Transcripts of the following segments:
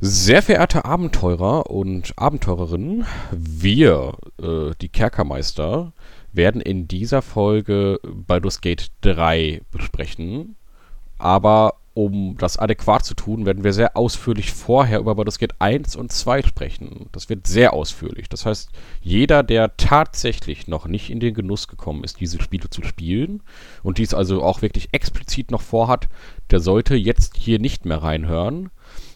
Sehr verehrte Abenteurer und Abenteurerinnen, wir, äh, die Kerkermeister, werden in dieser Folge Baldur's Gate 3 besprechen. Aber um das adäquat zu tun, werden wir sehr ausführlich vorher über Baldur's Gate 1 und 2 sprechen. Das wird sehr ausführlich. Das heißt, jeder, der tatsächlich noch nicht in den Genuss gekommen ist, diese Spiele zu spielen und dies also auch wirklich explizit noch vorhat, der sollte jetzt hier nicht mehr reinhören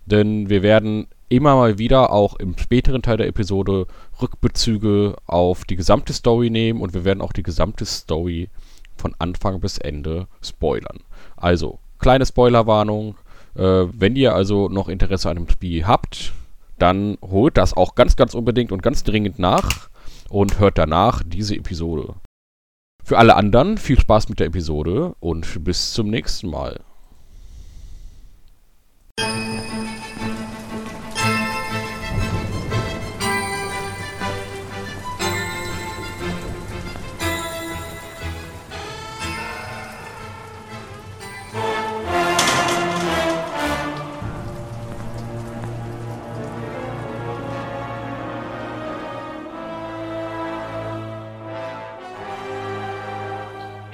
denn wir werden immer mal wieder auch im späteren Teil der Episode Rückbezüge auf die gesamte Story nehmen und wir werden auch die gesamte Story von Anfang bis Ende spoilern. Also, kleine Spoilerwarnung. Äh, wenn ihr also noch Interesse an dem Spiel habt, dann holt das auch ganz, ganz unbedingt und ganz dringend nach und hört danach diese Episode. Für alle anderen viel Spaß mit der Episode und bis zum nächsten Mal.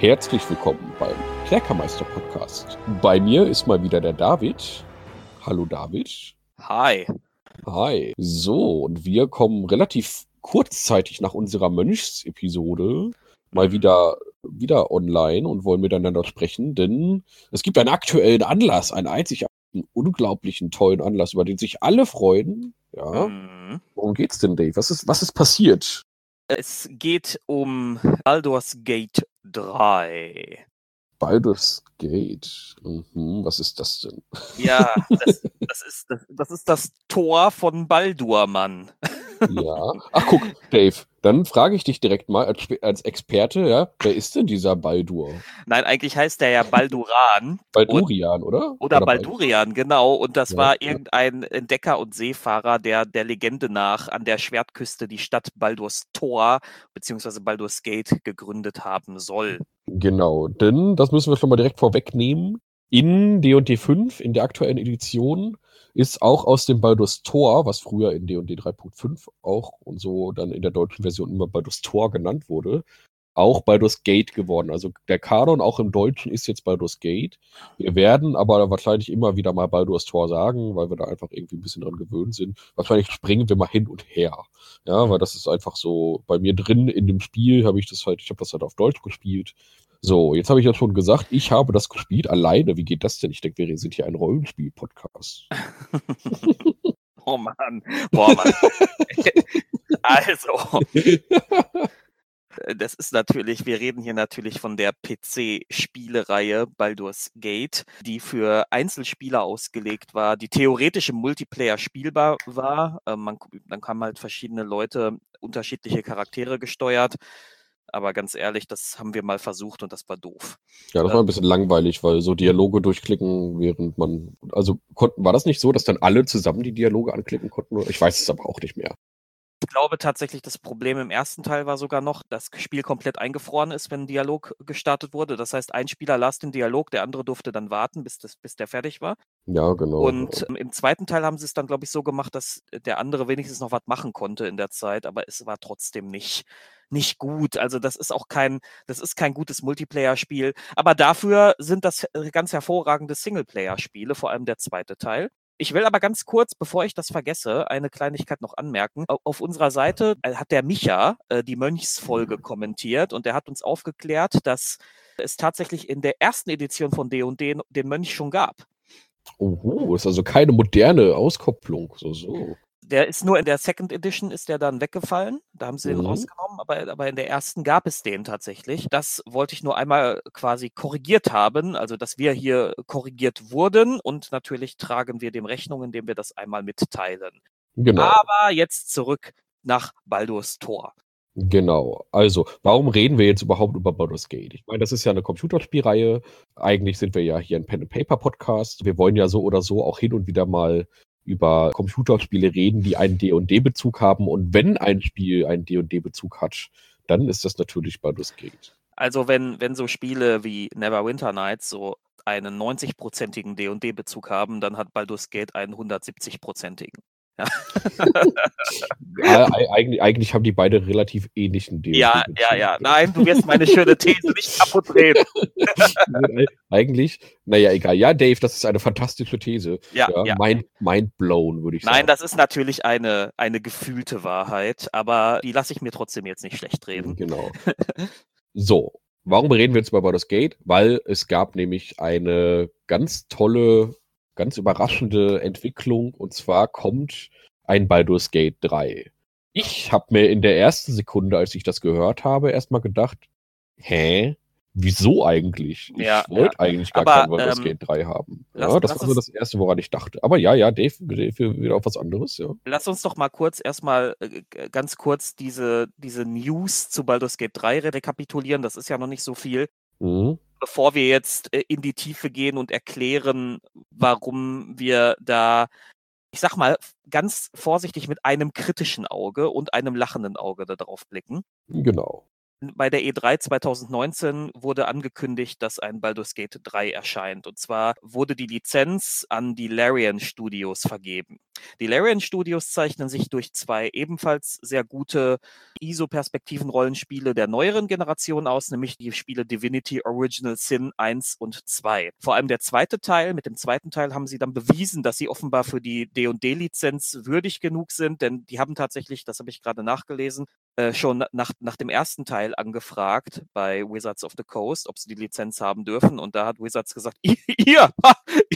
Herzlich willkommen beim Kerkermeister Podcast. Bei mir ist mal wieder der David. Hallo David. Hi. Hi. So, und wir kommen relativ kurzzeitig nach unserer Mönchsepisode mal mhm. wieder, wieder online und wollen miteinander sprechen, denn es gibt einen aktuellen Anlass, einen einzigartigen, unglaublichen, tollen Anlass, über den sich alle freuen. Ja. Mhm. Worum geht's denn, Dave? Was ist, was ist passiert? Es geht um Baldur's Gate 3. Baldur's Gate. Mhm, was ist das denn? Ja, das, das, ist, das, das, ist das Tor von Baldur, Mann. Ja. Ach, guck, Dave, dann frage ich dich direkt mal als, als, Experte, ja, wer ist denn dieser Baldur? Nein, eigentlich heißt der ja Balduran. Baldurian, oder? Oder, oder Baldurian, genau. Und das ja, war irgendein Entdecker und Seefahrer, der der Legende nach an der Schwertküste die Stadt Baldurs Tor bzw. Baldurs Gate gegründet haben soll. Genau, denn das müssen wir schon mal direkt vorwegnehmen. In D&D 5, in der aktuellen Edition, ist auch aus dem Baldur's Tor, was früher in D&D 3.5 auch und so dann in der deutschen Version immer Baldur's Tor genannt wurde, auch Baldur's Gate geworden. Also der Kanon auch im Deutschen ist jetzt Baldur's Gate. Wir werden aber wahrscheinlich immer wieder mal Baldur's Tor sagen, weil wir da einfach irgendwie ein bisschen dran gewöhnt sind. Wahrscheinlich springen wir mal hin und her. Ja, weil das ist einfach so bei mir drin in dem Spiel habe ich das halt, ich habe das halt auf Deutsch gespielt. So, jetzt habe ich ja schon gesagt, ich habe das gespielt alleine. Wie geht das denn? Ich denke, wir sind hier ein Rollenspiel-Podcast. oh Mann. Boah, Mann. also. Das ist natürlich, wir reden hier natürlich von der PC-Spielereihe Baldur's Gate, die für Einzelspieler ausgelegt war, die theoretisch im Multiplayer spielbar war. Ähm, man, dann haben halt verschiedene Leute unterschiedliche Charaktere gesteuert. Aber ganz ehrlich, das haben wir mal versucht und das war doof. Ja, das war ein ähm bisschen langweilig, weil so Dialoge durchklicken, während man. Also konnten, war das nicht so, dass dann alle zusammen die Dialoge anklicken konnten? Ich weiß es aber auch nicht mehr. Ich glaube tatsächlich, das Problem im ersten Teil war sogar noch, dass das Spiel komplett eingefroren ist, wenn ein Dialog gestartet wurde. Das heißt, ein Spieler las den Dialog, der andere durfte dann warten, bis, das, bis der fertig war. Ja, genau. Und ähm, im zweiten Teil haben sie es dann, glaube ich, so gemacht, dass der andere wenigstens noch was machen konnte in der Zeit, aber es war trotzdem nicht nicht gut. Also das ist auch kein, das ist kein gutes Multiplayer-Spiel. Aber dafür sind das äh, ganz hervorragende Singleplayer-Spiele, vor allem der zweite Teil. Ich will aber ganz kurz, bevor ich das vergesse, eine Kleinigkeit noch anmerken. Auf unserer Seite äh, hat der Micha äh, die Mönchsfolge kommentiert und er hat uns aufgeklärt, dass es tatsächlich in der ersten Edition von D&D den Mönch schon gab. Oh, ist also keine moderne Auskopplung. So, so. Der ist nur in der Second Edition ist der dann weggefallen. Da haben sie den mhm. rausgenommen, aber, aber in der ersten gab es den tatsächlich. Das wollte ich nur einmal quasi korrigiert haben, also dass wir hier korrigiert wurden und natürlich tragen wir dem Rechnung, indem wir das einmal mitteilen. Genau. Aber jetzt zurück nach Baldur's Tor. Genau. Also, warum reden wir jetzt überhaupt über Baldur's Gate? Ich meine, das ist ja eine Computerspielreihe. Eigentlich sind wir ja hier ein Pen and Paper Podcast. Wir wollen ja so oder so auch hin und wieder mal über Computerspiele reden, die einen D&D-Bezug haben. Und wenn ein Spiel einen D&D-Bezug hat, dann ist das natürlich Baldur's Gate. Also wenn, wenn so Spiele wie Neverwinter Nights so einen 90-prozentigen D&D-Bezug haben, dann hat Baldur's Gate einen 170-prozentigen. Ja. eigentlich, eigentlich, haben die beide relativ ähnlichen D&D. Ja, ja, ja. Nein, du wirst meine schöne These nicht kaputt reden. eigentlich, naja, egal. Ja, Dave, das ist eine fantastische These. Ja, ja, ja. Mind, mind blown, würde ich sagen. Nein, das ist natürlich eine, eine gefühlte Wahrheit, aber die lasse ich mir trotzdem jetzt nicht schlecht reden. Genau. So, warum reden wir jetzt über Baldur's Gate? Weil es gab nämlich eine ganz tolle, ganz überraschende Entwicklung und zwar kommt ein Baldur's Gate 3. Ich habe mir in der ersten Sekunde, als ich das gehört habe, erstmal gedacht, hä? wieso eigentlich? Ich ja, wollte ja. eigentlich gar Aber, kein Baldur's ähm, Gate 3 haben. Lass, ja, das war so das Erste, woran ich dachte. Aber ja, ja, Dave, Dave wieder auf was anderes, ja. Lass uns doch mal kurz erstmal äh, ganz kurz diese, diese News zu Baldur's Gate 3 rekapitulieren. Das ist ja noch nicht so viel. Mhm. Bevor wir jetzt äh, in die Tiefe gehen und erklären, warum wir da ich sag mal, ganz vorsichtig mit einem kritischen Auge und einem lachenden Auge da drauf blicken. Genau. Bei der E3 2019 wurde angekündigt, dass ein Baldur's Gate 3 erscheint. Und zwar wurde die Lizenz an die Larian Studios vergeben. Die Larian Studios zeichnen sich durch zwei ebenfalls sehr gute ISO-Perspektiven-Rollenspiele der neueren Generation aus, nämlich die Spiele Divinity Original Sin 1 und 2. Vor allem der zweite Teil, mit dem zweiten Teil haben sie dann bewiesen, dass sie offenbar für die D&D-Lizenz würdig genug sind, denn die haben tatsächlich, das habe ich gerade nachgelesen, äh, schon nach, nach dem ersten Teil angefragt bei Wizards of the Coast, ob sie die Lizenz haben dürfen. Und da hat Wizards gesagt, ihr,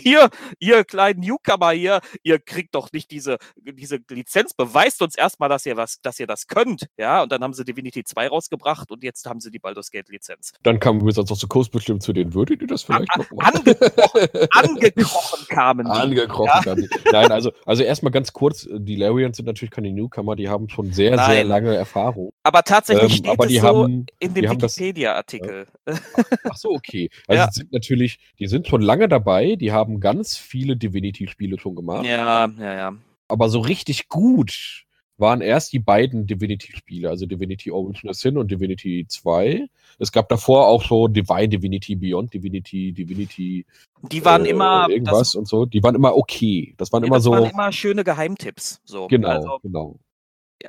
ihr, ihr kleinen Newcomer hier, ihr kriegt doch nicht diese, diese Lizenz, beweist uns erstmal, dass ihr was, dass ihr das könnt. Ja, und dann haben sie Divinity 2 rausgebracht und jetzt haben sie die Baldur's Gate Lizenz. Dann kam Wizards of the Coast bestimmt zu denen, würdet ihr das vielleicht noch machen? Angekrochen, angekrochen kamen die. Angekrochen ja? kamen die. Nein, also, also erstmal ganz kurz, die Larians sind natürlich keine Newcomer, die haben schon sehr, Nein. sehr lange Erfahrung. Aber tatsächlich ähm, steht aber es so haben, in dem Wikipedia-Artikel. Äh, ach so, okay. Also ja. sind natürlich, die sind schon lange dabei, die haben ganz viele Divinity-Spiele schon gemacht. Ja, ja, ja. Aber so richtig gut waren erst die beiden Divinity-Spiele, also Divinity Original Sin und Divinity 2. Es gab davor auch so Divine Divinity Beyond Divinity, Divinity. Die waren äh, immer irgendwas das, und so. Die waren immer okay. Das waren ja, immer das so. Das waren immer schöne Geheimtipps. So. Genau, also, genau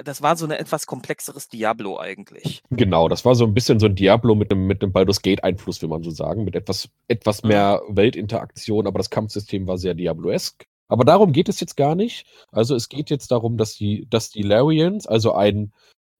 das war so ein etwas komplexeres Diablo eigentlich. Genau, das war so ein bisschen so ein Diablo mit einem, mit einem Baldur's Gate-Einfluss, will man so sagen, mit etwas, etwas mhm. mehr Weltinteraktion, aber das Kampfsystem war sehr Diablo-esk. Aber darum geht es jetzt gar nicht. Also es geht jetzt darum, dass die, dass die Larians, also ein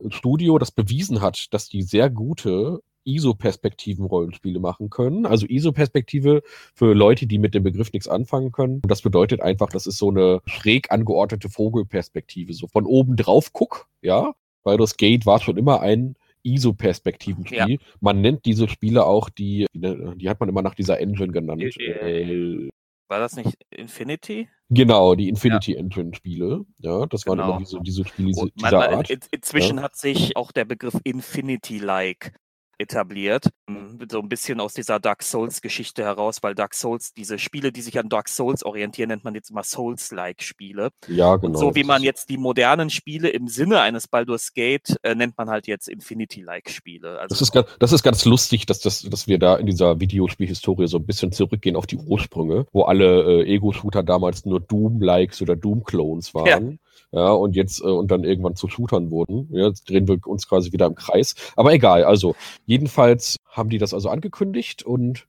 Studio, das bewiesen hat, dass die sehr gute ISO-Perspektiven-Rollenspiele machen können. Also ISO-Perspektive für Leute, die mit dem Begriff nichts anfangen können. Und das bedeutet einfach, das ist so eine schräg angeordnete Vogelperspektive, so von oben drauf guck, ja. Weil das Gate war schon immer ein ISO-Perspektivenspiel. Ja. Man nennt diese Spiele auch die, die hat man immer nach dieser Engine genannt. Äh, war das nicht Infinity? Genau, die Infinity ja. Engine-Spiele. Ja, das waren genau. immer diese, diese Spiele dieser man, Art. inzwischen ja. hat sich auch der Begriff Infinity-like etabliert. Hm, so ein bisschen aus dieser Dark Souls-Geschichte heraus, weil Dark Souls, diese Spiele, die sich an Dark Souls orientieren, nennt man jetzt immer Souls-like-Spiele. Ja, genau. Und so wie man jetzt die modernen Spiele im Sinne eines Baldur's Gate äh, nennt man halt jetzt Infinity-like-Spiele. Also das, ist ganz, das ist ganz lustig, dass, das, dass wir da in dieser Videospielhistorie so ein bisschen zurückgehen auf die Ursprünge, wo alle äh, Ego-Shooter damals nur Doom-Likes oder Doom-Clones waren. Ja ja, und jetzt äh, und dann irgendwann zu Shootern wurden. Ja, jetzt drehen wir uns quasi wieder im Kreis. Aber egal, also jedenfalls haben die das also angekündigt und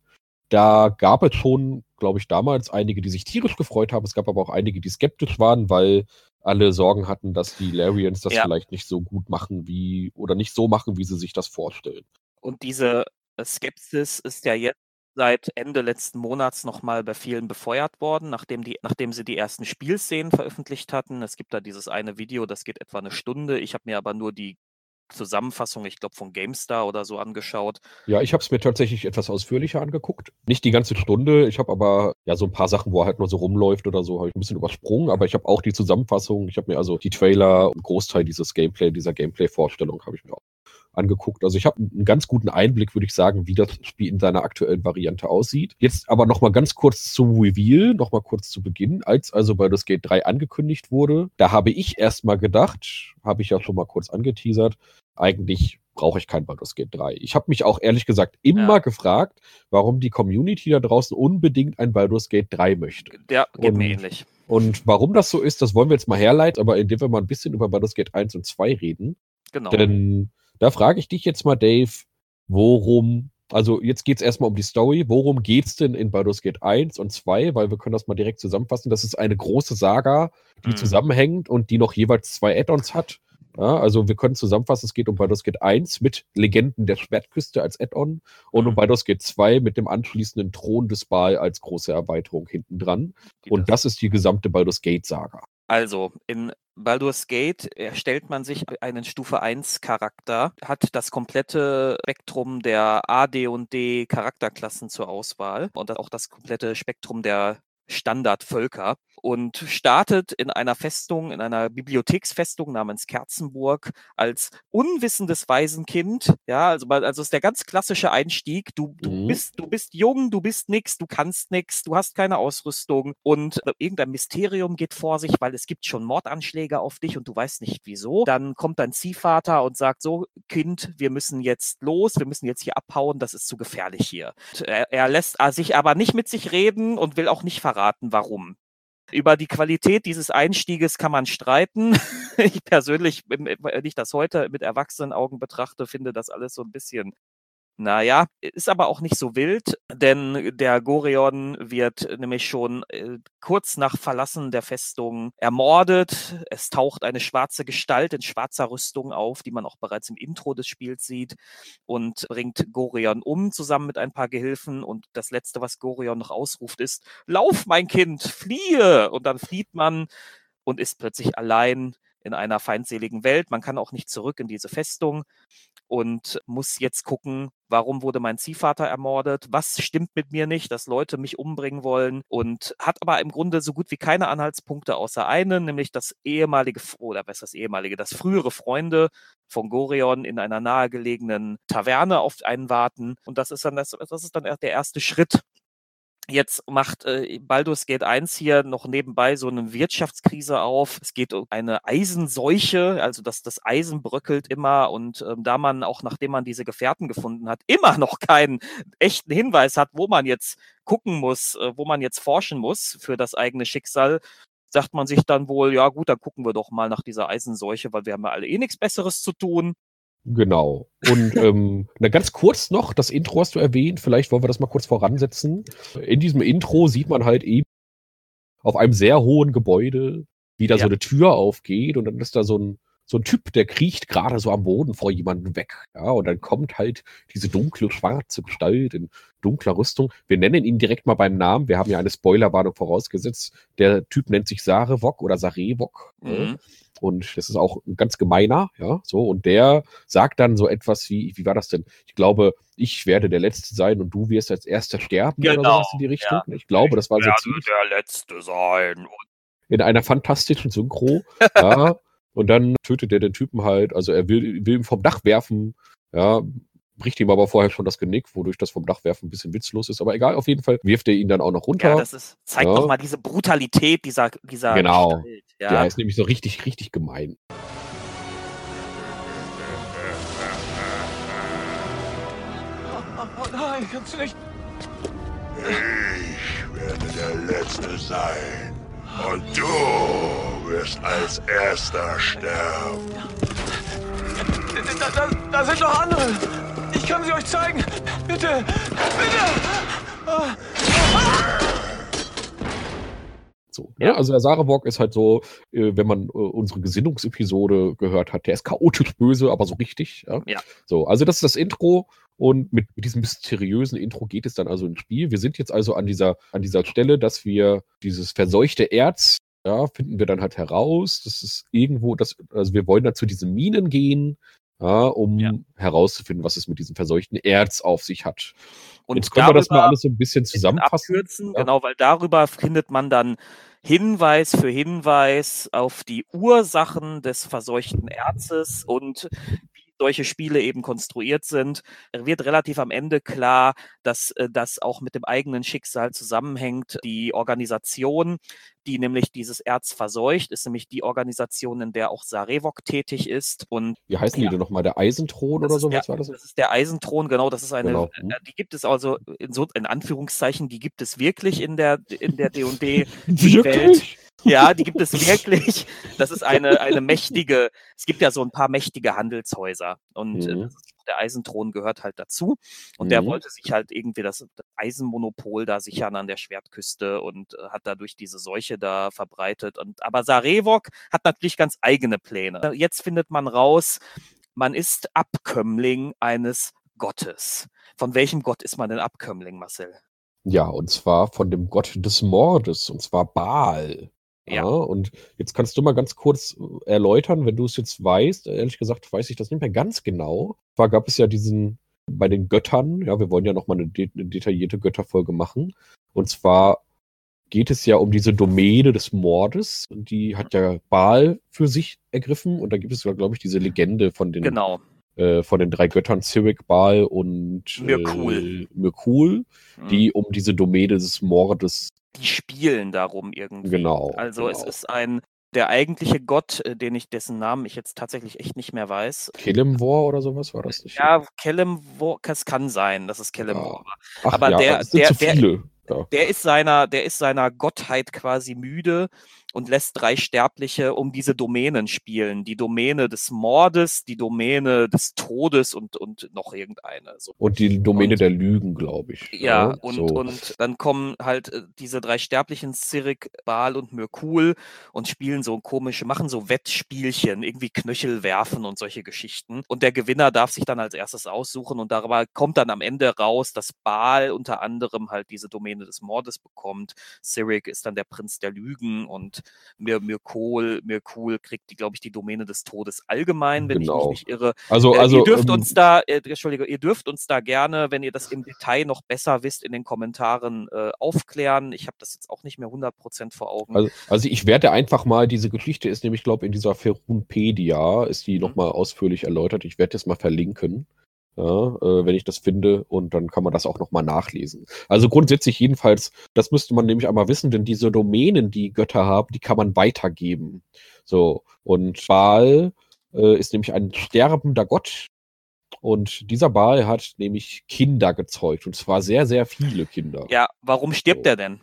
da gab es schon, glaube ich, damals einige, die sich tierisch gefreut haben. Es gab aber auch einige, die skeptisch waren, weil alle Sorgen hatten, dass die Larians das ja. vielleicht nicht so gut machen wie oder nicht so machen, wie sie sich das vorstellen. Und diese Skepsis ist ja jetzt seit Ende letzten Monats nochmal bei vielen befeuert worden, nachdem, die, nachdem sie die ersten Spielszenen veröffentlicht hatten. Es gibt da dieses eine Video, das geht etwa eine Stunde. Ich habe mir aber nur die Zusammenfassung, ich glaube, von GameStar oder so angeschaut. Ja, ich habe es mir tatsächlich etwas ausführlicher angeguckt. Nicht die ganze Stunde. Ich habe aber ja so ein paar Sachen, wo er halt nur so rumläuft oder so, habe ich ein bisschen übersprungen. Aber ich habe auch die Zusammenfassung. Ich habe mir also die Trailer, einen Großteil dieses Gameplay, dieser Gameplay-Vorstellung habe ich mir auch angeguckt. Also ich habe einen ganz guten Einblick, würde ich sagen, wie das Spiel in seiner aktuellen Variante aussieht. Jetzt aber noch mal ganz kurz zum Reveal, noch mal kurz zu Beginn, als also das Gate 3 angekündigt wurde, da habe ich erst mal gedacht, habe ich ja schon mal kurz angeteasert, eigentlich brauche ich kein Baldur's Gate 3. Ich habe mich auch ehrlich gesagt immer Ja. gefragt, warum die Community da draußen unbedingt ein Baldur's Gate 3 möchte. Der geht mir Und- ähnlich. Und warum das so ist, das wollen wir jetzt mal herleiten, aber indem wir mal ein bisschen über Baldur's Gate 1 und 2 reden. Genau. Denn da frage ich dich jetzt mal, Dave, worum, also jetzt geht es erstmal um die Story, worum geht es denn in Baldur's Gate 1 und 2, weil wir können das mal direkt zusammenfassen. Das ist eine große Saga, die Mhm. zusammenhängt und die noch jeweils zwei Add-ons hat. Ja, also wir können zusammenfassen, es geht um Baldur's Gate 1 mit Legenden der Schwertküste als Add-on und um Mhm. Baldur's Gate 2 mit dem anschließenden Thron des Baal als große Erweiterung hinten dran. Und das ist die gesamte Baldur's Gate Saga. Also, in Baldur's Gate erstellt man sich einen Stufe 1 Charakter, hat das komplette Spektrum der A, D und D Charakterklassen zur Auswahl und auch das komplette Spektrum der Standardvölker und startet in einer Festung, in einer Bibliotheksfestung namens Kerzenburg als unwissendes Waisenkind. Ja, also, also ist der ganz klassische Einstieg. Du, du Mhm. bist, du bist jung, du bist nix, du kannst nix, du hast keine Ausrüstung und äh, irgendein Mysterium geht vor sich, weil es gibt schon Mordanschläge auf dich und du weißt nicht wieso. Dann kommt dein Ziehvater und sagt so, Kind, wir müssen jetzt los, wir müssen jetzt hier abhauen, das ist zu gefährlich hier. Er, er lässt äh, sich aber nicht mit sich reden und will auch nicht verraten, warum. Über die Qualität dieses Einstieges kann man streiten. Ich persönlich, wenn ich das heute mit erwachsenen Augen betrachte, finde das alles so ein bisschen, naja, ist aber auch nicht so wild, denn der Gorion wird nämlich schon äh, kurz nach Verlassen der Festung ermordet. Es taucht eine schwarze Gestalt in schwarzer Rüstung auf, die man auch bereits im Intro des Spiels sieht und bringt Gorion um zusammen mit ein paar Gehilfen. Und das Letzte, was Gorion noch ausruft, ist, Lauf, mein Kind, fliehe! Und dann flieht man und ist plötzlich allein in einer feindseligen Welt. Man kann auch nicht zurück in diese Festung und muss jetzt gucken, warum wurde mein Ziehvater ermordet, was stimmt mit mir nicht, dass Leute mich umbringen wollen? Und hat aber im Grunde so gut wie keine Anhaltspunkte außer einen, nämlich das ehemalige, oder was ist das ehemalige, das frühere Freunde von Gorion in einer nahegelegenen Taverne auf einen warten. Und das ist dann das, das ist dann der erste Schritt Jetzt macht äh, Baldur's Gate 1 hier noch nebenbei so eine Wirtschaftskrise auf. Es geht um eine Eisenseuche, also dass das Eisen bröckelt immer und ähm, da man auch nachdem man diese Gefährten gefunden hat, immer noch keinen echten Hinweis hat, wo man jetzt gucken muss, äh, wo man jetzt forschen muss für das eigene Schicksal, sagt man sich dann wohl, ja gut, dann gucken wir doch mal nach dieser Eisenseuche, weil wir haben ja alle eh nichts Besseres zu tun. Genau. Und ähm, na, ganz kurz noch, das Intro hast du erwähnt, vielleicht wollen wir das mal kurz voransetzen. In diesem Intro sieht man halt eben auf einem sehr hohen Gebäude, wie da Ja. so eine Tür aufgeht und dann ist da so ein, so ein Typ, der kriecht gerade so am Boden vor jemandem weg. Ja, und dann kommt halt diese dunkle, schwarze Gestalt in dunkler Rüstung. Wir nennen ihn direkt mal beim Namen. Wir haben ja eine Spoilerwarnung vorausgesetzt. Der Typ nennt sich Sarevok oder Sarevok. Mhm. Und das ist auch ein ganz gemeiner, ja, so. Und der sagt dann so etwas wie, wie war das denn? Ich glaube, ich werde der Letzte sein und du wirst als Erster sterben oder Genau, sowas in die Richtung. Ich glaube, das war so ziemlich der Letzte sein. in einer fantastischen Synchro. ja, und dann tötet er den Typen halt, also er will, will ihn vom Dach werfen, ja, bricht ihm aber vorher schon das Genick, wodurch das vom Dach werfen ein bisschen witzlos ist. Aber egal, auf jeden Fall wirft er ihn dann auch noch runter. Ja, das ist, zeigt Ja. doch mal diese Brutalität dieser, dieser Genau. Gestalt. Ja. Der ist nämlich so richtig, richtig gemein. Oh nein, kannst du nicht. Ich werde der Letzte sein. Und du wirst als Erster sterben. Da, da, da sind noch andere. Ich kann sie euch zeigen. Bitte, bitte. So, ne? Also der Sarevok ist halt so, äh, wenn man äh, unsere Gesinnungsepisode gehört hat, der ist chaotisch böse, aber so richtig. Ja? Ja. So, also das ist das Intro und mit, mit diesem mysteriösen Intro geht es dann also ins Spiel. Wir sind jetzt also an dieser, an dieser Stelle, dass wir dieses verseuchte Erz, ja, finden wir dann halt heraus. Das ist irgendwo, das, also wir wollen dann zu diesen Minen gehen, ja, um Ja. herauszufinden, was es mit diesem verseuchten Erz auf sich hat. Und jetzt können wir das mal alles so ein bisschen zusammenfassen. abkürzen, Ja. genau, weil darüber findet man dann Hinweis für Hinweis auf die Ursachen des verseuchten Erzes und solche Spiele eben konstruiert sind, wird relativ am Ende klar, dass äh, das auch mit dem eigenen Schicksal zusammenhängt. Die Organisation, die nämlich dieses Erz verseucht, ist nämlich die Organisation, in der auch Sarevok tätig ist. Und Wie heißen Ja. die denn nochmal? Der Eisenthron oder so? der, Was war das? das ist der Eisenthron, genau, das ist eine, Genau. Äh, die gibt es also in so in Anführungszeichen, die gibt es wirklich in der in der D&D Wirklich? Ja, die gibt es wirklich. Das ist eine, eine mächtige, es gibt ja so ein paar mächtige Handelshäuser und äh, Mhm. der Eisenthron gehört halt dazu. Und der Mhm. wollte sich halt irgendwie das, das Eisenmonopol da sichern an der Schwertküste und äh, hat dadurch diese Seuche da verbreitet. Und, aber Sarevok hat natürlich ganz eigene Pläne. Jetzt findet man raus, man ist Abkömmling eines Gottes. Von welchem Gott ist man denn Abkömmling, Marcel? Ja, und zwar von dem Gott des Mordes, und zwar Baal. Ja. und jetzt kannst du mal ganz kurz äh, erläutern, wenn du es jetzt weißt. Ehrlich gesagt weiß ich das nicht mehr ganz genau. Zwar gab es ja diesen bei den Göttern, ja, wir wollen ja nochmal eine, de eine detaillierte Götterfolge machen. Und zwar geht es ja um diese Domäne des Mordes. Und die hat ja Baal für sich ergriffen. Und da gibt es, glaube ich, diese Legende von den Genau. äh, von den drei Göttern Cyric, Baal und Mirkul. äh, Mirkul, Mhm. die um diese Domäne des Mordes. Die spielen darum irgendwie. Genau, Also es genau. ist ein der eigentliche Gott, äh, den ich dessen Namen ich jetzt tatsächlich echt nicht mehr weiß. Kelemvor oder sowas war das nicht? Ja, Kellemwor, es kann sein, dass es Kellemwor war. Ach, aber ja, der- es der- der-. Ja. Der ist seiner, der ist seiner Gottheit quasi müde und lässt drei Sterbliche um diese Domänen spielen. Die Domäne des Mordes, die Domäne des Todes und, und noch irgendeine. So. Und die Domäne Und- der Lügen, glaube ich. Ja, ne? und, so. und dann kommen halt äh, diese drei Sterblichen, Cyric, Baal und Mirkul, und spielen so komische, machen so Wettspielchen, irgendwie Knöchel werfen und solche Geschichten. Und der Gewinner darf sich dann als erstes aussuchen und darüber kommt dann am Ende raus, dass Baal unter anderem halt diese Domäne des Mordes bekommt. Cyric ist dann der Prinz der Lügen und Mir Mirkul, Mirkul kriegt die, glaube ich, die Domäne des Todes allgemein, wenn Genau. ich mich nicht irre. Also, Äh, also ihr dürft ähm, uns da, äh, Entschuldige, ihr dürft uns da gerne, wenn ihr das im Detail noch besser wisst, in den Kommentaren äh, aufklären. Ich habe das jetzt auch nicht mehr 100% vor Augen. Also, also ich werde einfach mal, diese Geschichte ist nämlich, glaube ich, in dieser Ferunpedia, ist die Mhm. nochmal ausführlich erläutert. Ich werde das mal verlinken, ja, äh, wenn ich das finde und dann kann man das auch nochmal nachlesen. Also grundsätzlich jedenfalls, das müsste man nämlich einmal wissen, denn diese Domänen, die Götter haben, die kann man weitergeben. So, und Baal äh, ist nämlich ein sterbender Gott. Und dieser Baal hat nämlich Kinder gezeugt, und zwar sehr, sehr viele Kinder. ja, warum stirbt So. er denn?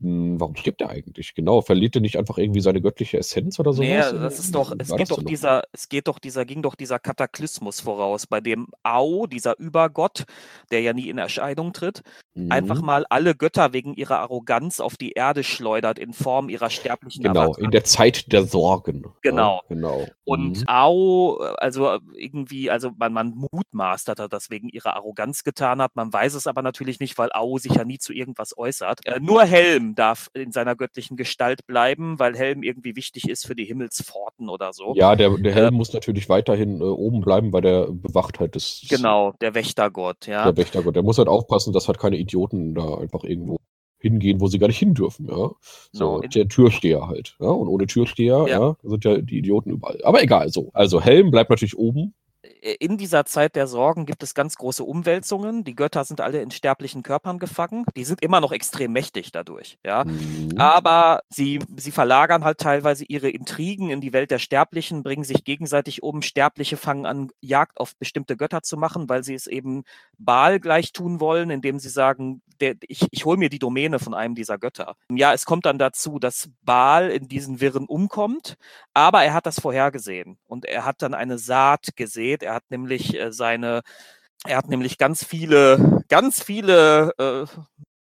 Hm, Warum stirbt er eigentlich? Genau, verliert er nicht einfach irgendwie seine göttliche Essenz oder sowas? Nee, das ist doch, es geht doch dieser, es geht doch dieser, ging doch dieser Kataklysmus voraus, bei dem Au, dieser Übergott, der ja nie in Erscheinung tritt, einfach Mhm. mal alle Götter wegen ihrer Arroganz auf die Erde schleudert in Form ihrer sterblichen Genau, Avatare. in der Zeit der Sorgen. Genau. Ja, genau. Und Mhm. Au, also irgendwie, also man, man mutmaßt, dass er das wegen ihrer Arroganz getan hat. Man weiß es aber natürlich nicht, weil Au sich ja nie zu irgendwas äußert. Äh, nur Helm darf in seiner göttlichen Gestalt bleiben, weil Helm irgendwie wichtig ist für die Himmelspforten oder so. Ja, der, der Helm muss natürlich weiterhin äh, oben bleiben, weil der bewacht halt das, Genau, der Wächtergott, ja. der Wächtergott. Der muss halt aufpassen, dass halt keine Idioten da einfach irgendwo hingehen, wo sie gar nicht hin dürfen, ja. So, in- der Türsteher halt, ja. Und ohne Türsteher, Ja. ja. sind ja die Idioten überall. Aber egal, so. Also Helm bleibt natürlich oben. Äh, in dieser Zeit der Sorgen gibt es ganz große Umwälzungen. Die Götter sind alle in sterblichen Körpern gefangen. Die sind immer noch extrem mächtig dadurch, ja. Mhm. Aber sie, sie verlagern halt teilweise ihre Intrigen in die Welt der Sterblichen, bringen sich gegenseitig um. Sterbliche fangen an, Jagd auf bestimmte Götter zu machen, weil sie es eben Baal gleich tun wollen, indem sie sagen, der, ich, ich hole mir die Domäne von einem dieser Götter. Ja, es kommt dann dazu, dass Baal in diesen Wirren umkommt, aber er hat das vorhergesehen und er hat dann eine Saat gesät. Er hat nämlich äh, seine, er hat nämlich ganz viele, ganz viele äh,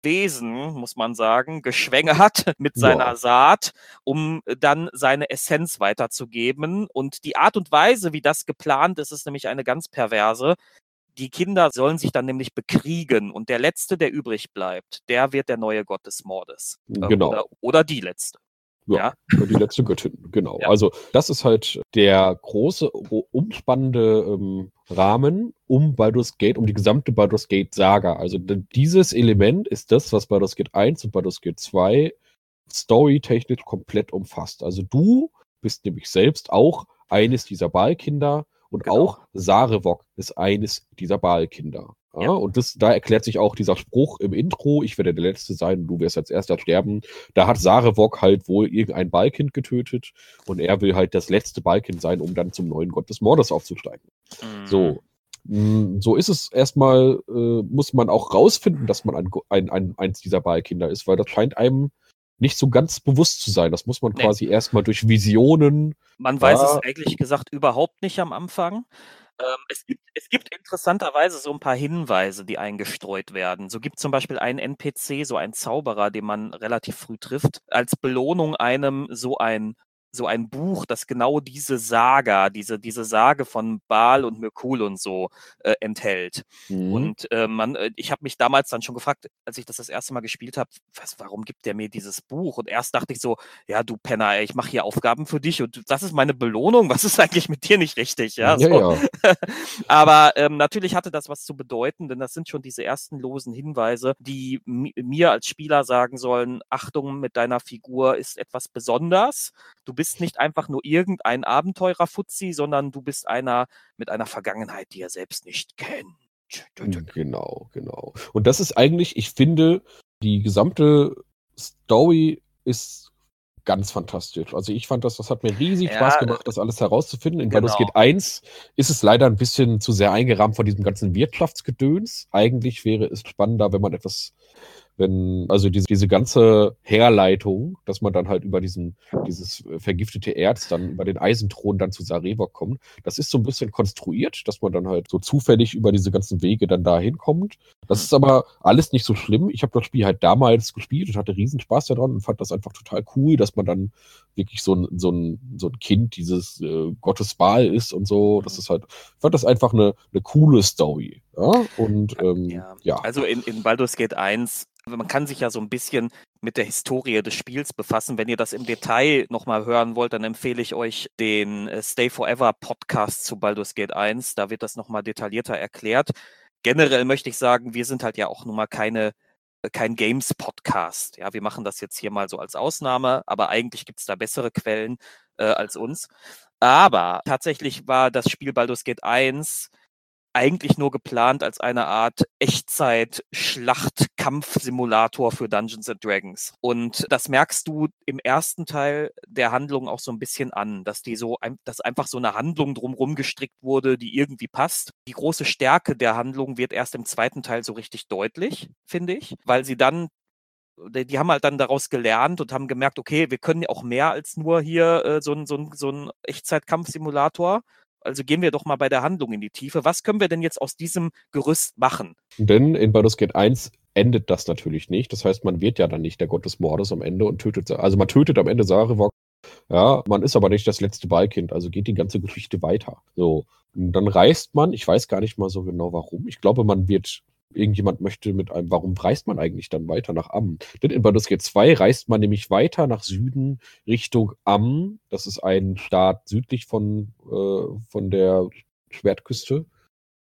Wesen, muss man sagen, geschwängert mit seiner Ja. Saat, um dann seine Essenz weiterzugeben. Und die Art und Weise, wie das geplant ist, ist nämlich eine ganz perverse. Die Kinder sollen sich dann nämlich bekriegen und der Letzte, der übrig bleibt, der wird der neue Gott des Mordes. Äh, Genau. Oder, oder die Letzte. Ja, Ja. die letzte Göttin, genau. Ja. Also das ist halt der große, ro- umspannende ähm, Rahmen um Baldur's Gate, um die gesamte Baldur's Gate Saga. Also dieses Element ist das, was Baldur's Gate 1 und Baldur's Gate 2 storytechnisch komplett umfasst. Also du bist nämlich selbst auch eines dieser Ballkinder Und Genau. auch Sarevok ist eines dieser Balkinder. Ja. Und das, da erklärt sich auch dieser Spruch im Intro, ich werde der Letzte sein und du wirst als erster sterben. Da hat Sarevok halt wohl irgendein Balkind getötet und er will halt das letzte Balkind sein, um dann zum neuen Gott des Mordes aufzusteigen. Mhm. So. Mm, So ist es erstmal, äh, muss man auch rausfinden, dass man ein, ein, ein, eins dieser Balkinder ist, weil das scheint einem nicht so ganz bewusst zu sein. Das muss man Nee. quasi erstmal durch Visionen. Man weiß Ja. es ehrlich gesagt überhaupt nicht am Anfang. Ähm, es, gibt, es gibt interessanterweise so ein paar Hinweise, die eingestreut werden. So gibt zum Beispiel einen NPC, so einen Zauberer, den man relativ früh trifft, als Belohnung einem so ein so ein Buch, das genau diese Saga, diese, diese Sage von Baal und Mirkul und so äh, enthält. Mhm. Und äh, man, äh, ich habe mich damals dann schon gefragt, als ich das das erste Mal gespielt habe, was, warum gibt der mir dieses Buch? Und erst dachte ich so, ja, du Penner, ey, ich mache hier Aufgaben für dich und das ist meine Belohnung. Was ist eigentlich mit dir nicht richtig? Ja, ja, so. ja. Aber ähm, natürlich hatte das was zu bedeuten, denn das sind schon diese ersten losen Hinweise, die mi- mir als Spieler sagen sollen, Achtung, mit deiner Figur ist etwas besonders. Du bist nicht einfach nur irgendein Abenteurer-Fuzzi, sondern du bist einer mit einer Vergangenheit, die er selbst nicht kennt. Genau, genau. Und das ist eigentlich, ich finde, die gesamte Story ist ganz fantastisch. Also ich fand das, das hat mir riesig Ja, Spaß gemacht, das alles herauszufinden. In Baldur's genau. Gate 1 ist es leider ein bisschen zu sehr eingerahmt von diesem ganzen Wirtschaftsgedöns. Eigentlich wäre es spannender, wenn man etwas, wenn, also diese, diese ganze Herleitung, dass man dann halt über diesen, dieses äh, vergiftete Erz dann über den Eisenthron dann zu Sarevok kommt, das ist so ein bisschen konstruiert, dass man dann halt so zufällig über diese ganzen Wege dann da hinkommt. Das ist aber alles nicht so schlimm. Ich habe das Spiel halt damals gespielt und hatte riesen Spaß daran und fand das einfach total cool, dass man dann wirklich so ein, so ein, so ein Kind dieses äh, Gottes Baal ist und so. Das ist halt, ich fand das einfach eine, eine coole Story. Ja, und ähm, Ja, ja. also in, in Baldur's Gate 1, man kann sich ja so ein bisschen mit der Historie des Spiels befassen. Wenn ihr das im Detail nochmal hören wollt, dann empfehle ich euch den äh, Stay Forever Podcast zu Baldur's Gate 1. Da wird das nochmal detaillierter erklärt. Generell möchte ich sagen, wir sind halt ja auch nun mal keine äh, kein Games-Podcast. Ja, wir machen das jetzt hier mal so als Ausnahme, aber eigentlich gibt es da bessere Quellen äh, als uns. Aber tatsächlich war das Spiel Baldur's Gate 1 eigentlich nur geplant als eine Art Echtzeit-Schlacht-Kampf-Simulator für Dungeons and Dragons. Und das merkst du im ersten Teil der Handlung auch so ein bisschen an, dass die so, dass einfach so eine Handlung drumherum gestrickt wurde, die irgendwie passt. Die große Stärke der Handlung wird erst im zweiten Teil so richtig deutlich, finde ich, weil sie dann die die haben halt dann daraus gelernt und haben gemerkt, okay, wir können ja auch mehr als nur hier äh, so ein, so ein, so ein Echtzeitkampfsimulator. Also gehen wir doch mal bei der Handlung in die Tiefe. Was können wir denn jetzt aus diesem Gerüst machen? Denn in Baldur's Gate 1 endet das natürlich nicht. Das heißt, man wird ja dann nicht der Gott des Mordes am Ende und tötet, also man tötet am Ende Sarevok. Ja, man ist aber nicht das letzte Ballkind, also geht die ganze Geschichte weiter. So, und dann reist man, ich weiß gar nicht mal so genau warum. Ich glaube, man wird, irgendjemand möchte mit einem, warum reist man eigentlich dann weiter nach Ammen? Denn in Baldur's Gate 2 reist man nämlich weiter nach Süden Richtung Ammen. Das ist ein Staat südlich von, äh, von der Schwertküste.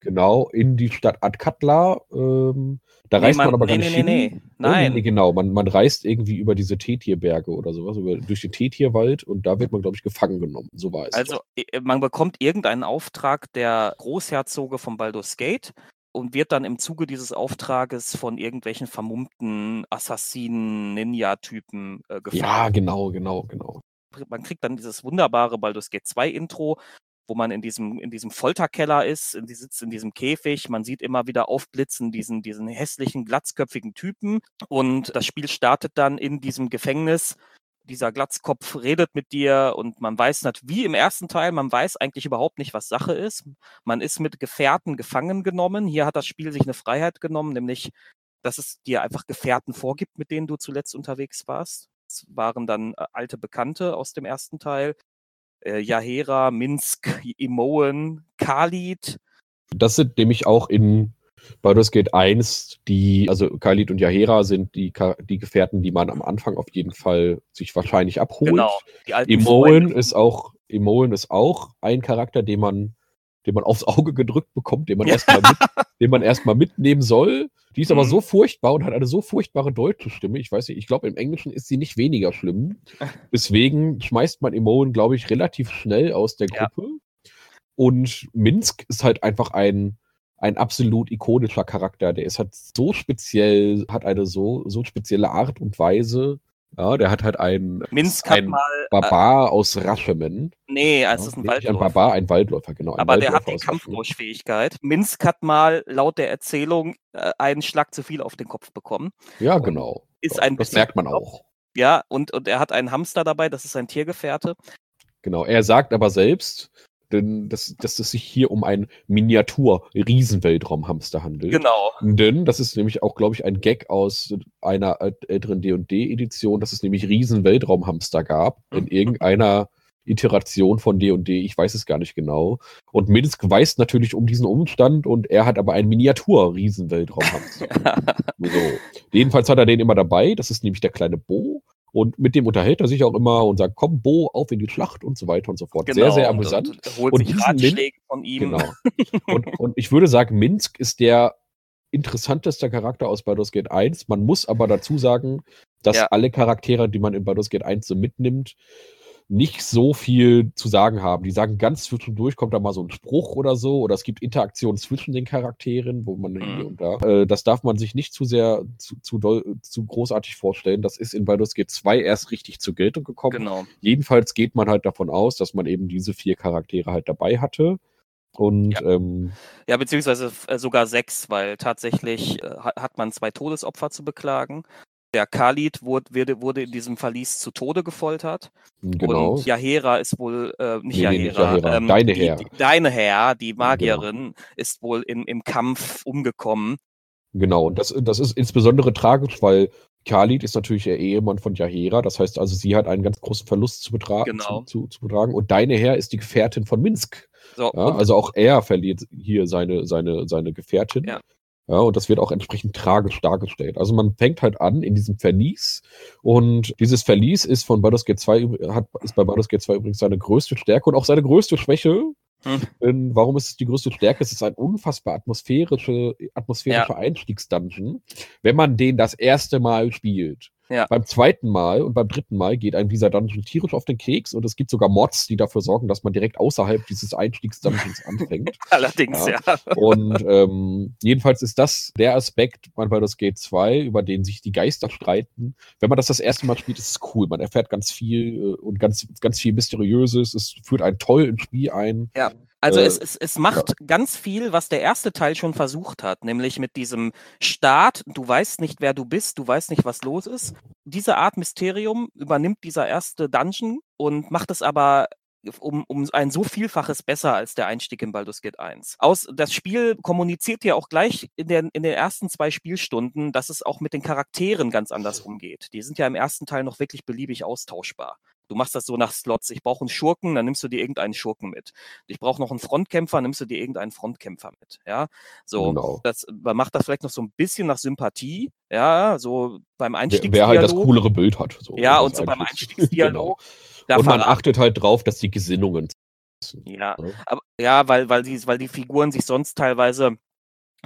Genau, in die Stadt Adkatla. Ähm, da Nee, reist man, man- aber nee, gar nicht nee, hin. nee. Nee, Nein. nee, genau, man, man reist irgendwie über diese Tetierberge oder sowas, über, durch den Tetierwald und da wird man, glaube ich, gefangen genommen. So war es. Also man bekommt irgendeinen Auftrag der Großherzoge von Baldur's Gate und wird dann im Zuge dieses Auftrages von irgendwelchen vermummten Assassinen, Ninja-Typen äh, gefangen. ja, genau, genau, genau. man kriegt dann dieses wunderbare Baldur's Gate 2 Intro, wo man in diesem, in diesem Folterkeller ist, in, die sitzt in diesem Käfig, man sieht immer wieder aufblitzen diesen, diesen hässlichen, glatzköpfigen Typen und das Spiel startet dann in diesem Gefängnis. Dieser Glatzkopf redet mit dir und man weiß nicht, wie im ersten Teil, man weiß eigentlich überhaupt nicht, was Sache ist. Man ist mit Gefährten gefangen genommen. Hier hat das Spiel sich eine Freiheit genommen, nämlich, dass es dir einfach Gefährten vorgibt, mit denen du zuletzt unterwegs warst. Es waren dann äh, alte Bekannte aus dem ersten Teil. Äh, Yahera, Minsk, Imoen, Khalid. Das sind nämlich auch in Baldur's Gate 1 die, also Khalid und Yahera sind die, die Gefährten, die man am Anfang auf jeden Fall sich wahrscheinlich abholt. Genau. Die alten Imoen Freunde. ist auch, Imoen ist auch ein Charakter, den man, den man aufs Auge gedrückt bekommt, den man Ja. erstmal mit, den man erstmal mitnehmen soll. Die ist aber Mhm. so furchtbar und hat eine so furchtbare deutsche Stimme. Ich weiß nicht, ich glaube, im Englischen ist sie nicht weniger schlimm. Deswegen schmeißt man Imoen, glaube ich, relativ schnell aus der Ja. Gruppe. Und Minsk ist halt einfach ein, ein absolut ikonischer Charakter. Der ist halt so speziell, hat eine so, so spezielle Art und Weise. Ja, der hat halt ein, Minsk hat ein mal. Äh, Barbar aus Raschemen. nee, es Ja, ist ein nicht ein Waldläufer. Barbar, ein Waldläufer, genau. Ein Aber der hat Waldläufer die. Kampfdurchfähigkeit. Minsk hat mal laut der Erzählung äh, einen Schlag zu viel auf den Kopf bekommen. Ja, genau. Ist Ja, ein das merkt man auch. Ja, und, und er hat einen Hamster dabei, das ist sein Tiergefährte. Genau. Er sagt aber selbst, denn, dass, dass es sich hier um einen Miniatur-Riesenweltraumhamster handelt. Genau. Denn das ist nämlich auch, glaube ich, ein Gag aus einer ält- älteren D&D-Edition, dass es nämlich Riesen-Weltraumhamster gab in Mhm. irgendeiner Iteration von D&D, ich weiß es gar nicht genau. Und Minsk weiß natürlich um diesen Umstand und er hat aber einen Miniatur-Riesen-Weltraumhamster. so. Jedenfalls hat er den immer dabei, das ist nämlich der kleine Bo. Und mit dem unterhält er sich auch immer und sagt, komm, Bo, auf in die Schlacht und so weiter und so fort. sehr, sehr und- amüsant. Und, und holt Und sich Ratschläge von ihm. Genau. Und, und ich würde sagen, Minsk ist der interessanteste Charakter aus Baldur's Gate 1. Man muss aber dazu sagen, dass Ja. alle Charaktere, die man in Baldur's Gate 1 so mitnimmt, nicht so viel zu sagen haben. Die sagen ganz zwischendurch, kommt da mal so ein Spruch oder so, oder es gibt Interaktionen zwischen den Charakteren, wo man hier Mhm. und da. Äh, das darf man sich nicht zu sehr, zu, zu, doll, zu großartig vorstellen. Das ist in Baldur's Gate 2 erst richtig zur Geltung gekommen. Genau. Jedenfalls geht man halt davon aus, dass man eben diese vier Charaktere halt dabei hatte. Und ähm, Ja, beziehungsweise äh, sogar sechs, weil tatsächlich äh, ha- hat man zwei Todesopfer zu beklagen. Der Khalid wurde, wurde, in diesem Verlies zu Tode gefoltert. genau. Und Yahera ist wohl, äh, nicht Nee, nee, nicht Yahera, Yahera, ähm, deine Herr. Die, deine Herr, die genau. Magierin, ist wohl im, im Kampf umgekommen. Genau, und das, das ist insbesondere tragisch, weil Khalid ist natürlich der Ehemann von Jahera. Das heißt also, sie hat einen ganz großen Verlust zu, betra Genau. zu, zu, zu betragen. Und deine Herr ist die Gefährtin von Minsk. So, Ja, also auch er verliert hier seine, seine, seine Gefährtin. Ja. Ja, und das wird auch entsprechend tragisch dargestellt. Also man fängt halt an in diesem Verlies und dieses Verlies ist von Baldur's Gate 2 übr- hat, ist bei Baldur's Gate 2 übrigens seine größte Stärke und auch seine größte Schwäche. Hm. Denn warum ist es die größte Stärke? Es ist ein unfassbar atmosphärische, atmosphärischer Einstiegsdungeon, wenn man den das erste Mal spielt. Ja. Beim zweiten Mal und beim dritten Mal geht einem dieser Dungeon tierisch auf den Keks und es gibt sogar Mods, die dafür sorgen, dass man direkt außerhalb dieses Einstiegsdungeons anfängt. allerdings, Ja. ja. Und ähm, jedenfalls ist das der Aspekt bei Baldur's Gate 2, über den sich die Geister streiten. Wenn man das das erste Mal spielt, ist es cool. Man erfährt ganz viel äh, und ganz, ganz viel Mysteriöses. Es führt einen toll ins Spiel ein. Also Äh, es, es, es macht ganz viel, was der erste Teil schon versucht hat, nämlich mit diesem Start, du weißt nicht, wer du bist, du weißt nicht, was los ist. Diese Art Mysterium übernimmt dieser erste Dungeon und macht es aber um, um ein so Vielfaches besser als der Einstieg in Baldur's Gate 1. Aus, das Spiel kommuniziert ja auch gleich in, den in den ersten zwei Spielstunden, dass es auch mit den Charakteren ganz anders umgeht. Die sind ja im ersten Teil noch wirklich beliebig austauschbar. Du machst das so nach Slots. Ich brauche einen Schurken, dann nimmst du dir irgendeinen Schurken mit. Ich brauche noch einen Frontkämpfer, nimmst du dir irgendeinen Frontkämpfer mit. Ja, so. Genau. Das, man macht das vielleicht noch so ein bisschen nach Sympathie. Ja, so beim Wer, Einstiegsdialog. wer halt das coolere Bild hat. So, ja, und so beim Einstiegs- Einstiegsdialog. Genau. Und man achtet halt drauf, dass die Gesinnungen. Ja, Ne? aber, ja weil, weil, die, weil die Figuren sich sonst teilweise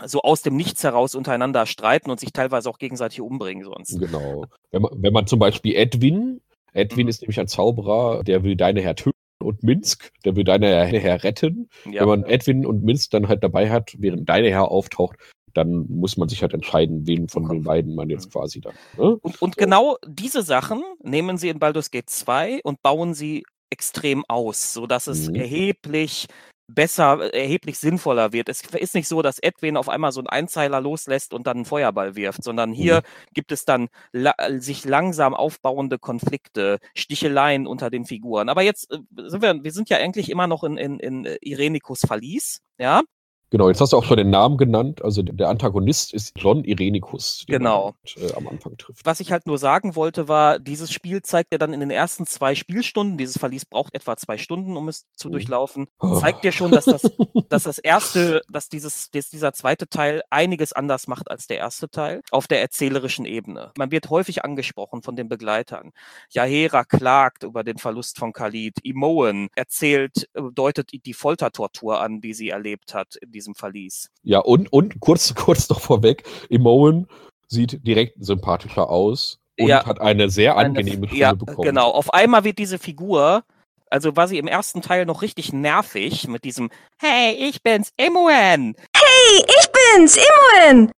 so aus dem Nichts heraus untereinander streiten und sich teilweise auch gegenseitig umbringen sonst. Genau. Wenn man, wenn man zum Beispiel Edwin, Edwin Mhm. ist nämlich ein Zauberer, der will deine Herr töten und Minsk, der will deine Herr, retten. Ja. Wenn man Edwin und Minsk dann halt dabei hat, während deine Herr auftaucht, dann muss man sich halt entscheiden, wen von den beiden man jetzt quasi dann. Ne? Und, und genau diese Sachen nehmen sie in Baldur's Gate 2 und bauen sie extrem aus, sodass es Mhm. erheblich besser, erheblich sinnvoller wird. Es ist nicht so, dass Edwin auf einmal so einen Einzeiler loslässt und dann einen Feuerball wirft, sondern hier gibt es dann la sich langsam aufbauende Konflikte, Sticheleien unter den Figuren. Aber jetzt äh, sind wir, wir sind ja eigentlich immer noch in, in, in äh, Irenicus Verlies, ja? Genau, jetzt hast du auch schon den Namen genannt. Also der Antagonist ist John Irenicus, den Genau. man halt, äh, am Anfang trifft. Was ich halt nur sagen wollte, war, dieses Spiel zeigt ja dann in den ersten zwei Spielstunden, dieses Verlies braucht etwa zwei Stunden, um es zu Mhm. durchlaufen, Oh. zeigt dir schon, dass das, dass das erste, dass dieses, dass dieser zweite Teil einiges anders macht als der erste Teil auf der erzählerischen Ebene. Man wird häufig angesprochen von den Begleitern. Yahera klagt über den Verlust von Khalid. Imoen erzählt, äh, deutet die Foltertortur an, die sie erlebt hat diesem Verlies. Ja, und, und kurz, kurz noch vorweg, Imoen sieht direkt sympathischer aus und Ja. hat eine sehr Eine- angenehme Stimme ja, bekommen. genau. Auf einmal wird diese Figur Also war sie im ersten Teil noch richtig nervig mit diesem Hey, ich bin's, Imoen. Hey, ich bin's, Imoen.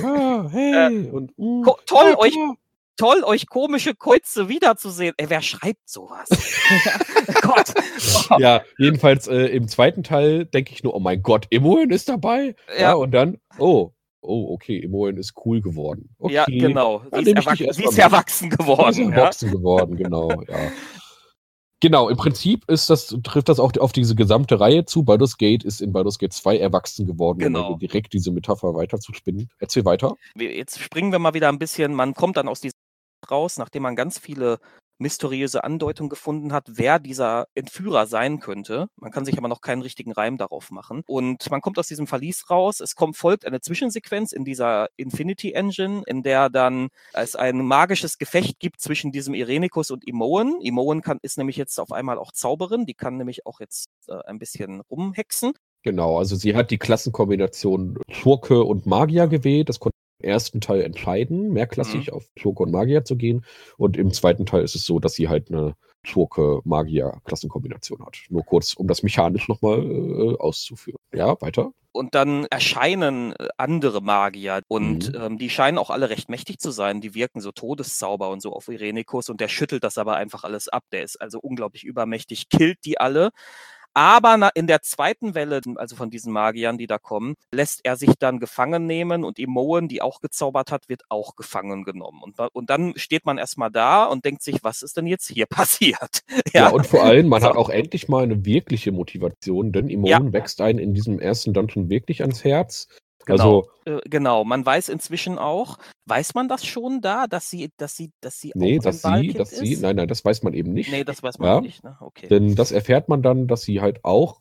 Ja, hey. und, mm, toll, euch-. Toll, euch komische Kreuze wiederzusehen. Ey, wer schreibt sowas? Gott. Ja, jedenfalls äh, im zweiten Teil denke ich nur, oh mein Gott, Imoen ist dabei. Ja. Ja. und dann, oh, oh, okay, Imoen ist cool geworden. Okay. Ja, genau. Sie ist, erwach sie ist erwachsen Sie ist geworden. Ja? erwachsen geworden, genau, ja. Genau, im Prinzip ist das, trifft das auch auf diese gesamte Reihe zu. Baldur's Gate ist in Baldur's Gate 2 erwachsen geworden, um Genau. also direkt diese Metapher weiterzuspinnen. Erzähl weiter. Jetzt springen wir mal wieder ein bisschen. Man kommt dann aus diesem raus, nachdem man ganz viele mysteriöse Andeutungen gefunden hat, wer dieser Entführer sein könnte. Man kann sich aber noch keinen richtigen Reim darauf machen. Und man kommt aus diesem Verlies raus. Es kommt, folgt eine Zwischensequenz in dieser Infinity Engine, in der dann es ein magisches Gefecht gibt zwischen diesem Irenikus und Imoen. Imoen kann, ist nämlich jetzt auf einmal auch Zauberin. Die kann nämlich auch jetzt äh, ein bisschen rumhexen. Genau, also sie hat die Klassenkombination Schurke und Magier gewählt. Das konnte ersten Teil entscheiden, mehrklassig auf Schurke und Magier zu gehen. Und im zweiten Teil ist es so, dass sie halt eine Schurke-Magier-Klassenkombination hat. Nur kurz, um das mechanisch nochmal äh, auszuführen. Ja, weiter. Und dann erscheinen äh, andere Magier und Mhm. ähm, die scheinen auch alle recht mächtig zu sein. Die wirken so Todeszauber und so auf Irenikus und der schüttelt das aber einfach alles ab. Der ist also unglaublich übermächtig, killt die alle. Aber in der zweiten Welle, also von diesen Magiern, die da kommen, lässt er sich dann gefangen nehmen und Imoen, die auch gezaubert hat, wird auch gefangen genommen. Und, und dann steht man erstmal da und denkt sich, was ist denn jetzt hier passiert? Ja, und vor allem, man So. hat auch endlich mal eine wirkliche Motivation, denn Imonen wächst einen in diesem ersten Dungeon wirklich ans Herz. Genau. Also, Äh, genau, man weiß inzwischen auch, weiß man das schon da, dass sie, dass sie, dass sie nee, auch dass ein sie, dass sie, ist? nein, nein, das weiß man eben nicht. Nee, das weiß man Ja. nicht, ne? Okay. Denn das erfährt man dann, dass sie halt auch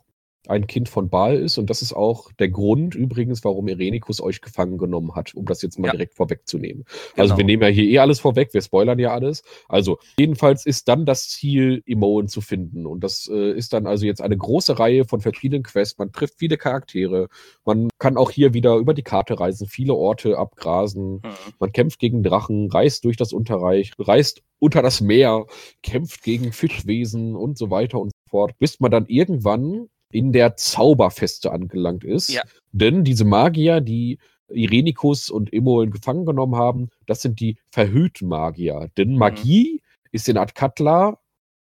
ein Kind von Baal ist. Und das ist auch der Grund übrigens, warum Irenikus euch gefangen genommen hat, um das jetzt mal Ja. direkt vorwegzunehmen. Also Genau. wir nehmen ja hier eh alles vorweg, wir spoilern ja alles. Also jedenfalls ist dann das Ziel, Imoen zu finden. Und das äh, ist dann also jetzt eine große Reihe von verschiedenen Quests. Man trifft viele Charaktere. Man kann auch hier wieder über die Karte reisen, viele Orte abgrasen. Mhm. Man kämpft gegen Drachen, reist durch das Unterreich, reist unter das Meer, kämpft gegen Fischwesen und so weiter und so fort, bis man dann irgendwann in der Zauberfeste angelangt ist. Ja. Denn diese Magier, die Irenikus und Imoen gefangen genommen haben, das sind die verhüllten Magier. Denn Mhm. Magie ist in Adkatla,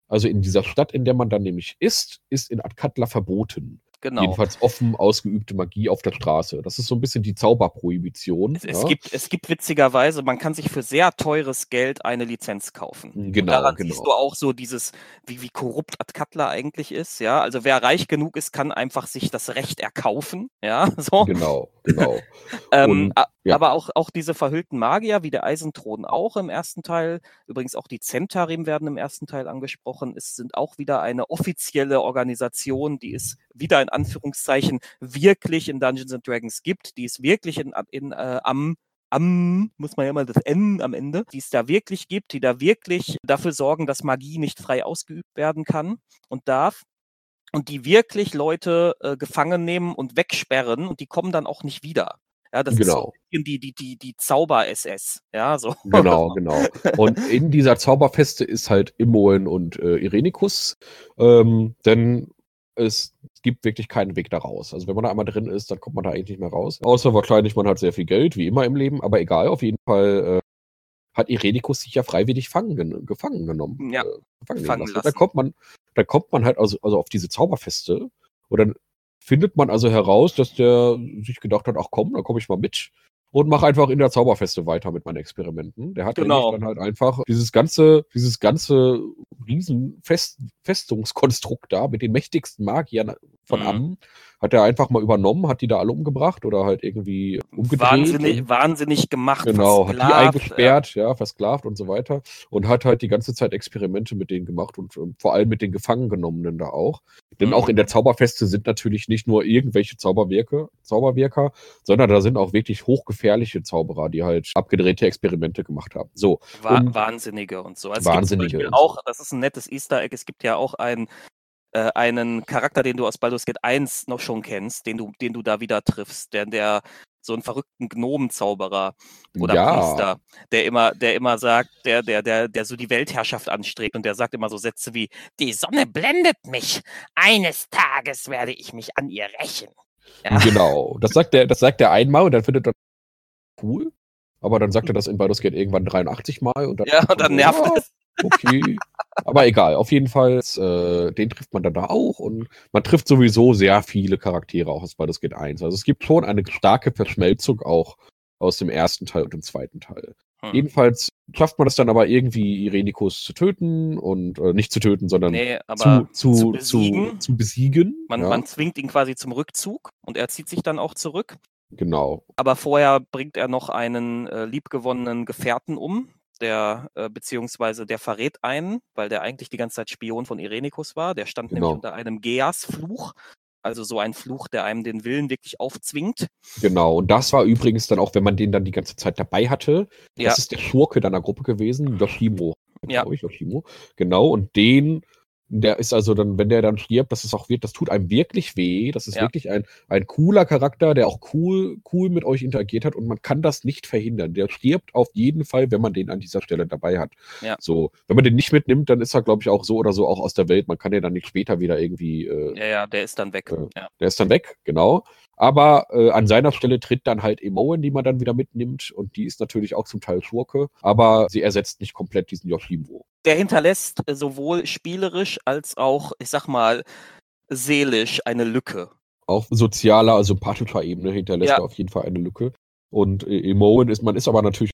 also in dieser Stadt, in der man dann nämlich ist, ist in Adkatla verboten. Genau. Jedenfalls offen ausgeübte Magie auf der Straße. Das ist so ein bisschen die Zauberprohibition. Es, es, ja. gibt, es gibt witzigerweise, man kann sich für sehr teures Geld eine Lizenz kaufen. Und Genau, daran genau. siehst du auch so dieses, wie, wie korrupt Adkatla eigentlich ist, ja. Also wer reich genug ist, kann einfach sich das Recht erkaufen, ja. So. Genau, genau. Ähm, Und, ja. Aber auch, auch diese verhüllten Magier, wie der Eisenthron auch im ersten Teil, übrigens auch die Zentarim werden im ersten Teil angesprochen, es sind auch wieder eine offizielle Organisation, die es wieder in Anführungszeichen wirklich in Dungeons and Dragons gibt, die es wirklich in, in, äh, am am, muss man ja mal das N am Ende, die es da wirklich gibt, die da wirklich dafür sorgen, dass Magie nicht frei ausgeübt werden kann und darf und die wirklich Leute äh, gefangen nehmen und wegsperren und die kommen dann auch nicht wieder. Ja, das ist so Genau. die, die, die, die Zauber-SS. Ja, so. Genau, genau. Und in dieser Zauberfeste ist halt Imoen und äh, Irenikus, ähm, denn es gibt wirklich keinen Weg da raus. Also wenn man da einmal drin ist, dann kommt man da eigentlich nicht mehr raus. Außer wahrscheinlich, man hat sehr viel Geld, wie immer im Leben, aber egal, auf jeden Fall äh, hat Irenikus sich ja freiwillig fangen, gen- gefangen genommen. Ja, äh, gefangen, fangen nehmen lassen. Da lassen. kommt man, da kommt man halt also, also auf diese Zauberfeste und dann findet man also heraus, dass der sich gedacht hat, ach komm, da komme ich mal mit und mache einfach in der Zauberfeste weiter mit meinen Experimenten. Der hat Genau. dann halt einfach dieses ganze, dieses ganze riesen Fest, Festungskonstrukt da mit den mächtigsten Magiern von Mhm. Ammen, hat er einfach mal übernommen, hat die da alle umgebracht oder halt irgendwie umgedreht. Wahnsinnig, und- wahnsinnig gemacht. Genau, hat die eingesperrt, ja, versklavt und so weiter. Und hat halt die ganze Zeit Experimente mit denen gemacht und ähm, vor allem mit den Gefangengenommenen da auch. Denn Mhm. auch in der Zauberfeste sind natürlich nicht nur irgendwelche Zauberwirke, Zauberwirker, sondern da sind auch wirklich hochgefährliche Zauberer, die halt abgedrehte Experimente gemacht haben. So, Wa Und- Wahnsinnige und so. Also Wahnsinnige auch, das ist ein nettes Easter Egg, es gibt ja auch einen, äh, einen Charakter, den du aus Baldur's Gate 1 noch schon kennst, den du, den du da wieder triffst, der, der so einen verrückten Gnomenzauberer oder Ja. Priester, der immer, der immer sagt, der, der, der, der so die Weltherrschaft anstrebt und der sagt immer so Sätze wie, die Sonne blendet mich. Eines Tages werde ich mich an ihr rächen. Ja. Genau. Das sagt der, das sagt er einmal und dann findet er cool. Aber dann sagt er das in Baldur's Gate irgendwann 83 Mal und dann, Ja, und dann nervt es. Okay. Aber egal, auf jeden Fall, äh, den trifft man dann da auch und man trifft sowieso sehr viele Charaktere auch aus Baldur's Gate 1. Also es gibt schon eine starke Verschmelzung auch aus dem ersten Teil und dem zweiten Teil. Hm. Jedenfalls schafft man es dann aber irgendwie, Irenikus zu töten und äh, nicht zu töten, sondern Nee, aber zu, zu, zu besiegen. Zu, zu besiegen. man, ja, man zwingt ihn quasi zum Rückzug und er zieht sich dann auch zurück. genau. Aber vorher bringt er noch einen äh, liebgewonnenen Gefährten um, der äh, beziehungsweise der verrät einen, weil der eigentlich die ganze Zeit Spion von Irenikus war. Der stand Genau. nämlich unter einem Geas-Fluch, also so ein Fluch, der einem den Willen wirklich aufzwingt. Genau, und das war übrigens dann auch, wenn man den dann die ganze Zeit dabei hatte, Ja. das ist der Schurke deiner Gruppe gewesen, Yoshimo. Ja. Ich, Yoshimo. Genau, und den, der ist also dann, wenn der dann stirbt, das ist auch wird, das tut einem wirklich weh. Das ist Ja. wirklich ein, ein cooler Charakter, der auch cool, cool mit euch interagiert hat und man kann das nicht verhindern. Der stirbt auf jeden Fall, wenn man den an dieser Stelle dabei hat. Ja. So, wenn man den nicht mitnimmt, dann ist er, glaube ich, auch so oder so auch aus der Welt. Man kann den dann nicht später wieder irgendwie äh, Ja, ja, der ist dann weg. Äh, Ja. der ist dann weg, genau. Aber äh, an seiner Stelle tritt dann halt Emoen, die man dann wieder mitnimmt. Und die ist natürlich auch zum Teil Schurke. Aber sie ersetzt nicht komplett diesen Yoshimo. Der hinterlässt äh, sowohl spielerisch als auch, ich sag mal, seelisch eine Lücke. Auf sozialer, also sympathischer Ebene hinterlässt Ja. er auf jeden Fall eine Lücke. Und äh, Emoen ist, man ist aber natürlich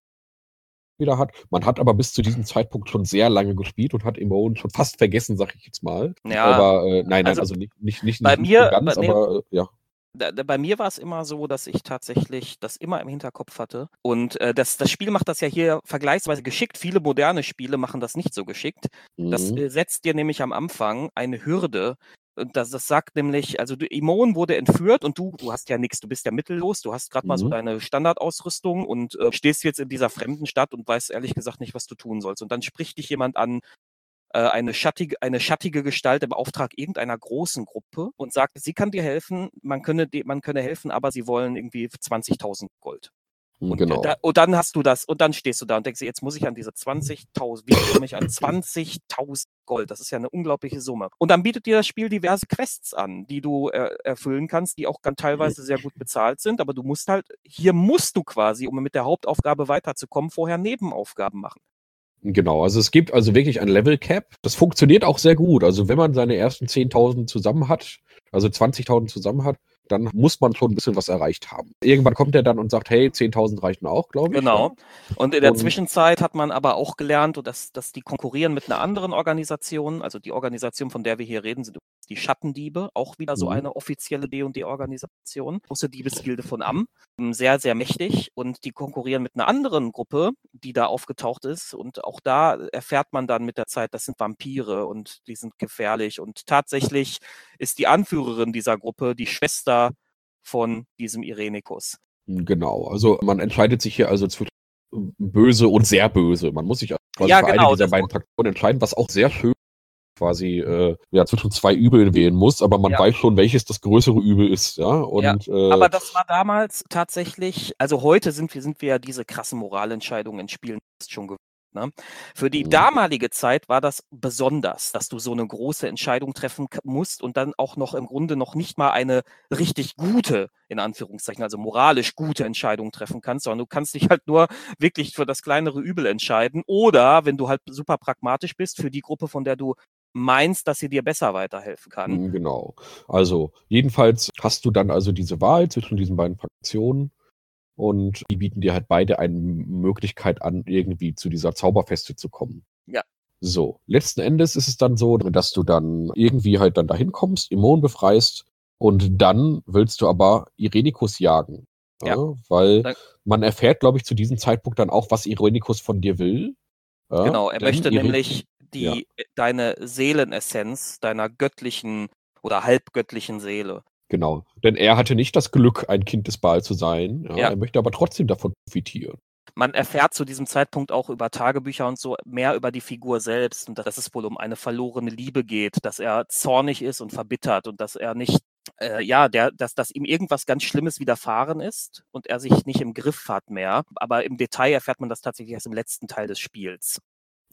wieder hat. Man hat aber bis zu diesem Zeitpunkt schon sehr lange gespielt und hat Emoen schon fast vergessen, sag ich jetzt mal. Ja, aber äh, nein, nein, also also, nicht, nicht, nicht, bei nicht mir- ganz, bei aber äh, ja. Da, da, bei mir war es immer so, dass ich tatsächlich das immer im Hinterkopf hatte. Und äh, das, das Spiel macht das ja hier vergleichsweise geschickt. Viele moderne Spiele machen das nicht so geschickt. Das Mhm. äh, setzt dir nämlich am Anfang eine Hürde. Und das, das sagt nämlich, also du, Imon wurde entführt und du, du hast ja nichts, du bist ja mittellos, du hast gerade mal so Mhm. deine Standardausrüstung und äh, stehst jetzt in dieser fremden Stadt und weißt ehrlich gesagt nicht, was du tun sollst. Und dann spricht dich jemand an, eine schattige, eine schattige Gestalt im Auftrag irgendeiner großen Gruppe und sagt, sie kann dir helfen, man könne, man könne helfen, aber sie wollen irgendwie 20.000 Gold. Und, genau. da, und dann hast du das, und dann stehst du da und denkst, dir, jetzt muss ich an diese 20.000, wie komme ich an 20.000 Gold? Das ist ja eine unglaubliche Summe. Und dann bietet dir das Spiel diverse Quests an, die du äh, erfüllen kannst, die auch ganz teilweise sehr gut bezahlt sind, aber du musst halt, hier musst du quasi, um mit der Hauptaufgabe weiterzukommen, vorher Nebenaufgaben machen. Genau, also es gibt also wirklich ein Level Cap. Das funktioniert auch sehr gut. Also wenn man seine ersten 10.000 zusammen hat, also 20.000 zusammen hat, dann muss man schon ein bisschen was erreicht haben. Irgendwann kommt er dann und sagt, hey, 10.000 reichen auch, glaube ich. Genau. Und in der Und- Zwischenzeit hat man aber auch gelernt, dass, dass die konkurrieren mit einer anderen Organisation. Also die Organisation, von der wir hier reden, sind die Schattendiebe, auch wieder so Mhm. eine offizielle D&D-Organisation. Große Diebesgilde von Am. Ähm, Sehr, sehr mächtig. Und die konkurrieren mit einer anderen Gruppe, die da aufgetaucht ist. Und auch da erfährt man dann mit der Zeit, das sind Vampire und die sind gefährlich. Und tatsächlich ist die Anführerin dieser Gruppe die Schwester von diesem Irenikus. Genau, also man entscheidet sich hier also zwischen böse und sehr böse. Man muss sich also quasi Ja, für genau, eine dieser das- beiden Fraktionen entscheiden, was auch sehr schön quasi äh, ja, zwischen zwei Übeln wählen muss, aber man Ja. weiß schon, welches das größere Übel ist, ja. Und äh, Aber das war damals tatsächlich, also heute sind wir, sind wir ja diese krassen Moralentscheidungen in Spielen schon gewöhnt. Ne? Für die Mhm. damalige Zeit war das besonders, dass du so eine große Entscheidung treffen musst und dann auch noch im Grunde noch nicht mal eine richtig gute, in Anführungszeichen, also moralisch gute Entscheidung treffen kannst, sondern du kannst dich halt nur wirklich für das kleinere Übel entscheiden oder, wenn du halt super pragmatisch bist, für die Gruppe, von der du meinst, dass sie dir besser weiterhelfen kann. Mm, Genau. Also, jedenfalls hast du dann also diese Wahl zwischen diesen beiden Fraktionen und die bieten dir halt beide eine Möglichkeit an, irgendwie zu dieser Zauberfeste zu kommen. Ja. So, letzten Endes ist es dann so, dass du dann irgendwie halt dann dahin kommst, Immun befreist und dann willst du aber Irenikus jagen. Ja. weil Dann- man erfährt, glaube ich, zu diesem Zeitpunkt dann auch, was Irenikus von dir will. Ja, Genau, er möchte nämlich die, ja. äh, deine Seelenessenz, deiner göttlichen oder halbgöttlichen Seele. Genau, denn er hatte nicht das Glück, ein Kind des Baal zu sein. Ja, Ja. Er möchte aber trotzdem davon profitieren. Man erfährt zu diesem Zeitpunkt auch über Tagebücher und so mehr über die Figur selbst und dass es wohl um eine verlorene Liebe geht, dass er zornig ist und verbittert und dass er nicht äh, ja, der, dass, dass ihm irgendwas ganz Schlimmes widerfahren ist und er sich nicht im Griff hat mehr. Aber im Detail erfährt man das tatsächlich erst im letzten Teil des Spiels.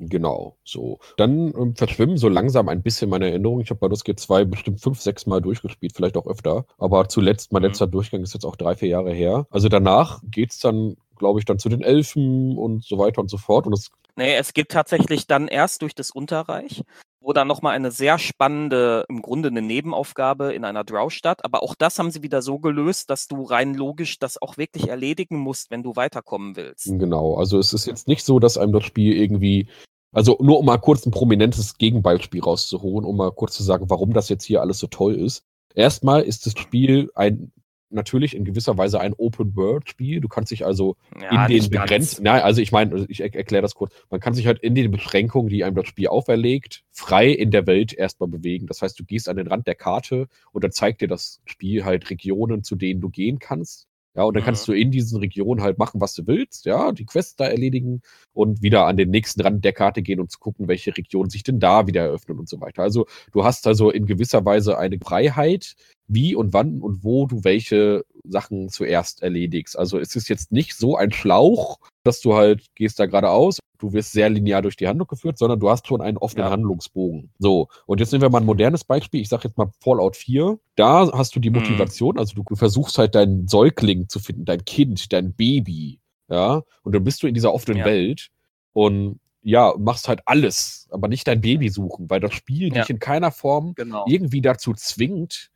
Genau, so. Dann ähm, verschwimmen so langsam ein bisschen meine Erinnerungen. Ich habe Baldur's Gate 2 bestimmt fünf, sechs Mal durchgespielt, vielleicht auch öfter. Aber zuletzt, mein Mhm. letzter Durchgang ist jetzt auch drei, vier Jahre her. Also danach geht's dann, glaube ich, dann zu den Elfen und so weiter und so fort. Und es Nee, es geht tatsächlich dann erst durch das Unterreich, wo dann nochmal eine sehr spannende, im Grunde eine Nebenaufgabe in einer Drow-Stadt. Aber auch das haben sie wieder so gelöst, dass du rein logisch das auch wirklich erledigen musst, wenn du weiterkommen willst. Genau, also es ist jetzt nicht so, dass einem das Spiel irgendwie, also nur um mal kurz ein prominentes Gegenbeispiel rauszuholen, um mal kurz zu sagen, warum das jetzt hier alles so toll ist. Erstmal ist das Spiel ein natürlich in gewisser Weise ein Open-World-Spiel. Du kannst dich also Ja, in den nicht ganz. begrenzt, nein, also ich meine, ich er erkläre das kurz. Man kann sich halt in den Beschränkungen, die einem das Spiel auferlegt, frei in der Welt erstmal bewegen. Das heißt, du gehst an den Rand der Karte und dann zeigt dir das Spiel halt Regionen, zu denen du gehen kannst. Ja, und dann kannst du in diesen Regionen halt machen, was du willst, ja, die Quests da erledigen und wieder an den nächsten Rand der Karte gehen und zu gucken, welche Regionen sich denn da wieder eröffnen und so weiter. Also du hast also in gewisser Weise eine Freiheit, wie und wann und wo du welche Sachen zuerst erledigst. Also es ist jetzt nicht so ein Schlauch, dass du halt gehst da geradeaus, du wirst sehr linear durch die Handlung geführt, sondern du hast schon einen offenen Ja. Handlungsbogen. So, und jetzt nehmen wir mal ein modernes Beispiel. Ich sage jetzt mal Fallout 4. Da hast du die Mhm. Motivation, also du versuchst halt deinen Säugling zu finden, dein Kind, dein Baby. Ja, und dann bist du in dieser offenen Ja. Welt und ja, machst halt alles, aber nicht dein Baby suchen, weil das Spiel Ja. dich in keiner Form Genau. irgendwie dazu zwingt,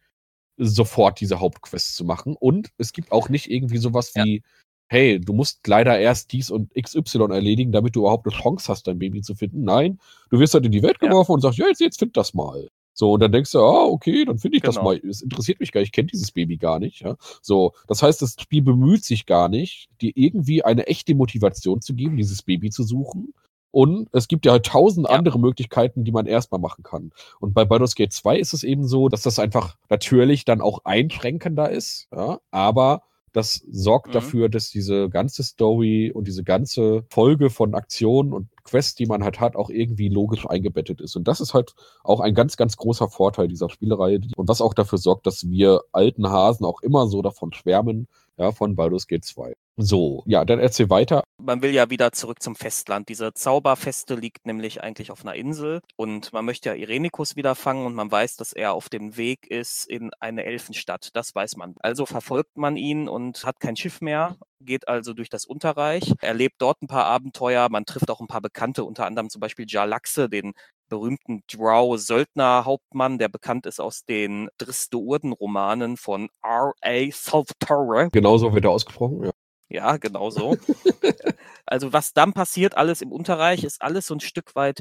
sofort diese Hauptquest zu machen. Und es gibt auch nicht irgendwie sowas Ja. wie, hey, du musst leider erst dies und XY erledigen, damit du überhaupt eine Chance hast, dein Baby zu finden. Nein, du wirst halt in die Welt Ja. geworfen und sagst, ja, jetzt, jetzt find das mal. So, und dann denkst du, ah, okay, dann finde ich das Genau. mal. Es interessiert mich gar nicht, ich kenne dieses Baby gar nicht. Ja? So, das heißt, das Spiel bemüht sich gar nicht, dir irgendwie eine echte Motivation zu geben, dieses Baby zu suchen. Und es gibt ja halt tausend Ja. andere Möglichkeiten, die man erstmal machen kann. Und bei Baldur's Gate 2 ist es eben so, dass das einfach natürlich dann auch einschränkender ist, ja, aber das sorgt Mhm. dafür, dass diese ganze Story und diese ganze Folge von Aktionen und Quests, die man halt hat, auch irgendwie logisch eingebettet ist. Und das ist halt auch ein ganz, ganz großer Vorteil dieser Spielereihe. Und was auch dafür sorgt, dass wir alten Hasen auch immer so davon schwärmen, ja, von Baldur's Gate 2. So, ja, dann erzähl weiter. Man will ja wieder zurück zum Festland. Diese Zauberfeste liegt nämlich eigentlich auf einer Insel und man möchte ja Irenikus wieder fangen und man weiß, dass er auf dem Weg ist in eine Elfenstadt. Das weiß man. Also verfolgt man ihn und hat kein Schiff mehr, geht also durch das Unterreich, erlebt dort ein paar Abenteuer, man trifft auch ein paar Bekannte, unter anderem zum Beispiel Jalaxe, den berühmten Drow-Söldner-Hauptmann, der bekannt ist aus den Driste-Urden-Romanen von R.A. Salvatore. Genauso wird er ausgesprochen, ja. Ja, genau so. also was dann passiert, alles im Unterreich, ist alles so ein Stück weit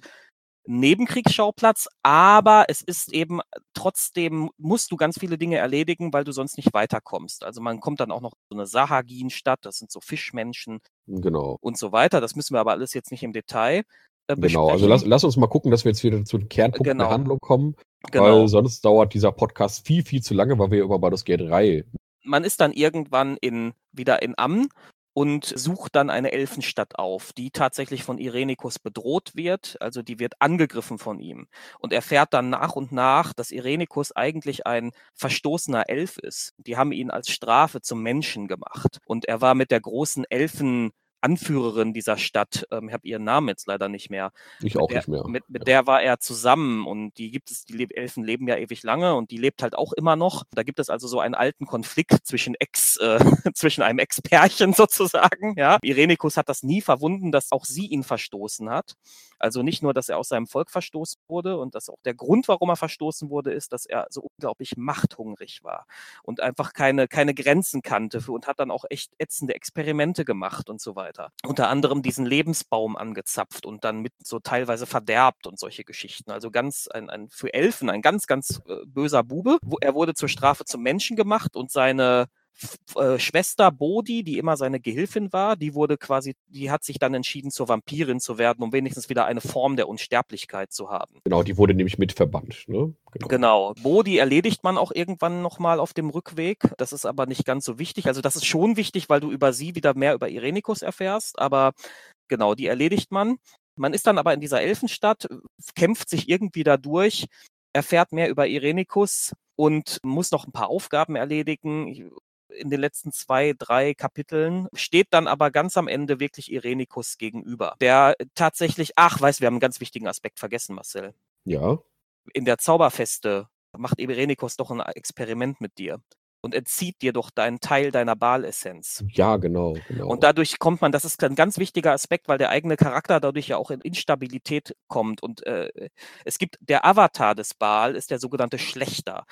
Nebenkriegsschauplatz, aber es ist eben trotzdem, musst du ganz viele Dinge erledigen, weil du sonst nicht weiterkommst. Also man kommt dann auch noch so eine Sahagin-Stadt, das sind so Fischmenschen Genau. und so weiter. Das müssen wir aber alles jetzt nicht im Detail äh, Genau, also besprechen. lass, lass uns mal gucken, dass wir jetzt wieder zu den Kernpunkten Genau. der Handlung kommen, genau. weil sonst dauert dieser Podcast viel, viel zu lange, weil wir über Baldur's Gate 3 man ist dann irgendwann in, wieder in Amn und sucht dann eine Elfenstadt auf, die tatsächlich von Irenikus bedroht wird, also die wird angegriffen von ihm und erfährt dann nach und nach, dass Irenikus eigentlich ein verstoßener Elf ist. Die haben ihn als Strafe zum Menschen gemacht und er war mit der großen Elfen Anführerin dieser Stadt, ähm, ich habe ihren Namen jetzt leider nicht mehr, ich auch der, nicht mehr. Mit, mit Ja. der war er zusammen und die gibt es, die Elfen leben ja ewig lange und die lebt halt auch immer noch. Da gibt es also so einen alten Konflikt zwischen Ex, äh, zwischen einem Ex-Pärchen sozusagen. Ja, Irenikus hat das nie verwunden, dass auch sie ihn verstoßen hat. Also nicht nur, dass er aus seinem Volk verstoßen wurde und dass auch der Grund, warum er verstoßen wurde, ist, dass er so unglaublich machthungrig war und einfach keine, keine Grenzen kannte für, und hat dann auch echt ätzende Experimente gemacht und so weiter. Unter anderem diesen Lebensbaum angezapft und dann mit so teilweise verderbt und solche Geschichten. Also ganz ein, ein für Elfen ein ganz, ganz äh, böser Bube. Er wurde zur Strafe zum Menschen gemacht und seine äh, Schwester Bodhi, die immer seine Gehilfin war, die wurde quasi, die hat sich dann entschieden, zur Vampirin zu werden, um wenigstens wieder eine Form der Unsterblichkeit zu haben. Genau, die wurde nämlich mitverbannt. Ne? Genau. Genau. Bodhi erledigt man auch irgendwann nochmal auf dem Rückweg. Das ist aber nicht ganz so wichtig. Also das ist schon wichtig, weil du über sie wieder mehr über Irenikus erfährst. Aber genau, die erledigt man. Man ist dann aber in dieser Elfenstadt, kämpft sich irgendwie da durch, erfährt mehr über Irenikus und muss noch ein paar Aufgaben erledigen. In den letzten zwei, drei Kapiteln steht dann aber ganz am Ende wirklich Irenikus gegenüber, der tatsächlich, ach, weißt, wir haben einen ganz wichtigen Aspekt vergessen, Marcel. Ja. In der Zauberfeste macht Irenikus doch ein Experiment mit dir und entzieht dir doch deinen Teil deiner Balessenz. Ja, genau, genau. Und dadurch kommt man, das ist ein ganz wichtiger Aspekt, weil der eigene Charakter dadurch ja auch in Instabilität kommt. Und äh, es gibt der Avatar des Baal, ist der sogenannte Schlechter.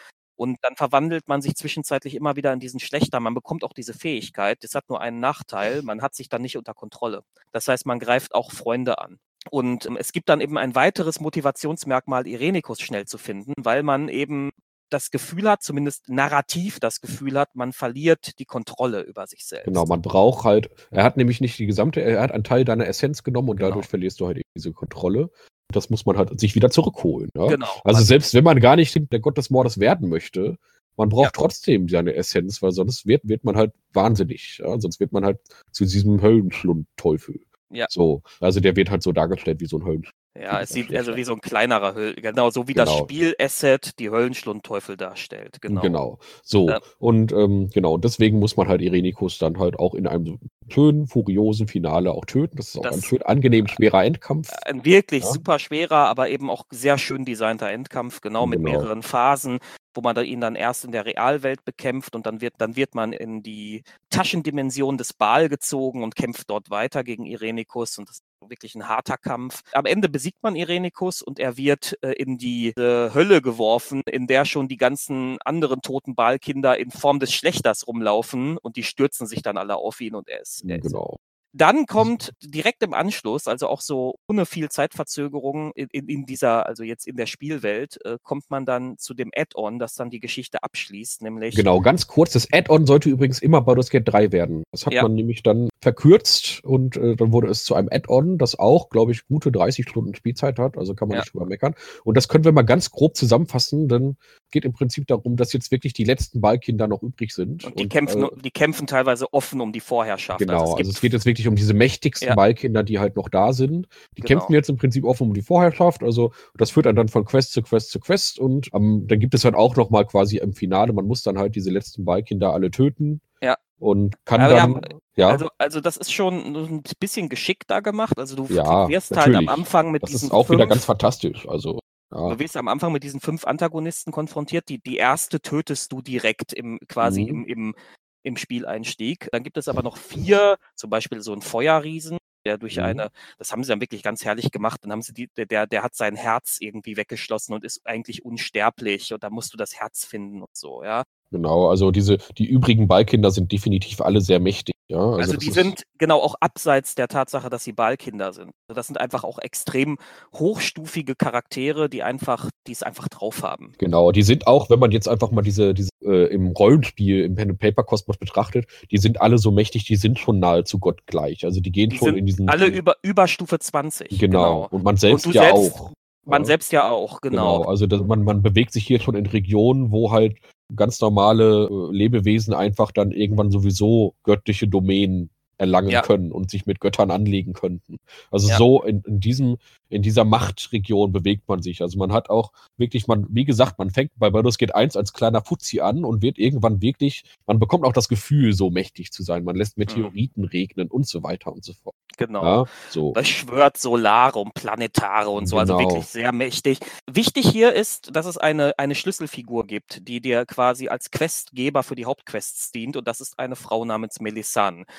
Und dann verwandelt man sich zwischenzeitlich immer wieder in diesen Schlechter. Man bekommt auch diese Fähigkeit. Das hat nur einen Nachteil. Man hat sich dann nicht unter Kontrolle. Das heißt, man greift auch Freunde an. Und ähm, es gibt dann eben ein weiteres Motivationsmerkmal, Irenikus schnell zu finden, weil man eben das Gefühl hat, zumindest narrativ das Gefühl hat, man verliert die Kontrolle über sich selbst. Genau, man braucht halt, er hat nämlich nicht die gesamte, er hat einen Teil deiner Essenz genommen und Genau. dadurch verlierst du halt eben diese Kontrolle. Das muss man halt sich wieder zurückholen. Ja? Genau. Also selbst wenn man gar nicht der Gott des Mordes werden möchte, man braucht trotzdem seine Essenz, weil sonst wird, wird man halt wahnsinnig. Ja? Sonst wird man halt zu diesem Höllenschlund-Teufel. Ja. So, also der wird halt so dargestellt wie so ein Höllen. Ja, es sieht also wie so ein kleinerer Höll, genau, so wie das Genau. Spiel-Asset die Höllenschlundteufel darstellt. Genau. Genau. So. Ja. Und ähm, genau, deswegen muss man halt Irenikus dann halt auch in einem schönen, furiosen Finale auch töten. Das ist auch Das- ein schön angenehm schwerer Endkampf. Ein wirklich Ja. super schwerer, aber eben auch sehr schön designter Endkampf, genau mit Genau. mehreren Phasen, wo man ihn dann erst in der Realwelt bekämpft und dann wird, dann wird man in die Taschendimension des Baal gezogen und kämpft dort weiter gegen Irenikus und das wirklich ein harter Kampf. Am Ende besiegt man Irenikus und er wird äh, in die äh, Hölle geworfen, in der schon die ganzen anderen toten Baalkinder in Form des Schlechters rumlaufen und die stürzen sich dann alle auf ihn und er ist, er ist Genau. dann kommt direkt im Anschluss, also auch so ohne viel Zeitverzögerung in, in, in dieser, also jetzt in der Spielwelt, äh, kommt man dann zu dem Add-on, das dann die Geschichte abschließt, nämlich Genau, ganz kurz. Das Add-on sollte übrigens immer Baldur's Gate 3 werden. Das hat Ja. man nämlich dann verkürzt und äh, dann wurde es zu einem Add-on, das auch, glaube ich, gute 30 Stunden Spielzeit hat. Also kann man Ja. nicht drüber meckern. Und das können wir mal ganz grob zusammenfassen, denn geht im Prinzip darum, dass jetzt wirklich die letzten Ballkinder noch übrig sind. und die kämpfen, äh, die kämpfen teilweise offen um die Vorherrschaft. Genau, also es es, gibt geht jetzt wirklich um diese mächtigsten Ja. Ballkinder, die halt noch da sind. Die Genau. kämpfen jetzt im Prinzip offen um die Vorherrschaft. Also das führt dann von Quest zu Quest zu Quest und ähm, dann gibt es halt auch noch mal quasi im Finale, man muss dann halt diese letzten Ballkinder alle töten. Ja. Und kann wir dann, haben- ja, Also, also das ist schon ein bisschen geschickter gemacht. Also du Ja, wirst halt am natürlich. Anfang mit das diesen ist auch wieder fünf, ganz fantastisch. Also, ja, Du wirst am Anfang mit diesen fünf Antagonisten konfrontiert. Die, die erste tötest du direkt im quasi Mhm. im, im, im Spieleinstieg. Dann gibt es aber noch vier, zum Beispiel so ein Feuerriesen, der durch Mhm. eine, das haben sie dann wirklich ganz herrlich gemacht. Dann haben sie die, der- der, der hat sein Herz irgendwie weggeschlossen und ist eigentlich unsterblich und da musst du das Herz finden und so, ja. genau. Also diese, die übrigen Ballkinder sind definitiv alle sehr mächtig. Ja, also, Also, die sind genau auch abseits der Tatsache, dass sie Ballkinder sind. Also Das sind einfach auch extrem hochstufige Charaktere, die einfach, die es einfach drauf haben. Genau, die sind auch, wenn man jetzt einfach mal diese, diese äh, im Rollenspiel, im Pen-and-Paper-Kosmos betrachtet, die sind alle so mächtig, die sind schon nahezu gottgleich. Also die gehen Die schon in diesen. Alle über, über Stufe 20. Genau. Und man selbst du ja selbst- auch. Man Ja. selbst ja auch, genau. Also das, man, man bewegt sich hier schon in Regionen, wo halt ganz normale äh, Lebewesen einfach dann irgendwann sowieso göttliche Domänen erlangen Ja. können und sich mit Göttern anlegen könnten. Also Ja. so in, in diesem, in dieser Machtregion bewegt man sich. Also man hat auch wirklich, man, wie gesagt, man fängt bei Baldur's Gate 1 als kleiner Fuzzi an und wird irgendwann wirklich, man bekommt auch das Gefühl, so mächtig zu sein. Man lässt Meteoriten regnen und so weiter und so fort. genau. Ja, so. beschwört Solare und Planetare und so, also Genau. wirklich sehr mächtig. Wichtig hier ist, dass es eine, eine Schlüsselfigur gibt, die dir quasi als Questgeber für die Hauptquests dient und das ist eine Frau namens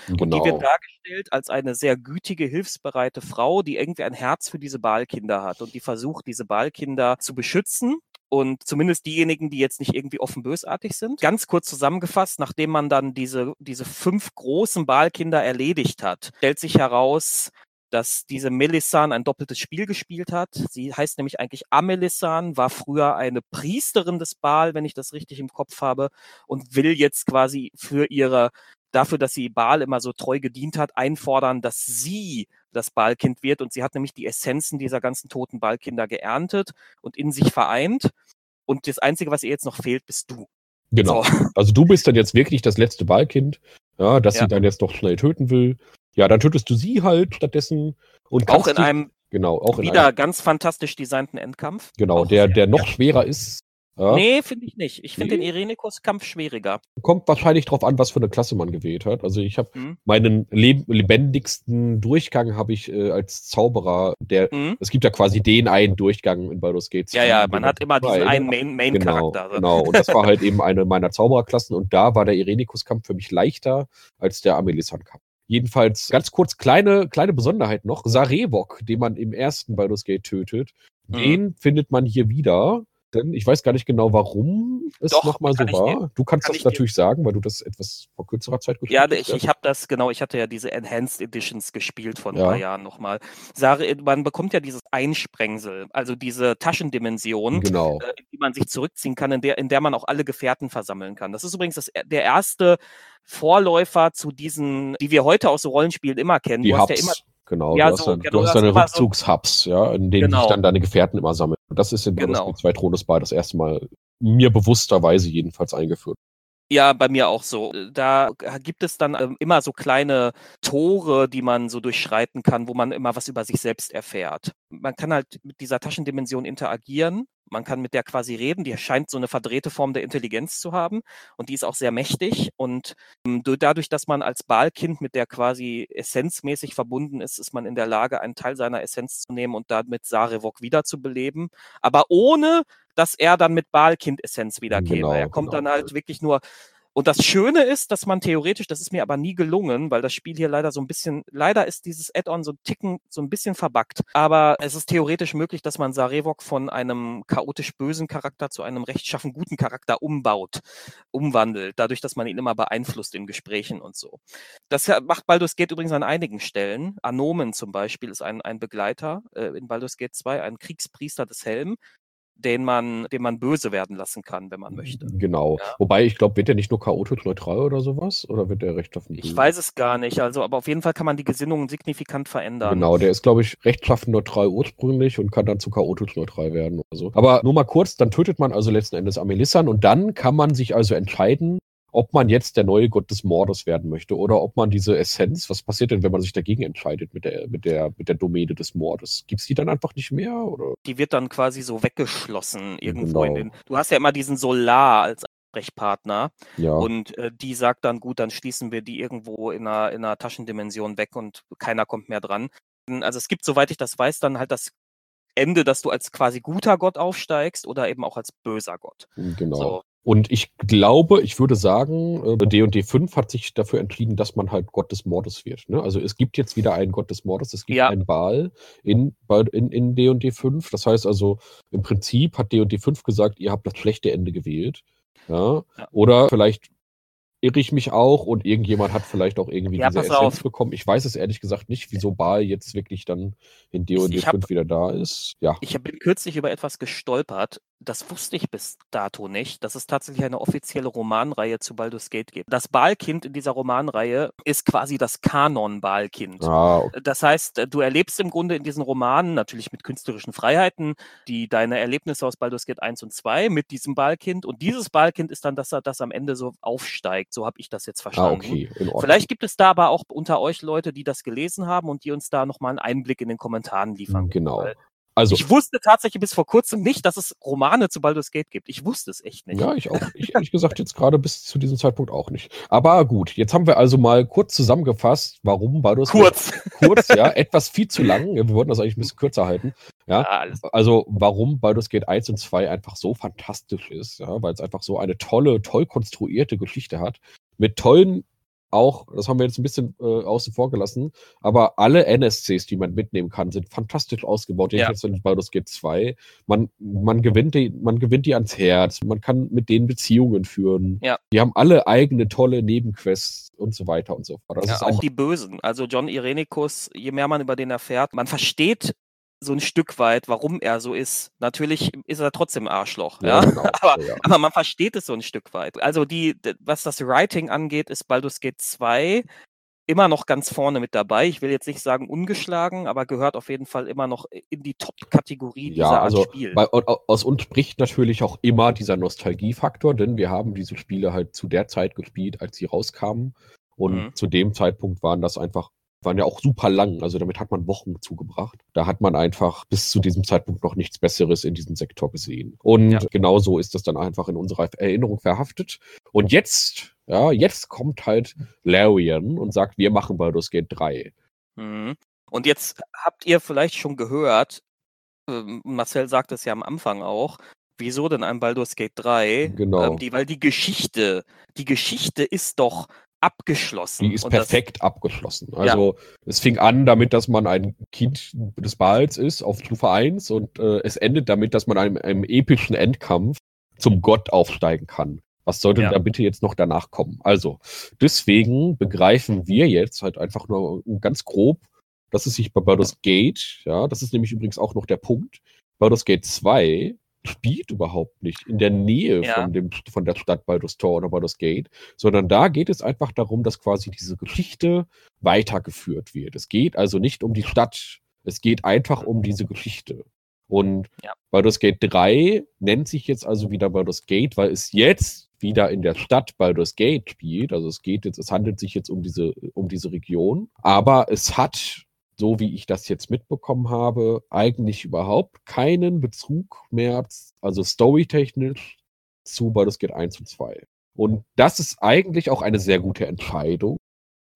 die Genau. Wird dargestellt als eine sehr gütige, hilfsbereite Frau, die irgendwie ein Herz für diese Balkinder hat und die versucht, diese Balkinder zu beschützen. Und zumindest diejenigen, die jetzt nicht irgendwie offen bösartig sind. Ganz kurz zusammengefasst, nachdem man dann diese, diese fünf großen Balkinder erledigt hat, stellt sich heraus, dass diese Melissan ein doppeltes Spiel gespielt hat. Sie heißt nämlich eigentlich Amelissan, war früher eine Priesterin des Baal, wenn ich das richtig im Kopf habe, und will jetzt quasi für ihre, dafür, dass sie Baal immer so treu gedient hat, einfordern, dass sie das Baalkind wird. Und sie hat nämlich die Essenzen dieser ganzen toten Baalkinder geerntet und in sich vereint. Und das Einzige, was ihr jetzt noch fehlt, bist du. Genau. So. Also du bist dann jetzt wirklich das letzte Ballkind, ja, das Ja. sie dann jetzt noch schnell töten will. Ja, dann tötest du sie halt stattdessen und Auch in dich- einem Genau, auch in Wieder einer, ganz fantastisch designten Endkampf. genau, auch der, der noch schwerer ist. Ja, Nee, finde ich nicht. Ich finde Nee? den Irenicus-Kampf schwieriger. Kommt wahrscheinlich drauf an, was für eine Klasse man gewählt hat. Also ich habe Mhm. meinen leb lebendigsten Durchgang habe ich äh, als Zauberer, der Mhm. es gibt ja quasi den einen Durchgang in Baldur's Gate. Ja, 2, ja, man hat immer diesen einen ne? Main- Main- Genau, Main-Charakter. genau. Und das war halt eben eine meiner Zaubererklassen und da war der Irenicus-Kampf für mich leichter als der Amelissan-Kampf. Jedenfalls ganz kurz kleine, kleine Besonderheit noch. Sarevok, den man im ersten Baldur's Gate tötet, Mhm. den findet man hier wieder. Denn ich weiß gar nicht genau, warum es nochmal so war. dir- du kannst kann das ich dir- natürlich sagen, weil du das etwas vor kürzerer Zeit gespielt Ja, hast. ich, ich habe das, genau, ich hatte ja diese Enhanced Editions gespielt vor ein Ja. paar Jahren nochmal. Sare, man bekommt ja dieses Einsprengsel, also diese Taschendimension, Genau. äh, in die man sich zurückziehen kann, in der, in der man auch alle Gefährten versammeln kann. Das ist übrigens das, der erste Vorläufer zu diesen, die wir heute aus so Rollenspielen immer kennen. Die Hubs. ja immer, genau. Ja, du hast, so, dann, genau, du hast hast deine immer so- Rückzugshubs, ja, in denen Genau. sich dann deine Gefährten immer sammeln. Und das ist in Baldur's Genau. Gate 2 Thronesbar das erste Mal mir bewussterweise jedenfalls eingeführt. Ja, bei mir auch so. Da gibt es dann ähm, immer so kleine Tore, die man so durchschreiten kann, wo man immer was über sich selbst erfährt. Man kann halt mit dieser Taschendimension interagieren. Man kann mit der quasi reden. Die scheint so eine verdrehte Form der Intelligenz zu haben. Und die ist auch sehr mächtig. Und ähm, du- dadurch, dass man als Balkind mit der quasi essenzmäßig verbunden ist, ist man in der Lage, einen Teil seiner Essenz zu nehmen und damit Sarevok wiederzubeleben. Aber ohne, dass er dann mit Balkind-Essenz wiederkäme. Genau, er kommt genau. dann halt wirklich nur und das Schöne ist, dass man theoretisch, das ist mir aber nie gelungen, weil das Spiel hier leider so ein bisschen, leider ist dieses Add-on so ein Ticken, so ein bisschen verbuggt. Aber es ist theoretisch möglich, dass man Sarevok von einem chaotisch bösen Charakter zu einem rechtschaffen guten Charakter umbaut, umwandelt, dadurch, dass man ihn immer beeinflusst in Gesprächen und so. Das macht Baldur's Gate übrigens an einigen Stellen. Anomen zum Beispiel ist ein, ein Begleiter äh, in Baldur's Gate 2, ein Kriegspriester des Helm, den man, den man böse werden lassen kann, wenn man möchte. Genau. Ja. Wobei, ich glaube, wird der nicht nur chaotisch neutral oder sowas? Oder wird der rechtschaffen Ich weiß es gar nicht, also, aber auf jeden Fall kann man die Gesinnungen signifikant verändern. Genau, der ist, glaube ich, rechtschaffen neutral ursprünglich und kann dann zu chaotisch neutral werden oder so. Aber nur mal kurz, dann tötet man also letzten Endes Amelissan und dann kann man sich also entscheiden, ob man jetzt der neue Gott des Mordes werden möchte oder ob man diese Essenz, was passiert denn, wenn man sich dagegen entscheidet mit der, mit der, mit der Domäne des Mordes? Gibt es die dann einfach nicht mehr? Oder? Die wird dann quasi so weggeschlossen irgendwo in Genau. den. Du hast ja immer diesen Solar als Ansprechpartner Ja. und äh, die sagt dann, gut, dann schließen wir die irgendwo in einer, in einer Taschendimension weg und keiner kommt mehr dran. Also es gibt, soweit ich das weiß, dann halt das Ende, dass du als quasi guter Gott aufsteigst oder eben auch als böser Gott. genau. So. Und ich glaube, ich würde sagen, äh, D&D 5 hat sich dafür entschieden, dass man halt Gott des Mordes wird. Ne? Also es gibt jetzt wieder einen Gott des Mordes, es gibt Ja. einen Baal in, in, in D&D 5. Das heißt also, im Prinzip hat D&D 5 gesagt, ihr habt das schlechte Ende gewählt. Ja? Ja. Oder vielleicht irre ich mich auch und irgendjemand hat vielleicht auch irgendwie Ja, diese Essenz auf. bekommen. Ich weiß es ehrlich gesagt nicht, wieso Baal jetzt wirklich dann in D&D ich hab- 5 wieder da ist. Ja, Ich bin kürzlich über etwas gestolpert. Das wusste ich bis dato nicht, dass es tatsächlich eine offizielle Romanreihe zu Baldur's Gate gibt. Das Balkind in dieser Romanreihe ist quasi das Kanon-Balkind. ah, okay. Das heißt, du erlebst im Grunde in diesen Romanen, natürlich mit künstlerischen Freiheiten, die deine Erlebnisse aus Baldur's Gate 1 und 2 mit diesem Balkind. Und dieses Balkind ist dann das, das am Ende so aufsteigt. So habe ich das jetzt ah, verstanden. okay, in Ordnung. Vielleicht gibt es da aber auch unter euch Leute, die das gelesen haben und die uns da nochmal einen Einblick in den Kommentaren liefern. können, Genau. weil Also, Ich wusste tatsächlich bis vor kurzem nicht, dass es Romane zu Baldur's Gate gibt. Ich wusste es echt nicht. Ja, ich auch. Ich ehrlich gesagt jetzt gerade bis zu diesem Zeitpunkt auch nicht. Aber gut, jetzt haben wir also mal kurz zusammengefasst, warum Baldur's Kurz. Gate kurz, ja, etwas viel zu lang. Wir wollten das eigentlich ein bisschen kürzer halten. Ja, also warum Baldur's Gate 1 und 2 einfach so fantastisch ist, ja, weil es einfach so eine tolle, toll konstruierte Geschichte hat. Mit tollen auch, das haben wir jetzt ein bisschen äh, außen vor gelassen, aber alle NSCs, die man mitnehmen kann, sind fantastisch ausgebaut. Ja. Jetzt in Baldur's Gate 2. Man, man, gewinnt die, man gewinnt die ans Herz, man kann mit denen Beziehungen führen. Ja. Die haben alle eigene tolle Nebenquests und so weiter und so fort. Das Ja, ist auch die Bösen. Also John Irenicus, je mehr man über den erfährt, man versteht so ein Stück weit, warum er so ist. Natürlich ist er trotzdem Arschloch, ja. genau. Aber, ja. aber man versteht es so ein Stück weit. Also die, was das Writing angeht, ist Baldur's Gate 2 immer noch ganz vorne mit dabei. Ich will jetzt nicht sagen ungeschlagen, aber gehört auf jeden Fall immer noch in die Top-Kategorie dieser Ja, Art also Spiel. bei, au- aus uns spricht natürlich auch immer dieser Nostalgiefaktor, denn wir haben diese Spiele halt zu der Zeit gespielt, als sie rauskamen. Und Mhm. zu dem Zeitpunkt waren das einfach waren ja auch super lang, also damit hat man Wochen zugebracht. Da hat man einfach bis zu diesem Zeitpunkt noch nichts Besseres in diesem Sektor gesehen. Und Ja. genau so ist das dann einfach in unserer Erinnerung verhaftet. Und jetzt, ja, jetzt kommt halt Larian und sagt, wir machen Baldur's Gate 3. Mhm. Und jetzt habt ihr vielleicht schon gehört, ähm, Marcel sagt es ja am Anfang auch, wieso denn ein Baldur's Gate 3? Genau. Ähm, die, weil die Geschichte, die Geschichte ist doch abgeschlossen. Die ist perfekt abgeschlossen. Also es fing an damit, dass man ein Kind des Bals ist auf Stufe 1 und äh, es endet damit, dass man einem, einem epischen Endkampf zum Gott aufsteigen kann. Was sollte Ja. da bitte jetzt noch danach kommen? Also, deswegen begreifen wir jetzt halt einfach nur ganz grob, dass es sich bei Baldur's Gate, ja, das ist nämlich übrigens auch noch der Punkt, Baldur's Gate 2 spielt überhaupt nicht in der Nähe Ja. von, dem, von der Stadt Baldur's Tor oder Baldur's Gate, sondern da geht es einfach darum, dass quasi diese Geschichte weitergeführt wird. Es geht also nicht um die Stadt, es geht einfach um diese Geschichte. Und Ja. Baldur's Gate 3 nennt sich jetzt also wieder Baldur's Gate, weil es jetzt wieder in der Stadt Baldur's Gate spielt. Also es geht jetzt, es handelt sich jetzt um diese, um diese Region. Aber es hat, so wie ich das jetzt mitbekommen habe, eigentlich überhaupt keinen Bezug mehr, also storytechnisch zu Baldur's Gate 1 und 2. Und das ist eigentlich auch eine sehr gute Entscheidung,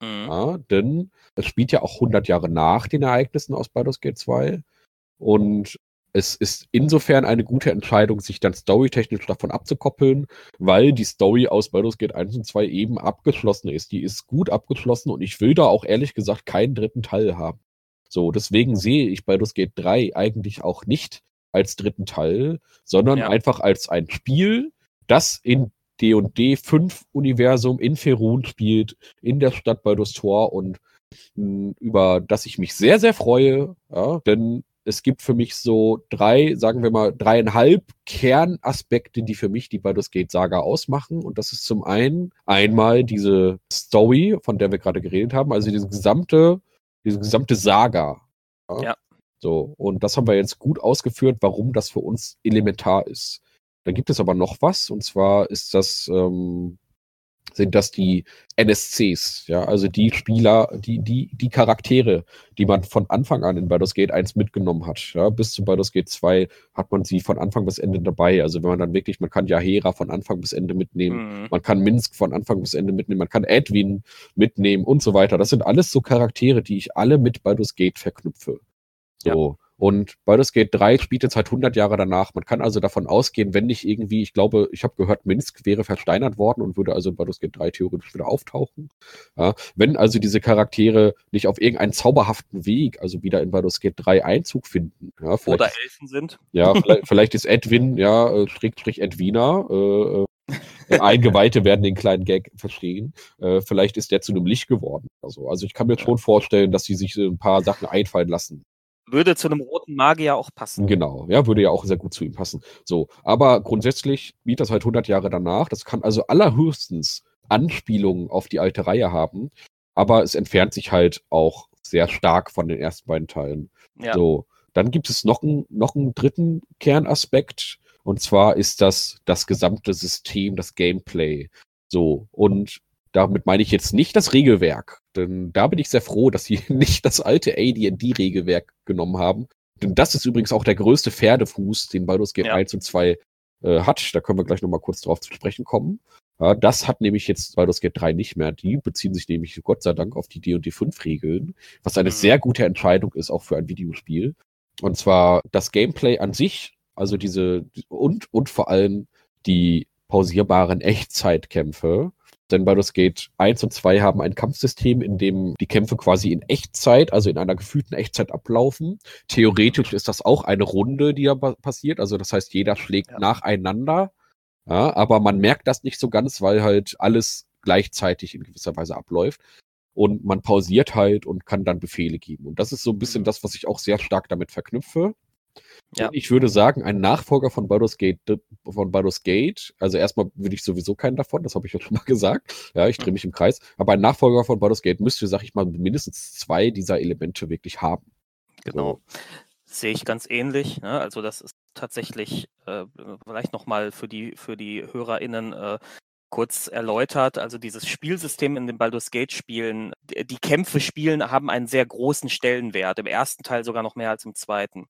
Mhm. ja, denn es spielt ja auch 100 Jahre nach den Ereignissen aus Baldur's Gate 2. Und es ist insofern eine gute Entscheidung, sich dann storytechnisch davon abzukoppeln, weil die Story aus Baldur's Gate 1 und 2 eben abgeschlossen ist. Die ist gut abgeschlossen und ich will da auch ehrlich gesagt keinen dritten Teil haben. So, deswegen sehe ich Baldur's Gate 3 eigentlich auch nicht als dritten Teil, sondern Ja. einfach als ein Spiel, das in D&D 5 Universum in Ferun spielt, in der Stadt Baldur's Tor und mh, über das ich mich sehr, sehr freue, ja, denn es gibt für mich so drei, sagen wir mal, dreieinhalb Kernaspekte, die für mich die Baldur's Gate Saga ausmachen. Und das ist zum einen einmal diese Story, von der wir gerade geredet haben, also diese gesamte, diese gesamte Saga. Ja. So, und das haben wir jetzt gut ausgeführt, warum das für uns elementar ist. Dann gibt es aber noch was, und zwar ist das, ähm, sind das die NSCs, ja, also die Spieler, die, die, die Charaktere, die man von Anfang an in Baldur's Gate 1 mitgenommen hat. Ja, bis zu Baldur's Gate 2 hat man sie von Anfang bis Ende dabei. Also wenn man dann wirklich, man kann Yahera von Anfang bis Ende mitnehmen, Mhm. man kann Minsk von Anfang bis Ende mitnehmen, man kann Edwin mitnehmen und so weiter. Das sind alles so Charaktere, die ich alle mit Baldur's Gate verknüpfe. So. Und Baldur's Gate 3 spielt jetzt halt 100 Jahre danach. Man kann also davon ausgehen, wenn nicht irgendwie, ich glaube, ich habe gehört, Minsk wäre versteinert worden und würde also in Baldur's Gate 3 theoretisch wieder auftauchen. Ja, wenn also diese Charaktere nicht auf irgendeinen zauberhaften Weg, also wieder in Baldur's Gate 3 Einzug finden. Ja, Oder Elfen sind. ja, vielleicht, vielleicht ist Edwin, ja, äh, Strich, Strich Edwina, äh, äh, Eingeweihte werden den kleinen Gag verstehen. Äh, vielleicht ist der zu einem Licht geworden. Also, also ich kann mir schon vorstellen, dass sie sich ein paar Sachen einfallen lassen. Würde zu einem roten Magier auch passen. Genau, ja, würde ja auch sehr gut zu ihm passen. So, aber grundsätzlich spielt das halt 100 Jahre danach. Das kann also allerhöchstens Anspielungen auf die alte Reihe haben, aber es entfernt sich halt auch sehr stark von den ersten beiden Teilen. Ja. So, dann gibt es noch, einen noch einen dritten Kernaspekt und zwar ist das das gesamte System, das Gameplay. So, und damit meine ich jetzt nicht das Regelwerk, denn da bin ich sehr froh, dass sie nicht das alte AD&D-Regelwerk genommen haben. Denn das ist übrigens auch der größte Pferdefuß, den Baldur's Gate Ja. 1 und 2 äh, hat. Da können wir gleich nochmal kurz drauf zu sprechen kommen. Ja, das hat nämlich jetzt Baldur's Gate 3 nicht mehr. Die beziehen sich nämlich Gott sei Dank auf die D&D 5 Regeln, was eine Mhm. sehr gute Entscheidung ist, auch für ein Videospiel. Und zwar das Gameplay an sich, also diese und, und vor allem die pausierbaren Echtzeitkämpfe. Denn Baldur's Gate 1 und 2 haben ein Kampfsystem, in dem die Kämpfe quasi in Echtzeit, also in einer gefühlten Echtzeit ablaufen. Theoretisch ist das auch eine Runde, die da pa- passiert. Also das heißt, jeder schlägt Ja. nacheinander. Ja, aber man merkt das nicht so ganz, weil halt alles gleichzeitig in gewisser Weise abläuft. Und man pausiert halt und kann dann Befehle geben. Und das ist so ein bisschen Mhm. das, was ich auch sehr stark damit verknüpfe. Ja. Ich würde sagen, ein Nachfolger von Baldur's Gate, von Baldur's Gate, also erstmal würde ich sowieso keinen davon, das habe ich ja schon mal gesagt. Ja, ich drehe mich im Kreis. Aber ein Nachfolger von Baldur's Gate müsste, sag ich mal, mindestens zwei dieser Elemente wirklich haben. Genau. Sehe ich ganz ähnlich. Ne? Also das ist tatsächlich äh, vielleicht nochmal für die, für die HörerInnen, äh, kurz erläutert. Also dieses Spielsystem in den Baldur's Gate Spielen, die Kämpfe spielen, haben einen sehr großen Stellenwert. Im ersten Teil sogar noch mehr als im zweiten.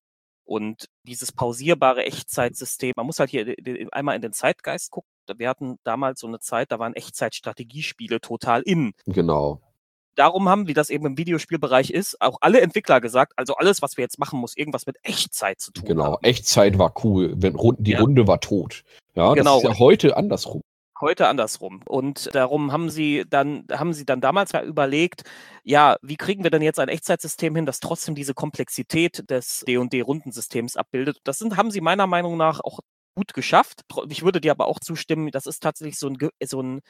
Und dieses pausierbare Echtzeitsystem, man muss halt hier de- de- einmal in den Zeitgeist gucken. Wir hatten damals so eine Zeit, da waren Echtzeitstrategiespiele total in. Genau. Darum haben, wie das eben im Videospielbereich ist, auch alle Entwickler gesagt, also alles, was wir jetzt machen, muss irgendwas mit Echtzeit zu tun Genau. haben. Echtzeit war cool. Wenn Rund, die Ja. Runde war tot. Ja, Genau. das ist ja heute andersrum. Heute andersrum. Und darum haben sie dann, haben sie dann damals mal überlegt, ja, wie kriegen wir denn jetzt ein Echtzeitsystem hin, das trotzdem diese Komplexität des D&D-Rundensystems abbildet? Das sind, haben sie meiner Meinung nach auch gut geschafft. Ich würde dir aber auch zustimmen, das ist tatsächlich so ein, so ein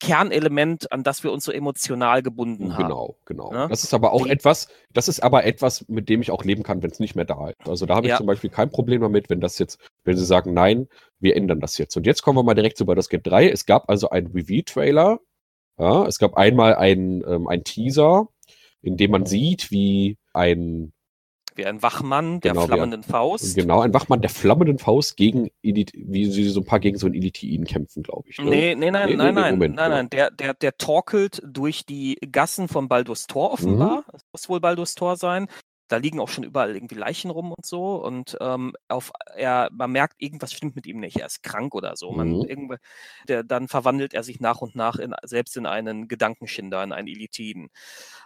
Kernelement, an das wir uns so emotional gebunden haben. Genau, genau. Ja? Das ist aber auch etwas, das ist aber etwas, mit dem ich auch leben kann, wenn es nicht mehr da ist. Also da habe ich Ja. zum Beispiel kein Problem damit, wenn das jetzt, wenn sie sagen, nein, wir ändern das jetzt. Und jetzt kommen wir mal direkt zu Baldur's Gate 3. Es gab also einen Review-Trailer. Ja, es gab einmal einen, ähm, einen Teaser, in dem man sieht, wie ein Wie ein Wachmann der Genau, flammenden Faust. Genau, ein Wachmann der flammenden Faust gegen, wie sie so ein paar gegen so einen Eliteiden kämpfen, glaube ich. Ne? Nee, nee, nein, Nee, nein, nee, nein, Moment, nein, ja. nein. Der, der, der torkelt durch die Gassen von Baldur's Tor offenbar. Das muss wohl Baldur's Tor sein. Da liegen auch schon überall irgendwie Leichen rum und so. Und ähm, auf, er, man merkt, irgendwas stimmt mit ihm nicht. Er ist krank oder so. Man, Mhm. irgendwo, der, dann verwandelt er sich nach und nach in, selbst in einen Gedankenschinder, in einen Elitiden.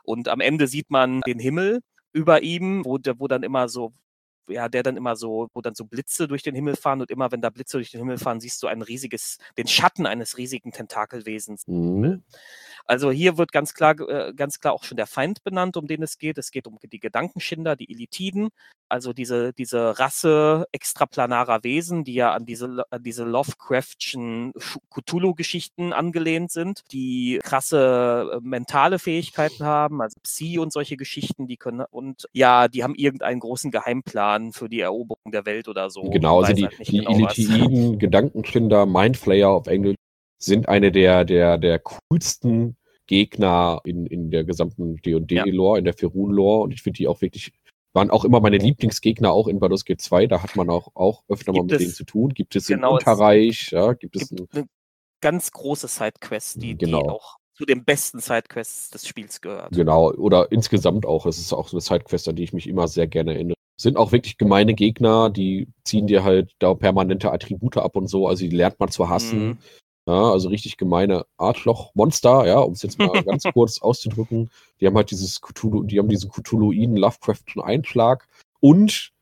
Und am Ende sieht man den Himmel über ihm, wo, wo dann immer so ja, der dann immer so, wo dann so Blitze durch den Himmel fahren und immer wenn da Blitze durch den Himmel fahren, siehst du ein riesiges, den Schatten eines riesigen Tentakelwesens. Mhm. Also hier wird ganz klar, äh, ganz klar auch schon der Feind benannt, um den es geht. Es geht um die Gedankenschinder, die Elitiden, also diese, diese Rasse extraplanarer Wesen, die ja an diese, an diese Lovecraftschen Sch- Cthulhu-Geschichten angelehnt sind, die krasse äh, mentale Fähigkeiten haben, also Psi und solche Geschichten, die können, und ja, die haben irgendeinen großen Geheimplan für die Eroberung der Welt oder so. Genau, also die, halt die genau was. Eliteiden, Gedankenschinder, Mindflayer auf Englisch sind eine der, der, der coolsten Gegner in, in der gesamten D&D-Lore, in der Ferun-Lore und ich finde die auch wirklich, waren auch immer meine Lieblingsgegner, auch in Baldur's Gate 2, da hat man auch, auch öfter mal Gibt mit es- denen zu tun. Gibt es genau, im Unterreich, ja, gibt es gibt ein, eine ganz große Sidequest, die, Genau. die auch zu den besten Sidequests des Spiels gehört. Genau, oder insgesamt auch. Es ist auch so eine Sidequest, an die ich mich immer sehr gerne erinnere. Sind auch wirklich gemeine Gegner, die ziehen dir halt da permanente Attribute ab und so, also die lernt man zu hassen. Mhm. Ja, also richtig gemeine Arschloch-Monster, ja, um es jetzt mal ganz kurz auszudrücken. Die haben halt dieses Cthulhu, die haben diesen Cthulhuiden Lovecraftschen Einschlag und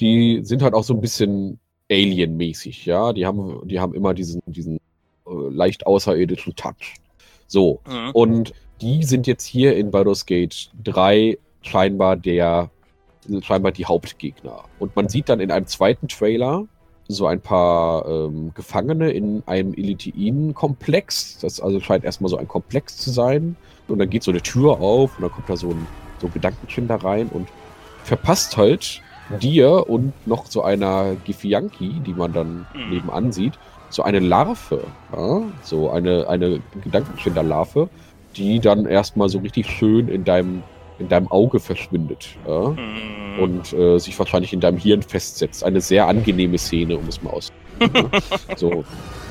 die sind halt auch so ein bisschen Alien-mäßig, ja. Die haben, die haben immer diesen, diesen äh, leicht außerirdischen Touch. So. Mhm. Und die sind jetzt hier in Baldur's Gate 3 scheinbar der, scheinbar die Hauptgegner. Und man sieht dann in einem zweiten Trailer so ein paar ähm, Gefangene in einem Eliteiden-Komplex. Das also scheint erstmal so ein Komplex zu sein. Und dann geht so eine Tür auf und dann kommt da so ein, so ein Gedankenschinder rein und verpasst halt dir und noch so einer Githyanki, die man dann Mhm. nebenan sieht, so eine Larve, ja? so eine, eine Gedankenschinder-Larve, die dann erstmal so richtig schön in deinem, in deinem Auge verschwindet. Ja? Mhm. und äh, sich wahrscheinlich in deinem Hirn festsetzt. Eine sehr angenehme Szene, um es mal auszudrücken. so.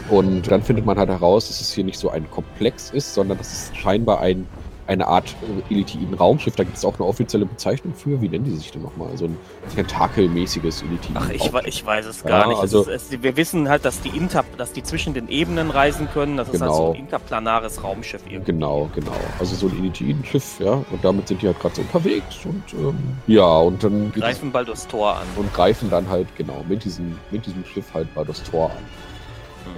Und dann findet man halt heraus, dass es hier nicht so ein Komplex ist, sondern dass es scheinbar ein, eine Art äh, eliteiden Raumschiff, da gibt es auch eine offizielle Bezeichnung für. Wie nennen die sich denn nochmal? So ein tentakelmäßiges eliteiden Ach, ich, ich weiß es Ja, gar nicht. also- es ist, es, wir wissen halt, dass die, Inter, dass die zwischen den Ebenen reisen können. Das ist halt so Genau. ein interplanares Raumschiff irgendwie. Genau, genau. Also so ein Eliteiden-Schiff, ja. Und damit sind die halt gerade so unterwegs. Und ähm, ja, und dann Greifen bald das Tor an. und greifen dann halt genau mit diesem, mit diesem Schiff halt bei das Tor an.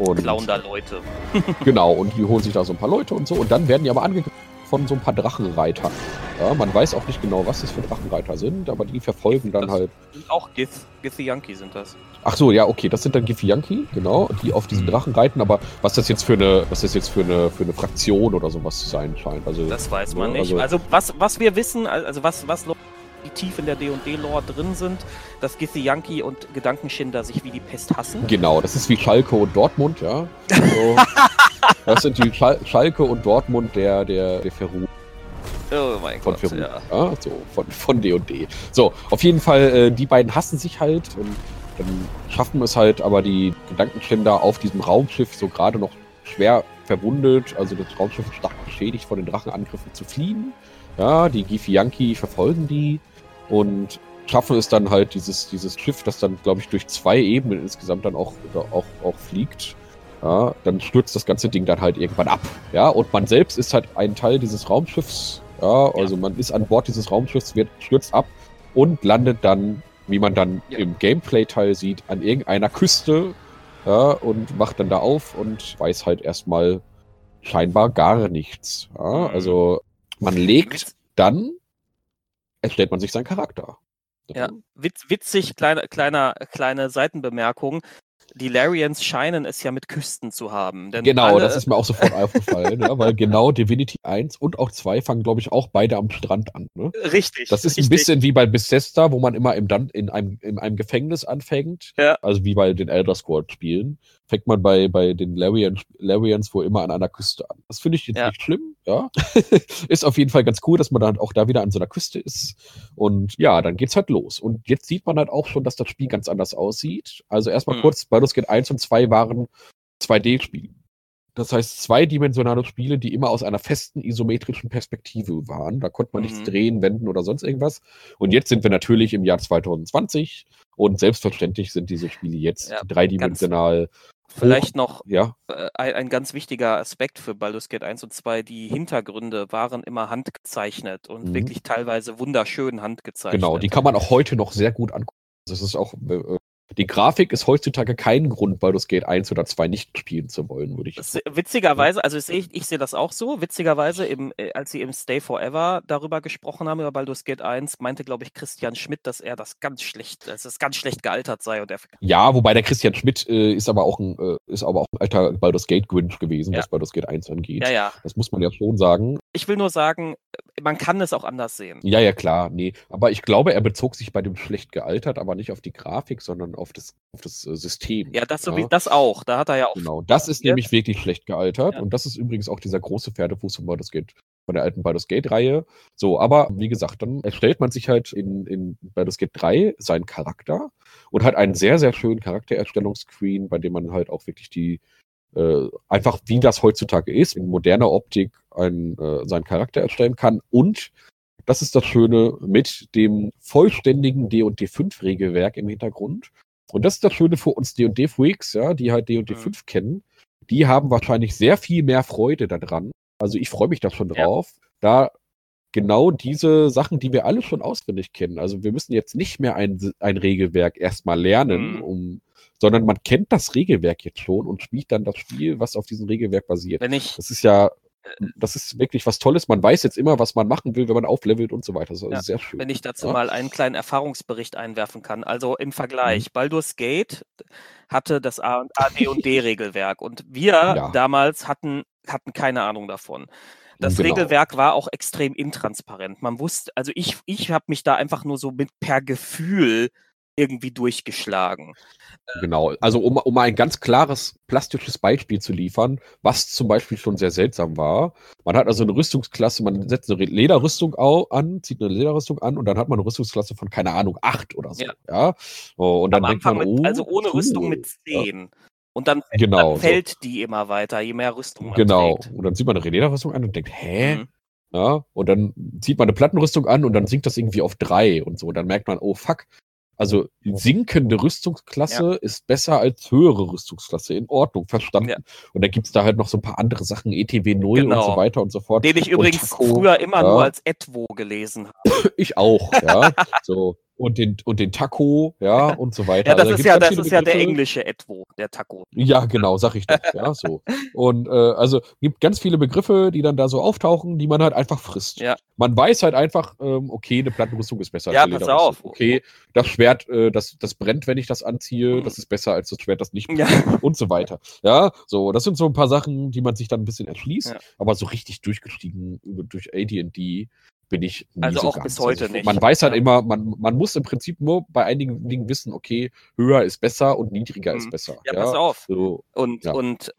Und- Klauen da Leute. Genau, und die holen sich da so ein paar Leute und so. Und dann werden die aber angegriffen von so ein paar Drachenreitern. Ja, man weiß auch nicht genau, was das für Drachenreiter sind, aber die verfolgen dann Das- halt. Sind auch Gith, Githyanki sind das. Ach so, ja, okay, das sind dann Githyanki, genau, die auf diesen Mhm. Drachen reiten, aber was das jetzt für eine, was das jetzt für eine, für eine Fraktion oder sowas zu sein scheint. Also, Das weiß man Ja, nicht. also- Also, was, was wir wissen, also was, was die tief in der D&D-Lore drin sind, dass Githyanki und Gedankenschinder sich wie die Pest hassen. Genau, das ist wie Schalke und Dortmund, ja. So, das sind die Schal Schalke und Dortmund der, der, der Peru. Oh mein von Gott, Peru. ja. Ja, so, von, von D&D. So, auf jeden Fall, äh, die beiden hassen sich halt und dann schaffen es halt aber die Gedankenschinder auf diesem Raumschiff so gerade noch schwer verwundet, also das Raumschiff stark beschädigt von den Drachenangriffen zu fliehen. Ja, die Gifi verfolgen die und schaffen es dann halt, dieses, dieses Schiff, das dann, glaube ich, durch zwei Ebenen insgesamt dann auch, auch, auch fliegt. Ja, dann stürzt das ganze Ding dann halt irgendwann ab. Ja, und man selbst ist halt ein Teil dieses Raumschiffs. Ja, also man ist an Bord dieses Raumschiffs, wird, stürzt ab und landet dann, wie man dann Ja. im Gameplay-Teil sieht, an irgendeiner Küste. Ja, und macht dann da auf und weiß halt erstmal scheinbar gar nichts. Ja, Mhm. also man legt dann, erstellt man sich seinen Charakter. Ja, witz, witzig, kleine, kleiner, kleine Seitenbemerkung. Die Larians scheinen es ja mit Küsten zu haben. Genau, das ist mir auch sofort aufgefallen, ja, weil genau Divinity 1 und auch 2 fangen, glaube ich, auch beide am Strand an. Ne? richtig. Das ist ein richtig. bisschen wie bei Bethesda, wo man immer im Dan in, einem, in einem Gefängnis anfängt. Ja. Also wie bei den Elder Scrolls Spielen. Fängt man bei, bei den Larians, Larians wohl immer an einer Küste an. Das finde ich jetzt Ja. nicht schlimm, ja. ist auf jeden Fall ganz cool, dass man dann auch da wieder an so einer Küste ist. Und ja, dann geht's halt los. Und jetzt sieht man halt auch schon, dass das Spiel ganz anders aussieht. Also erstmal Mhm. kurz, Baldur's Gate 1 und 2 waren 2D-Spiele. Das heißt, zweidimensionale Spiele, die immer aus einer festen isometrischen Perspektive waren. Da konnte man nichts Mhm. drehen, wenden oder sonst irgendwas. Und jetzt sind wir natürlich im Jahr 2020 und selbstverständlich sind diese Spiele jetzt Ja, dreidimensional. Vielleicht noch Ja, äh, ein, ein ganz wichtiger Aspekt für Baldur's Gate 1 und 2. Die Hintergründe waren immer handgezeichnet und Mhm. wirklich teilweise wunderschön handgezeichnet. genau. Die kann man auch heute noch sehr gut angucken. Das ist auch, äh, die Grafik ist heutzutage kein Grund, Baldur's Gate 1 oder 2 nicht spielen zu wollen, würde ich Das- Witzigerweise, also ich sehe ich sehe das auch so. Witzigerweise, im, äh, als sie im Stay Forever darüber gesprochen haben, über Baldur's Gate 1, meinte, glaube ich, Christian Schmidt, dass er das ganz schlecht, dass es ganz schlecht gealtert sei und er Ja, wobei der Christian Schmidt äh, ist aber auch ein, äh, ist aber auch ein alter Baldur's Gate Grinch gewesen, Ja. was Baldur's Gate 1 angeht. Ja, ja. Das muss man ja schon sagen. Ich will nur sagen, man kann es auch anders sehen. Ja, ja, klar, nee. Aber ich glaube, er bezog sich bei dem schlecht gealtert, aber nicht auf die Grafik, sondern auf das, auf das äh, System. Ja, das, so wie, das auch. Da hat er ja auch. Genau, das ist nämlich wirklich schlecht gealtert. Ja. Und das ist übrigens auch dieser große Pferdefuß von Baldur's Gate, von der alten Baldur's Gate-Reihe. So, aber wie gesagt, dann erstellt man sich halt in, in Baldur's Gate 3 seinen Charakter und hat einen sehr, sehr schönen Charaktererstellungsscreen, bei dem man halt auch wirklich die äh, einfach wie das heutzutage ist, in moderner Optik einen, äh, seinen Charakter erstellen kann und das ist das Schöne mit dem vollständigen D&D5-Regelwerk im Hintergrund. Und das ist das Schöne für uns D&D-Freaks, ja, die halt D&D5 kennen. Die haben wahrscheinlich sehr viel mehr Freude daran. Also ich freue mich da schon Ja. drauf, da genau diese Sachen, die wir alle schon auswendig kennen. Also wir müssen jetzt nicht mehr ein, ein Regelwerk erstmal lernen, Mhm. um, sondern man kennt das Regelwerk jetzt schon und spielt dann das Spiel, was auf diesem Regelwerk basiert. Wenn ich, Das ist ja, das ist wirklich was Tolles. Man weiß jetzt immer, was man machen will, wenn man auflevelt und so weiter. Das ist Ja, sehr schön. wenn ich dazu Ja. mal einen kleinen Erfahrungsbericht einwerfen kann. Also im Mhm. Vergleich, Baldur's Gate hatte das A und AD&D-Regelwerk und wir Ja. damals hatten, hatten keine Ahnung davon. Das Genau. Regelwerk war auch extrem intransparent. Man wusste, also ich, ich habe mich da einfach nur so mit per Gefühl irgendwie durchgeschlagen. Genau. Also um, um ein ganz klares plastisches Beispiel zu liefern, was zum Beispiel schon sehr seltsam war. Man hat also eine Rüstungsklasse, man setzt eine Lederrüstung an, zieht eine Lederrüstung an und dann hat man eine Rüstungsklasse von, keine Ahnung, acht oder so. Ja. Ja. Oh, und dann Am denkt Anfang man, mit, oh, also ohne Rüstung cool. mit 10. Und dann, Genau. dann fällt die immer weiter, je mehr Rüstung so. man Genau. trägt. Und dann sieht man eine Lederrüstung an und denkt, hä? Mhm. Ja, und dann zieht man eine Plattenrüstung an und dann sinkt das irgendwie auf drei und so. Dann merkt man, oh fuck. Also sinkende Rüstungsklasse ist besser als höhere Rüstungsklasse. In Ordnung, verstanden. Ja. Und dann gibt's da halt noch so ein paar andere Sachen, ETW 0 und Genau. so weiter und so fort. Den ich Und übrigens Taco, früher immer ja. nur als Edwo gelesen habe. Ich auch, ja. so. Und den, und den Taco, ja, und so weiter. Ja, das Also da ist ja, das ist ja der englische Edwo, der Taco. Ja, genau, sag ich doch. Ja, so. Und äh, also gibt ganz viele Begriffe, die dann da so auftauchen, die man halt einfach frisst. Ja. Man weiß halt einfach, ähm, okay, eine Plattenrüstung ist besser Ja, pass auf. Okay, das Schwert, äh, das, das brennt, wenn ich das anziehe, Mhm. das ist besser als das Schwert, das nicht Ja. brennt und so weiter. Ja, so, das sind so ein paar Sachen, die man sich dann ein bisschen erschließt, Ja. aber so richtig durchgestiegen durch AD&D bin ich nie Also so auch ganz. bis heute ich- nicht. Man weiß halt Ja. immer, man, man muss im Prinzip nur bei einigen Dingen wissen, okay, höher ist besser und niedriger ist Mhm. besser. Ja, pass auf. So, Und, Ja. und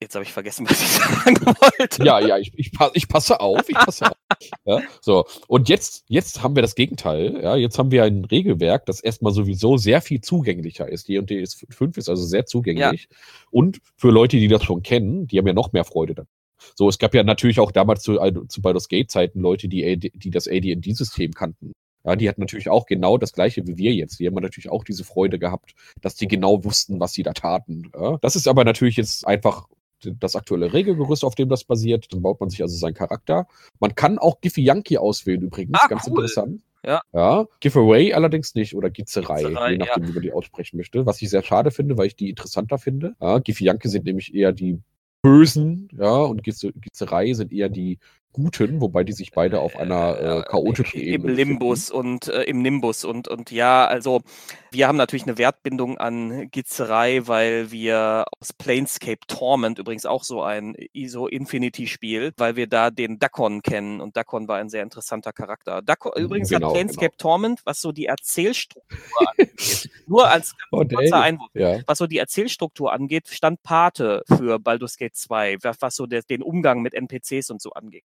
Jetzt habe ich vergessen, was ich sagen wollte. Ja, ja, ich, ich, ich passe auf, ich passe auf. Ja, so, und jetzt, jetzt haben wir das Gegenteil. Ja, jetzt haben wir ein Regelwerk, das erstmal sowieso sehr viel zugänglicher ist. D&D ist 5 ist also sehr zugänglich. Und für Leute, die das schon kennen, die haben ja noch mehr Freude daran. So, es gab ja natürlich auch damals zu, also zu Baldur's Gate-Zeiten Leute, die, AD, die das AD&D-System kannten. Ja, die hatten natürlich auch genau das gleiche wie wir jetzt. Die haben natürlich auch diese Freude gehabt, dass die genau wussten, was sie da taten. Ja. Das ist aber natürlich jetzt einfach das aktuelle Regelgerüst, auf dem das basiert. Dann baut man sich also seinen Charakter. Man kann auch Giffy Yankee auswählen übrigens, Ah, ganz cool. interessant. Ja. Ja, Giveaway allerdings nicht oder Gizerei, Gizerei, je nachdem, wie man die aussprechen möchte. Was ich sehr schade finde, weil ich die interessanter finde. Ja, Giffy Yankee sind nämlich eher die Bösen, ja, und Gizerei sind eher die Guten, wobei die sich beide auf einer äh, chaotischen Im Ebene Limbus und äh, im Nimbus und und ja, also wir haben natürlich eine Wertbindung an Gizerei, weil wir aus Planescape Torment übrigens auch so ein ISO Infinity Spiel, weil wir da den Dakon kennen und Dakon war ein sehr interessanter Charakter. Dakon, übrigens Genau, hat Planescape Torment, was so die Erzählstruktur angeht, nur als Oh, kurzer Dave. Einwurf. Ja, Was so die Erzählstruktur angeht, stand Pate für Baldur's Gate 2, was was so der, den Umgang mit NPCs und so angeht.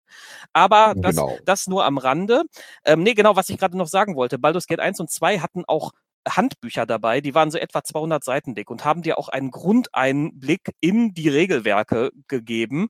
Aber das, Genau. das nur am Rande. Ähm, nee, genau, was ich gerade noch sagen wollte. Baldur's Gate 1 und 2 hatten auch Handbücher dabei, die waren so etwa 200 Seiten dick und haben dir auch einen Grundeinblick in die Regelwerke gegeben.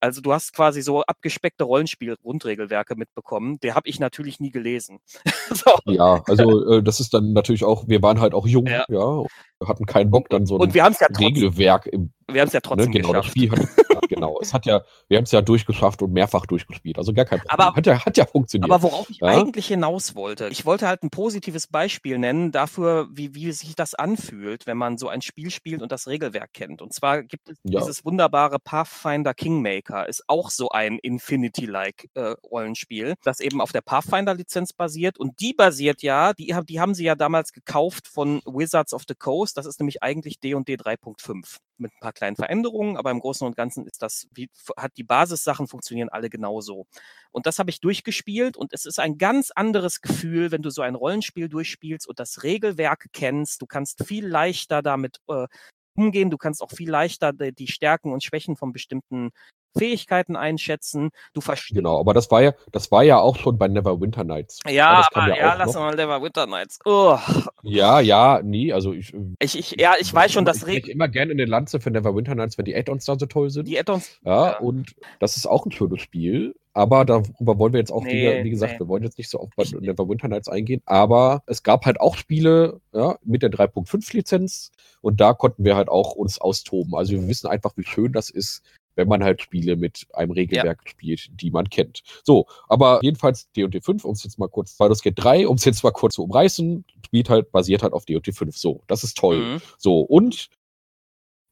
Also du hast quasi so abgespeckte Rollenspiel-Grundregelwerke mitbekommen. Der habe ich natürlich nie gelesen. so. ja, also äh, das ist dann natürlich auch, wir waren halt auch jung, Ja. ja, hatten keinen Bock, dann so ein Und wir haben es ja trotzdem, Regelwerk im wir haben's ja Ne, trotzdem genau, das geschafft. Spiel hat, ja, genau, es hat ja, wir haben es ja durchgeschafft und mehrfach durchgespielt, also gar kein Problem. Aber- hat ja, hat ja funktioniert. Aber worauf ich Ja? eigentlich hinaus wollte, ich wollte halt ein positives Beispiel nennen dafür, wie, wie sich das anfühlt, wenn man so ein Spiel spielt und das Regelwerk kennt. Und zwar gibt es Ja. dieses wunderbare Pathfinder Kingmaker, ist auch so ein Infinity-like äh, Rollenspiel, das eben auf der Pathfinder-Lizenz basiert. Und die basiert ja, die, haben- die haben sie ja damals gekauft von Wizards of the Coast. Das ist nämlich eigentlich D&D 3.5 mit ein paar kleinen Veränderungen, aber im Großen und Ganzen ist das, wie, hat die Basissachen funktionieren alle genauso. Und das habe ich durchgespielt und es ist ein ganz anderes Gefühl, wenn du so ein Rollenspiel durchspielst und das Regelwerk kennst. Du kannst viel leichter damit äh, umgehen, du kannst auch viel leichter die, die Stärken und Schwächen von bestimmten Fähigkeiten einschätzen. Du verstehst. genau, aber das war ja, das war ja auch schon bei Neverwinter Nights. Ja, aber ja ja, lass noch. mal Never Winter Nights. Oh, Ja, ja, nie, also ich, äh, ich, ich, ja, ich weiß schon, ich dass breche Re immer gerne in den Lanze für Neverwinter Nights, wenn die Add-ons da so toll sind. die Add-ons. ja, ja. und das ist auch ein schönes Spiel. Aber darüber wollen wir jetzt auch, Nee, wieder, wie gesagt, nee. wir wollen jetzt nicht so auf bei Ich- Neverwinter Nights eingehen. Aber es gab halt auch Spiele ja, mit der 3.5-Lizenz und da konnten wir halt auch uns austoben. Also wir wissen einfach, wie schön das ist, wenn man halt Spiele mit einem Regelwerk spielt, die man kennt. So, aber jedenfalls D&D 5, um es jetzt mal kurz, Baldur's Gate 3, um es jetzt mal kurz zu umreißen, spielt halt, basiert halt auf D&D 5. So, das ist toll. Mhm. So, und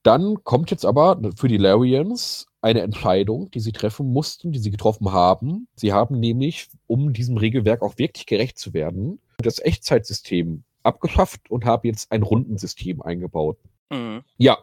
dann kommt jetzt aber für die Larians eine Entscheidung, die sie treffen mussten, die sie getroffen haben. Sie haben nämlich, um diesem Regelwerk auch wirklich gerecht zu werden, das Echtzeitsystem abgeschafft und haben jetzt ein Rundensystem eingebaut. Mhm. Ja,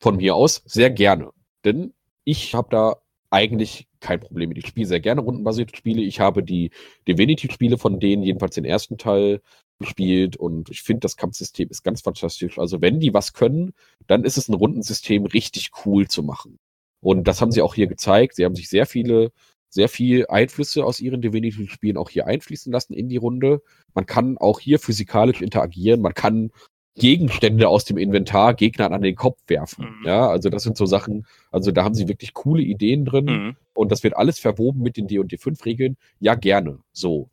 von mir aus sehr gerne. Denn ich habe da eigentlich kein Problem mit. Ich spiele sehr gerne rundenbasierte Spiele. Ich habe die Divinity-Spiele von denen, jedenfalls den ersten Teil, gespielt und ich finde, das Kampfsystem ist ganz fantastisch. Also wenn die was können, dann ist es ein Rundensystem richtig cool zu machen. Und das haben sie auch hier gezeigt. Sie haben sich sehr viele, sehr viel Einflüsse aus ihren Divinity-Spielen auch hier einfließen lassen in die Runde. Man kann auch hier physikalisch interagieren. Man kann Gegenstände aus dem Inventar Gegnern an den Kopf werfen. Mhm. Ja, also das sind so Sachen, also da haben sie wirklich coole Ideen drin Mhm. und das wird alles verwoben mit den D&D 5 Regeln. Ja, gerne. So.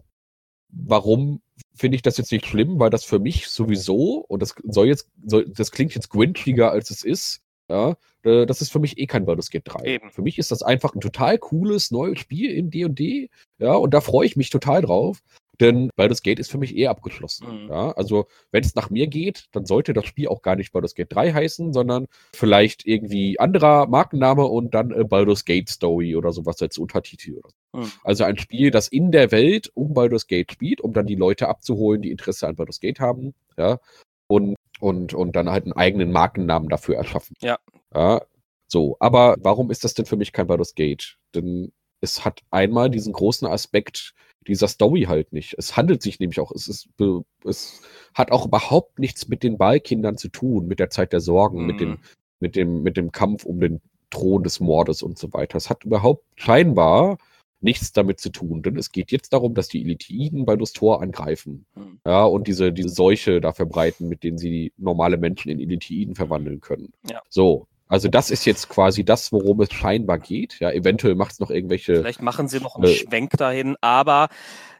Warum finde ich das jetzt nicht schlimm? Weil das für mich sowieso, und das soll jetzt, soll, das klingt jetzt grinchiger als es ist, ja, das ist für mich eh kein Baldur's Gate 3. Eben. Für mich ist das einfach ein total cooles neues Spiel in D&D, ja, und da freue ich mich total drauf. Denn Baldur's Gate ist für mich eh abgeschlossen. Mhm. Ja, also, wenn es nach mir geht, dann sollte das Spiel auch gar nicht Baldur's Gate 3 heißen, sondern vielleicht irgendwie anderer Markenname und dann äh, Baldur's Gate Story oder sowas als Untertitel. Oder so. Mhm. Also ein Spiel, das in der Welt um Baldur's Gate spielt, um dann die Leute abzuholen, die Interesse an Baldur's Gate haben. Ja, und, und, und dann halt einen eigenen Markennamen dafür erschaffen. Ja. Ja, so. Aber warum ist das denn für mich kein Baldur's Gate? Denn es hat einmal diesen großen Aspekt dieser Story halt nicht. Es handelt sich nämlich auch, es ist, es hat auch überhaupt nichts mit den Ballkindern zu tun, mit der Zeit der Sorgen, mit dem, Mhm. mit dem, mit dem Kampf um den Thron des Mordes und so weiter. Es hat überhaupt scheinbar nichts damit zu tun, denn es geht jetzt darum, dass die Elitiden Baldur's Tor angreifen. Hm. Ja, und diese, diese Seuche da verbreiten, mit denen sie normale Menschen in Elitiden verwandeln können. Ja. So. Also das ist jetzt quasi das, worum es scheinbar geht. Ja, eventuell macht es noch irgendwelche. Vielleicht machen sie noch einen Äh. Schwenk dahin, aber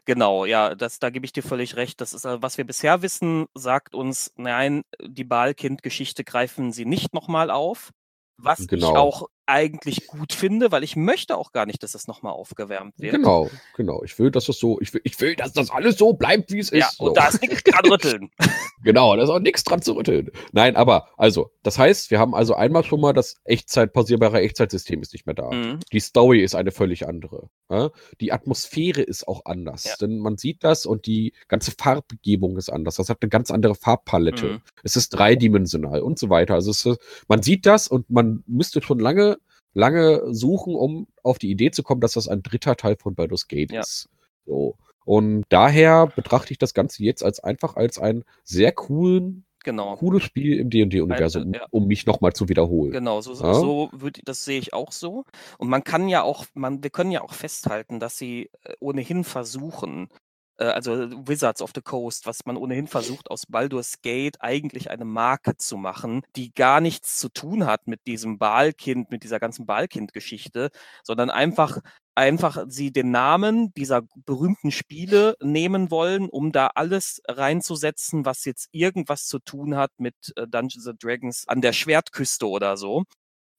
genau, ja, das, da gebe ich dir völlig recht. Das ist, äh, was wir bisher wissen, sagt uns, nein, die Baal-Kind-Geschichte greifen sie nicht nochmal auf. Was ich Genau. auch eigentlich gut finde, weil ich möchte auch gar nicht, dass das nochmal aufgewärmt wird. Genau, genau. Ich will, dass das so, ich will, ich will, dass das alles so bleibt, wie es Ja, ist. und so. da ist nichts dran rütteln. Genau, da ist auch nichts dran zu rütteln. Nein, aber, also, das heißt, wir haben also einmal schon mal das Echtzeit, pausierbare Echtzeitsystem ist nicht mehr da. Mhm. Die Story ist eine völlig andere. Ja? Die Atmosphäre ist auch anders. Ja. Denn man sieht das und die ganze Farbgebung ist anders. Das hat eine ganz andere Farbpalette. Mhm. Es ist dreidimensional und so weiter. Also es man sieht das und man müsste schon lange, lange suchen, um auf die Idee zu kommen, dass das ein dritter Teil von Baldur's Gate Ja. ist. So. Und daher betrachte ich das Ganze jetzt als einfach als ein sehr coolen, Genau. cooles Spiel im D&D-Universum, ja. um mich nochmal zu wiederholen. Genau, so, Ja. so würd, das sehe ich auch so. Und man kann ja auch, man, wir können ja auch festhalten, dass sie äh, ohnehin versuchen, äh, also Wizards of the Coast, was man ohnehin versucht, aus Baldur's Gate eigentlich eine Marke zu machen, die gar nichts zu tun hat mit diesem Balkind, mit dieser ganzen Balkind-Geschichte, sondern einfach einfach sie den Namen dieser berühmten Spiele nehmen wollen, um da alles reinzusetzen, was jetzt irgendwas zu tun hat mit äh, Dungeons and Dragons an der Schwertküste oder so.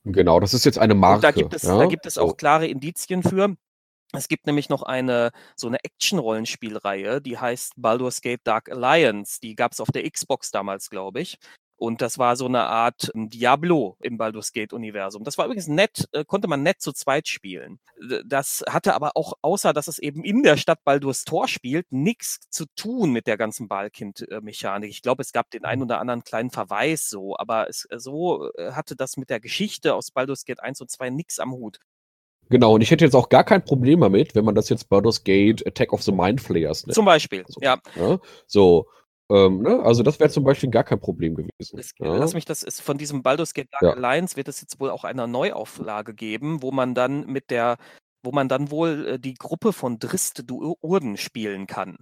Genau, das ist jetzt eine Marke. Und da gibt es, ja? da gibt es auch klare Indizien für. Es gibt nämlich noch eine so eine Action-Rollenspielreihe, die heißt Baldur's Gate Dark Alliance. Die gab es auf der Xbox damals, glaube ich. Und das war so eine Art ähm, Diablo im Baldur's Gate-Universum. Das war übrigens nett, äh, konnte man nett zu zweit spielen. Das hatte aber auch, außer dass es eben in der Stadt Baldur's Tor spielt, nichts zu tun mit der ganzen Balkind-Mechanik. Ich glaube, es gab den einen oder anderen kleinen Verweis so, aber es, äh, so äh, hatte das mit der Geschichte aus Baldur's Gate 1 und 2 nichts am Hut. Genau, und ich hätte jetzt auch gar kein Problem damit, wenn man das jetzt Baldur's Gate Attack of the Mind Flayers nennt. Zum Beispiel, So. ja. Ja? So, ähm, ne? also das wäre zum Beispiel gar kein Problem gewesen. Es, ja? Lass mich das ist von diesem Baldur's Gate Dark Ja. Alliance wird es jetzt wohl auch eine Neuauflage geben, wo man dann mit der, wo man dann wohl äh, die Gruppe von Drist Urden spielen kann.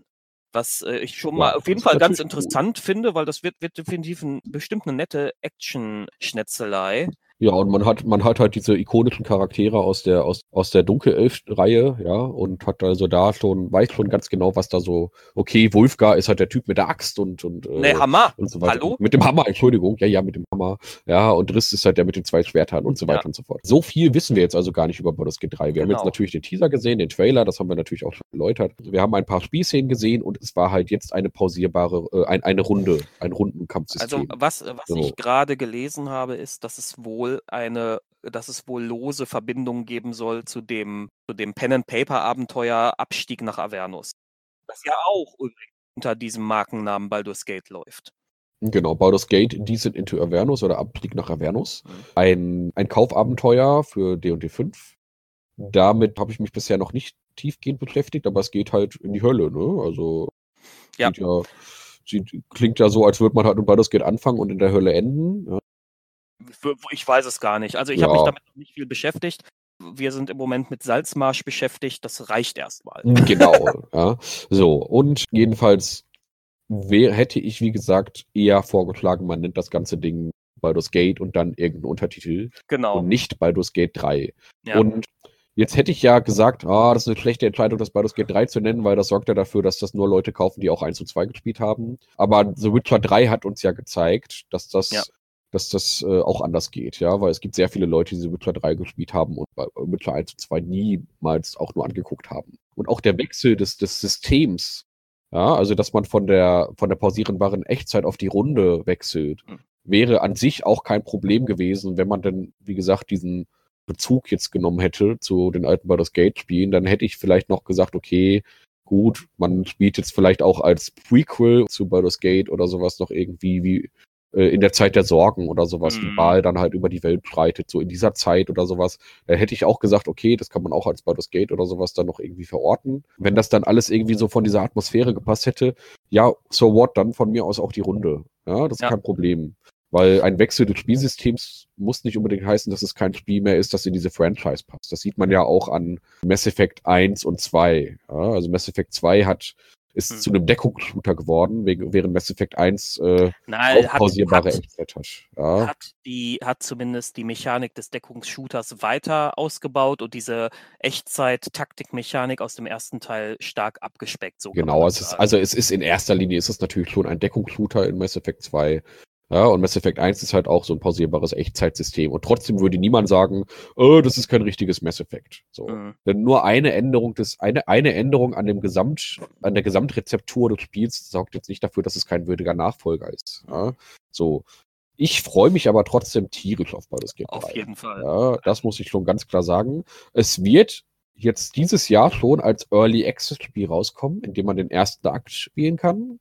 Was äh, ich schon Ja, mal auf jeden Fall ganz natürlich cool. interessant finde, weil das wird, wird definitiv ein, bestimmt eine nette Action-Schnetzelei. Ja, und man hat, man hat halt diese ikonischen Charaktere aus der, aus, aus der Dunkelelf-Reihe, ja, und hat also da schon, weiß schon ganz genau, was da so, okay, Wulfgar ist halt der Typ mit der Axt und, und, äh, Ne, Hammer. und so weiter. Hallo? Mit dem Hammer, Entschuldigung, ja, ja, mit dem Hammer. Ja, und Driss ist halt der mit den zwei Schwertern und so weiter Ja. und so fort. So viel wissen wir jetzt also gar nicht über Baldur's Gate 3. Wir haben Genau. jetzt natürlich den Teaser gesehen, den Trailer, das haben wir natürlich auch schon erläutert. Wir haben ein paar Spielszenen gesehen und es war halt jetzt eine pausierbare, äh, ein, eine Runde, ein Also Rundenkampfsystem. was, äh, was So. ich gerade gelesen habe, ist, dass es wohl eine, dass es wohl lose Verbindungen geben soll zu dem, zu dem Pen and Paper Abenteuer Abstieg nach Avernus. Das ja auch unter diesem Markennamen Baldur's Gate läuft. Genau, Baldur's Gate, Descent into Avernus oder Abstieg nach Avernus. Mhm. Ein, ein Kaufabenteuer für D&D 5. Damit habe ich mich bisher noch nicht tiefgehend beschäftigt, aber es geht halt in die Hölle, ne? Also Ja. sieht ja sieht, klingt ja so, als würde man halt mit Baldur's Gate anfangen und in der Hölle enden. Ja. Für, ich weiß es gar nicht. Also ich habe mich Ja. damit noch nicht viel beschäftigt. Wir sind im Moment mit Salzmarsch beschäftigt. Das reicht erstmal. Genau, ja. So, und jedenfalls wär, hätte ich, wie gesagt, eher vorgeschlagen, man nennt das ganze Ding Baldur's Gate und dann irgendeinen Untertitel Genau. und nicht Baldur's Gate 3. Ja. Und jetzt hätte ich ja gesagt, ah, das ist eine schlechte Entscheidung, das Baldur's Gate 3 zu nennen, weil das sorgt ja dafür, dass das nur Leute kaufen, die auch 1 und 2 gespielt haben. Aber The Witcher 3 hat uns ja gezeigt, dass das, Ja. Dass das äh, auch anders geht, ja, weil es gibt sehr viele Leute, die The Witcher 3 gespielt haben und bei Witcher 1 und 2 niemals auch nur angeguckt haben. Und auch der Wechsel des, des Systems, ja, also dass man von der, von der pausierenbaren Echtzeit auf die Runde wechselt, Hm. wäre an sich auch kein Problem gewesen, wenn man dann, wie gesagt, diesen Bezug jetzt genommen hätte zu den alten Baldur's Gate Spielen, dann hätte ich vielleicht noch gesagt, okay, gut, man spielt jetzt vielleicht auch als Prequel zu Baldur's Gate oder sowas noch irgendwie wie äh, in der Zeit der Sorgen oder sowas, Mhm. Baal dann halt über die Welt schreitet, so in dieser Zeit oder sowas. Da hätte ich auch gesagt, okay, das kann man auch als Baldur's Gate oder sowas dann noch irgendwie verorten. Wenn das dann alles irgendwie so von dieser Atmosphäre gepasst hätte, ja, so what, dann von mir aus auch die Runde. Ja, das ist Ja. kein Problem. Weil ein Wechsel des Spielsystems muss nicht unbedingt heißen, dass es kein Spiel mehr ist, das in diese Franchise passt. Das sieht man ja auch an Mass Effect 1 und 2. Ja, also Mass Effect 2 hat ist Hm. zu einem Deckungsshooter geworden, wegen, während Mass Effect 1 äh, Nein, auch hat, pausierbare hat, Echtzeit hat. Ja. hat, die, hat zumindest die Mechanik des Deckungsshooters weiter ausgebaut und diese Echtzeit-Taktikmechanik aus dem ersten Teil stark abgespeckt. So Genau, es ist, also es ist in erster Linie ist es natürlich schon ein Deckungsshooter in Mass Effect 2. Ja, und Mass Effect 1 ist halt auch so ein pausierbares Echtzeitsystem. Und trotzdem würde niemand sagen, oh, das ist kein richtiges Mass Effect. So. Mhm. Denn nur eine Änderung des, eine, eine Änderung an dem Gesamt, an der Gesamtrezeptur des Spiels sorgt jetzt nicht dafür, dass es kein würdiger Nachfolger ist. Ja? So. Ich freue mich aber trotzdem tierisch auf Baldur's Gate 3. Auf jeden Fall. Ja, das muss ich schon ganz klar sagen. Es wird jetzt dieses Jahr schon als Early Access Spiel rauskommen, in dem man den ersten Akt spielen kann.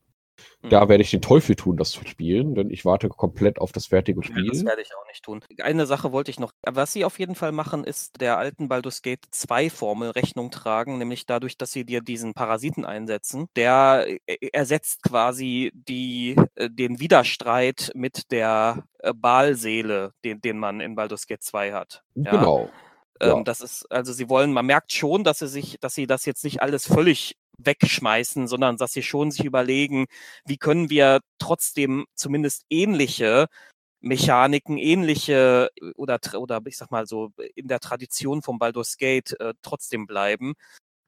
Da Mhm. werde ich den Teufel tun, das zu spielen, denn ich warte komplett auf das fertige Ja, Spiel. das werde ich auch nicht tun. Eine Sache wollte ich noch. Was sie auf jeden Fall machen, ist der alten Baldur's Gate 2 Formel Rechnung tragen, nämlich dadurch, dass sie dir diesen Parasiten einsetzen. Der äh, ersetzt quasi die, äh, den Widerstreit mit der äh, Baalseele, den, den man in Baldur's Gate 2 hat. Ja? Genau. ja. Ähm, das ist, also sie wollen, man merkt schon, dass sie sich, dass sie das jetzt nicht alles völlig wegschmeißen, sondern dass sie schon sich überlegen, wie können wir trotzdem zumindest ähnliche Mechaniken, ähnliche äh, oder, oder ich sag mal so in der Tradition vom Baldur's Gate äh, trotzdem bleiben.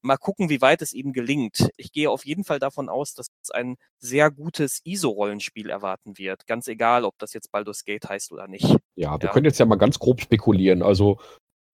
Mal gucken, wie weit es ihnen gelingt. Ich gehe auf jeden Fall davon aus, dass es ein sehr gutes ISO-Rollenspiel erwarten wird. Ganz egal, ob das jetzt Baldur's Gate heißt oder nicht. Ja, wir Ja. können jetzt ja mal ganz grob spekulieren. Also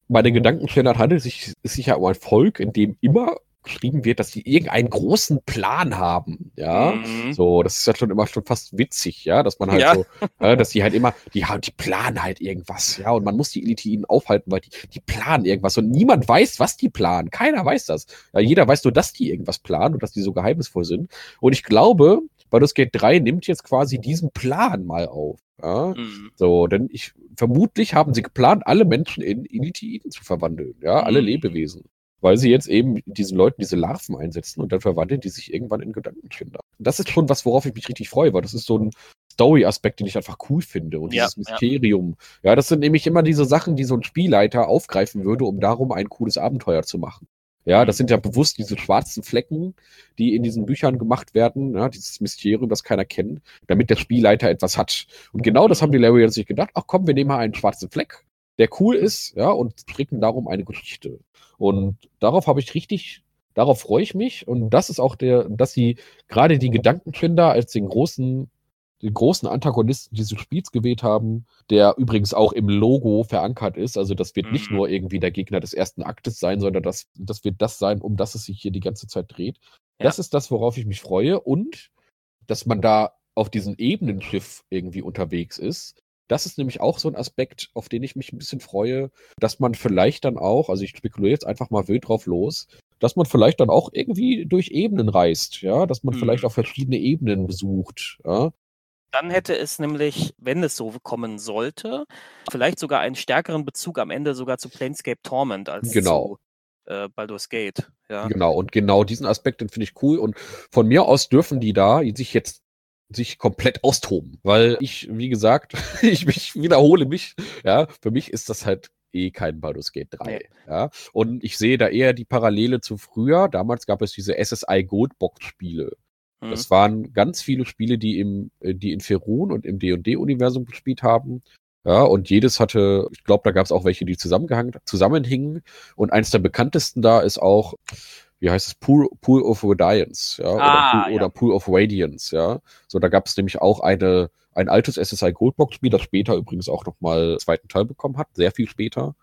bei den Gedankenstellern handelt es sich, es sich ja um ein Volk, in dem immer geschrieben wird, dass sie irgendeinen großen Plan haben. Ja. Mhm. So, das ist ja schon immer schon fast witzig, ja, dass man halt Ja. so, äh, dass die halt immer, die haben, die planen halt irgendwas, ja, und man muss die Elitiden aufhalten, weil die, die planen irgendwas und niemand weiß, was die planen. Keiner weiß das. Ja, jeder weiß nur, dass die irgendwas planen und dass die so geheimnisvoll sind. Und ich glaube, Baldur's Gate 3 nimmt jetzt quasi diesen Plan mal auf. Ja? Mhm. So, denn ich vermutlich haben sie geplant, alle Menschen in Elitiden zu verwandeln, ja, alle Mhm. Lebewesen. Weil sie jetzt eben diesen Leuten diese Larven einsetzen und dann verwandeln die sich irgendwann in Gedankenkinder. Das ist schon was, worauf ich mich richtig freue, weil das ist so ein Story-Aspekt, den ich einfach cool finde. Und Ja, dieses ja. Mysterium. Ja. das sind nämlich immer diese Sachen, die so ein Spielleiter aufgreifen würde, um darum ein cooles Abenteuer zu machen. Ja, das sind ja bewusst diese schwarzen Flecken, die in diesen Büchern gemacht werden, ja, dieses Mysterium, das keiner kennt, damit der Spielleiter etwas hat. Und genau das haben die Larians sich gedacht, ach komm, wir nehmen mal einen schwarzen Fleck, der cool ist, ja, und stricken darum eine Geschichte. Und darauf habe ich richtig, darauf freue ich mich. Und das ist auch der, dass sie gerade die Gedankenfinder als den großen, den großen Antagonisten dieses Spiels gewählt haben, der übrigens auch im Logo verankert ist. Also das wird nicht Mhm. nur irgendwie der Gegner des ersten Aktes sein, sondern das, das wird das sein, um das es sich hier die ganze Zeit dreht. Ja. Das ist das, worauf ich mich freue. Und dass man da auf diesem Ebenenschiff irgendwie unterwegs ist. Das ist nämlich auch so ein Aspekt, auf den ich mich ein bisschen freue, dass man vielleicht dann auch, also ich spekuliere jetzt einfach mal wild drauf los, dass man vielleicht dann auch irgendwie durch Ebenen reist, ja, dass man Mhm. vielleicht auch verschiedene Ebenen besucht, ja. Dann hätte es nämlich, wenn es so kommen sollte, vielleicht sogar einen stärkeren Bezug am Ende sogar zu Planescape Torment als Genau. zu äh, Baldur's Gate. Ja. Genau, und genau diesen Aspekt, den finde ich cool. Und von mir aus dürfen die da sich jetzt sich komplett austoben. Weil ich, wie gesagt, ich mich wiederhole mich, ja, für mich ist das halt eh kein Baldur's Gate 3. Nee. Ja. Und ich sehe da eher die Parallele zu früher. Damals gab es diese SSI Goldbox Spiele. Mhm. Das waren ganz viele Spiele, die im, äh, die in Ferun und im D&D-Universum gespielt haben. Ja, und jedes hatte, ich glaube, da gab es auch welche, die zusammengehangen, zusammenhingen. Und eins der bekanntesten da ist auch, wie heißt es, Pool, Pool of Radiance, ja, Ah, oder, Pool, ja. oder Pool of Radiance, ja. So, da gab es nämlich auch eine, ein altes SSI Goldbox-Spiel, das später übrigens auch nochmal zweiten Teil bekommen hat, sehr viel später.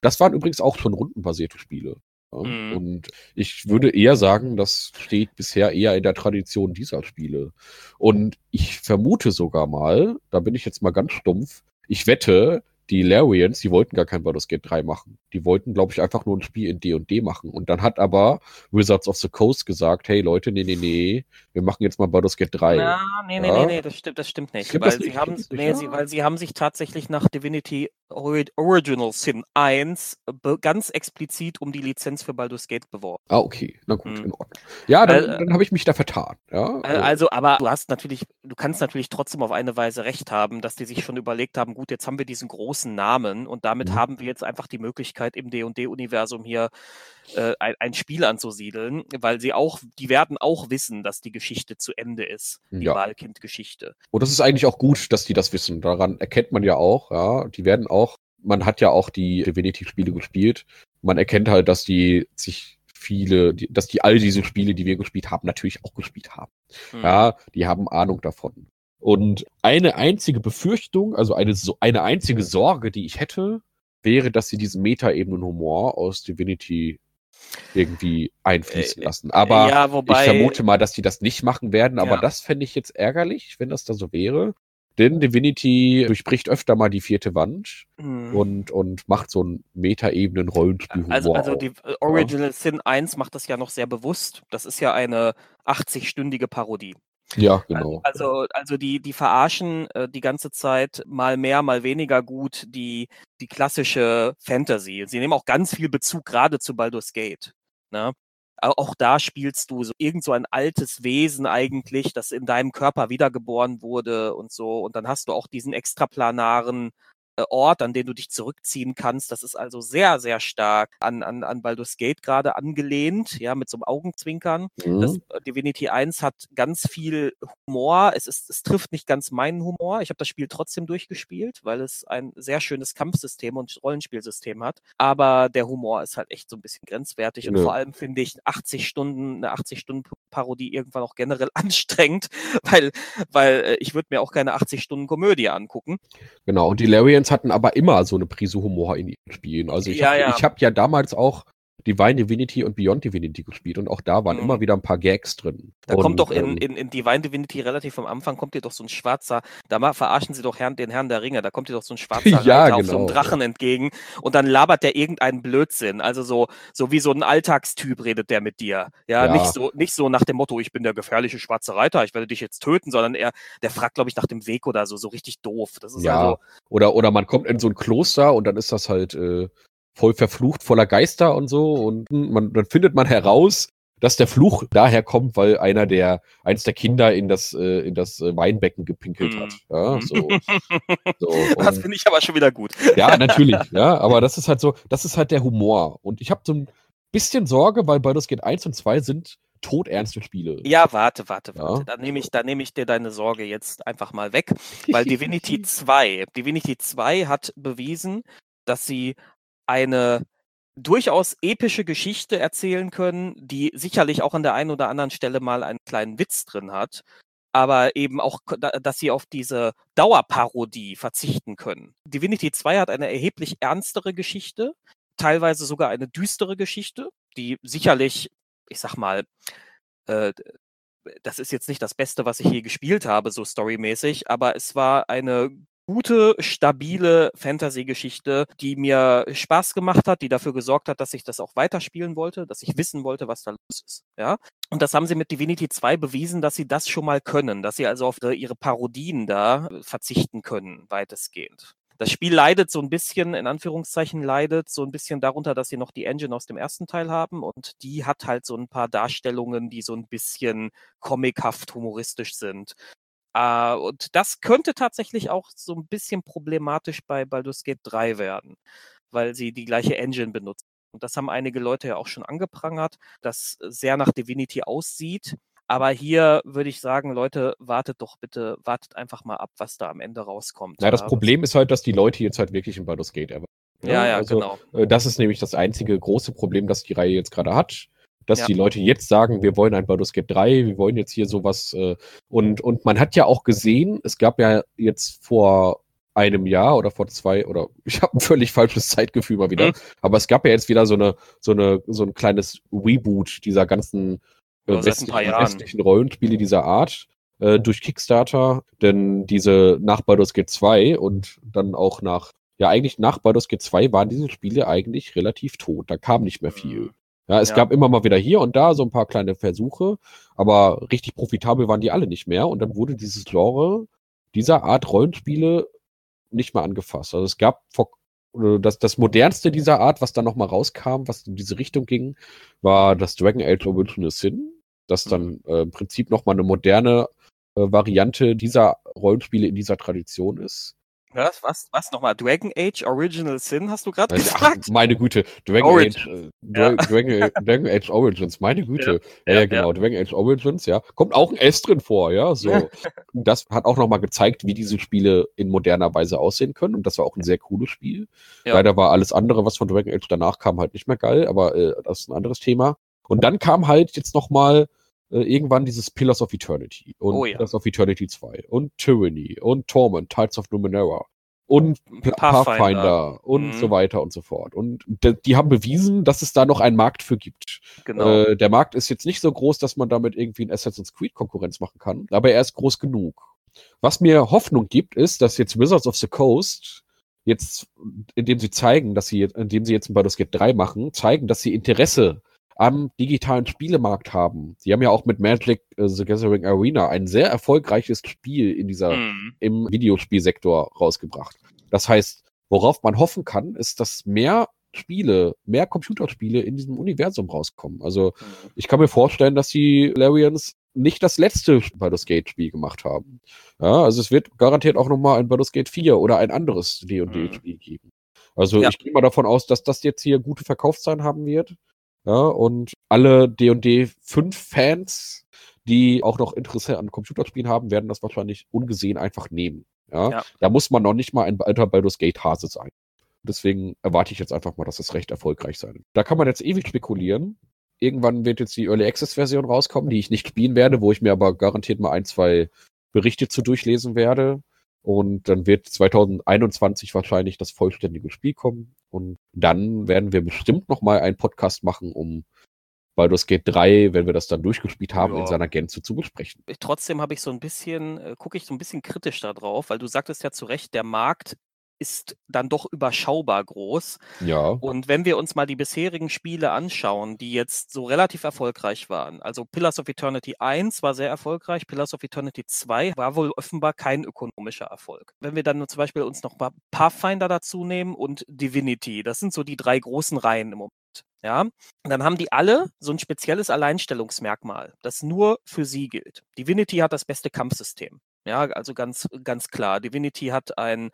Das waren übrigens auch schon rundenbasierte Spiele. Ja? Mhm. Und ich würde eher sagen, das steht bisher eher in der Tradition dieser Spiele. Und ich vermute sogar mal, da bin ich jetzt mal ganz stumpf, ich wette, die Larians, die wollten gar kein Baldur's Gate 3 machen. Die wollten, glaube ich, einfach nur ein Spiel in D&D machen. Und dann hat aber Wizards of the Coast gesagt, hey Leute, nee, nee, nee, wir machen jetzt mal Baldur's Gate 3. Na, nee, nee, Ja. nee, nee, das stimmt, das stimmt nicht. Stimmt weil das sie nicht? haben, Stimmt's nicht, nee, sie, weil sie haben sich tatsächlich nach Divinity Original Sin 1 be- ganz explizit um die Lizenz für Baldur's Gate beworben. Ah, okay. Na gut, Hm. in Ordnung. Ja, dann, äh, dann habe ich mich da vertan. Ja, Äh, Also, aber du hast natürlich, du kannst natürlich trotzdem auf eine Weise recht haben, dass die sich schon überlegt haben, gut, jetzt haben wir diesen großen Namen und damit Mhm. haben wir jetzt einfach die Möglichkeit, im D&D-Universum hier äh, ein, ein Spiel anzusiedeln, weil sie auch, die werden auch wissen, dass die Geschichte zu Ende ist, die Ja. Wahlkind-Geschichte. Und das ist eigentlich auch gut, dass die das wissen. Daran erkennt man ja auch, ja, die werden auch, man hat ja auch die Divinity-Spiele gespielt. Man erkennt halt, dass die sich viele, die, dass die all diese Spiele, die wir gespielt haben, natürlich auch gespielt haben. Hm. Ja, die haben Ahnung davon. Und eine einzige Befürchtung, also eine, so- eine einzige Sorge, die ich hätte, wäre, dass sie diesen Meta-Ebenen-Humor aus Divinity irgendwie einfließen Äh, lassen. Aber ja, wobei, ich vermute mal, dass die das nicht machen werden, aber Ja. das fände ich jetzt ärgerlich, wenn das da so wäre. Denn Divinity durchbricht öfter mal die vierte Wand hm. und, und macht so ein Meta-Ebenen-Rollenspiel-Humor. Also, also die äh, Original Sin 1 macht das ja noch sehr bewusst. Das ist ja eine 80-stündige Parodie. Ja, genau. Also, also die, die verarschen äh, die ganze Zeit mal mehr, mal weniger gut die, die klassische Fantasy. Sie nehmen auch ganz viel Bezug gerade zu Baldur's Gate. Ne? Au- Auch da spielst du so irgend so ein altes Wesen eigentlich, das in deinem Körper wiedergeboren wurde und so. Und dann hast du auch diesen extraplanaren Ort, an den du dich zurückziehen kannst. Das ist also sehr, sehr stark an, an, an Baldur's Gate gerade angelehnt, ja, mit so einem Augenzwinkern. Das Mhm. äh, Divinity 1 hat ganz viel Humor. Es, ist, es trifft nicht ganz meinen Humor. Ich habe das Spiel trotzdem durchgespielt, weil es ein sehr schönes Kampfsystem und Rollenspielsystem hat. Aber der Humor ist halt echt so ein bisschen grenzwertig. Und Nö. vor allem finde ich 80 Stunden, eine 80-Stunden-Parodie irgendwann auch generell anstrengend, weil, weil äh, ich würde mir auch keine 80-Stunden-Komödie angucken. Genau, und die Larians hatten aber immer so eine Prise Humor in ihren Spielen. Also ich Ja, habe ja. ich hab ja damals auch Divine Divinity und Beyond Divinity gespielt und auch da waren Mhm. immer wieder ein paar Gags drin. Da und, kommt doch in, ähm, in, in Divine Divinity relativ am Anfang, kommt dir doch so ein schwarzer, da verarschen sie doch Herrn, den Herrn der Ringe, da kommt dir doch so ein schwarzer Ja, Reiter auf so einem genau. Drachen entgegen und dann labert der irgendeinen Blödsinn. Also so, so wie so ein Alltagstyp redet der mit dir. Ja, Ja. Nicht, so, nicht so nach dem Motto, ich bin der gefährliche schwarze Reiter, ich werde dich jetzt töten, sondern er, der fragt, glaube ich, nach dem Weg oder so, so richtig doof. Das ist Ja, also, oder, oder man kommt in so ein Kloster und dann ist das halt äh, voll verflucht, voller Geister und so. Und man, dann findet man heraus, dass der Fluch daher kommt, weil einer der, eins der Kinder in das, äh, in das äh, Weinbecken gepinkelt Mhm. hat. Ja, so. so das finde ich aber schon wieder gut. ja, natürlich, ja, aber das ist halt so, das ist halt der Humor. Und ich habe so ein bisschen Sorge, weil Baldur's Gate 1 und 2 sind todernste Spiele. Ja, warte, warte, Ja. warte. Da nehme ich, da nehme ich dir deine Sorge jetzt einfach mal weg, weil Divinity 2, Divinity 2 hat bewiesen, dass sie eine durchaus epische Geschichte erzählen können, die sicherlich auch an der einen oder anderen Stelle mal einen kleinen Witz drin hat, aber eben auch, dass sie auf diese Dauerparodie verzichten können. Divinity 2 hat eine erheblich ernstere Geschichte, teilweise sogar eine düstere Geschichte, die sicherlich, ich sag mal, äh, das ist jetzt nicht das Beste, was ich je gespielt habe, so storymäßig, aber es war eine gute, stabile Fantasy-Geschichte, die mir Spaß gemacht hat, die dafür gesorgt hat, dass ich das auch weiterspielen wollte, dass ich wissen wollte, was da los ist. Ja? Und das haben sie mit Divinity 2 bewiesen, dass sie das schon mal können, dass sie also auf ihre- ihre Parodien da äh, verzichten können, weitestgehend. Das Spiel leidet so ein bisschen, in Anführungszeichen leidet, so ein bisschen darunter, dass sie noch die Engine aus dem ersten Teil haben und die hat halt so ein paar Darstellungen, die so ein bisschen comichaft humoristisch sind. Äh, und das könnte tatsächlich auch so ein bisschen problematisch bei Baldur's Gate 3 werden, weil sie die gleiche Engine benutzen. Und das haben einige Leute ja auch schon angeprangert, das sehr nach Divinity aussieht. Aber hier würde ich sagen, Leute, wartet doch bitte, wartet einfach mal ab, was da am Ende rauskommt. Na, das ja. Problem ist halt, dass die Leute jetzt halt wirklich in Baldur's Gate erwarten. Ja, ja, also, genau. Äh, Das ist nämlich das einzige große Problem, das die Reihe jetzt gerade hat. Dass Ja. die Leute jetzt sagen, wir wollen ein Baldur's Gate 3, wir wollen jetzt hier sowas. Äh, und, und man hat ja auch gesehen, es gab ja jetzt vor einem Jahr oder vor zwei, oder ich habe ein völlig falsches Zeitgefühl mal wieder, Mhm. aber es gab ja jetzt wieder so eine, so eine, so ein kleines Reboot dieser ganzen äh, westlichen, westlichen Rollenspiele dieser Art äh, durch Kickstarter, denn diese nach Baldur's Gate 2 und dann auch nach, ja eigentlich nach Baldur's Gate 2 waren diese Spiele eigentlich relativ tot. Da kam nicht mehr viel. Mhm. Ja, es Ja. gab immer mal wieder hier und da so ein paar kleine Versuche, aber richtig profitabel waren die alle nicht mehr und dann wurde dieses Genre dieser Art Rollenspiele nicht mehr angefasst. Also es gab vor äh, das, das modernste dieser Art, was dann nochmal rauskam, was in diese Richtung ging, war das Dragon Age Original Sin, das dann äh, im Prinzip nochmal eine moderne äh, Variante dieser Rollenspiele in dieser Tradition ist. Was, was, was nochmal? Dragon Age Original Sin, hast du gerade Äh, Ach, gesagt? meine Güte, Dragon Origins. Age, äh, Ja. Dra Dragon, Dragon Age Origins, meine Güte. Ja, ja, ja, genau, Dragon Age Origins, ja. Kommt auch ein S drin vor, ja, so. Das hat auch nochmal gezeigt, wie diese Spiele in moderner Weise aussehen können und das war auch ein sehr cooles Spiel. Ja. Leider war alles andere, was von Dragon Age danach kam, halt nicht mehr geil, aber äh, das ist ein anderes Thema. Und dann kam halt jetzt nochmal äh, irgendwann dieses Pillars of Eternity und Oh ja. Pillars of Eternity 2 und Tyranny und Torment, Tides of Numenera und Pathfinder. Pathfinder, und Mhm. so weiter und so fort. Und die haben bewiesen, dass es da noch einen Markt für gibt. Genau. Äh, der Markt ist jetzt nicht so groß, dass man damit irgendwie ein Assassin's Creed Konkurrenz machen kann, aber er ist groß genug. Was mir Hoffnung gibt, ist, dass jetzt Wizards of the Coast jetzt, indem sie zeigen, dass sie, indem sie jetzt ein Baldur's Gate 3 machen, zeigen, dass sie Interesse am digitalen Spielemarkt haben. Sie haben ja auch mit Magic äh, the Gathering Arena ein sehr erfolgreiches Spiel in dieser Mhm. im Videospielsektor rausgebracht. Das heißt, worauf man hoffen kann, ist, dass mehr Spiele, mehr Computerspiele in diesem Universum rauskommen. Also ich kann mir vorstellen, dass die Larians nicht das letzte Baldur's Gate Spiel gemacht haben. Ja, also es wird garantiert auch nochmal ein Baldur's Gate 4 oder ein anderes D&D Spiel geben. Also Ja. ich gehe mal davon aus, dass das jetzt hier gute Verkaufszahlen haben wird. Ja, und alle D&D 5 Fans, die auch noch Interesse an Computerspielen haben, werden das wahrscheinlich ungesehen einfach nehmen. Ja, Ja. da muss man noch nicht mal ein alter Baldur's Gate Hase sein. Deswegen erwarte ich jetzt einfach mal, dass das recht erfolgreich sein wird. Da kann man jetzt ewig spekulieren. Irgendwann wird jetzt die Early Access Version rauskommen, die ich nicht spielen werde, wo ich mir aber garantiert mal ein, zwei Berichte zu durchlesen werde. Und dann wird 2021 wahrscheinlich das vollständige Spiel kommen. Und dann werden wir bestimmt noch mal einen Podcast machen, um Baldur's Gate 3, wenn wir das dann durchgespielt haben, Ja. in seiner Gänze zu besprechen. Trotzdem habe ich so ein bisschen, äh, gucke ich so ein bisschen kritisch da drauf, weil du sagtest ja zu Recht, der Markt ist dann doch überschaubar groß. Ja. Und wenn wir uns mal die bisherigen Spiele anschauen, die jetzt so relativ erfolgreich waren, also Pillars of Eternity 1 war sehr erfolgreich, Pillars of Eternity 2 war wohl offenbar kein ökonomischer Erfolg. Wenn wir dann zum Beispiel uns noch mal Pathfinder dazu nehmen und Divinity, das sind so die drei großen Reihen im Moment. Ja, dann haben die alle so ein spezielles Alleinstellungsmerkmal, das nur für sie gilt. Divinity hat das beste Kampfsystem. Ja, also ganz, ganz klar. Divinity hat ein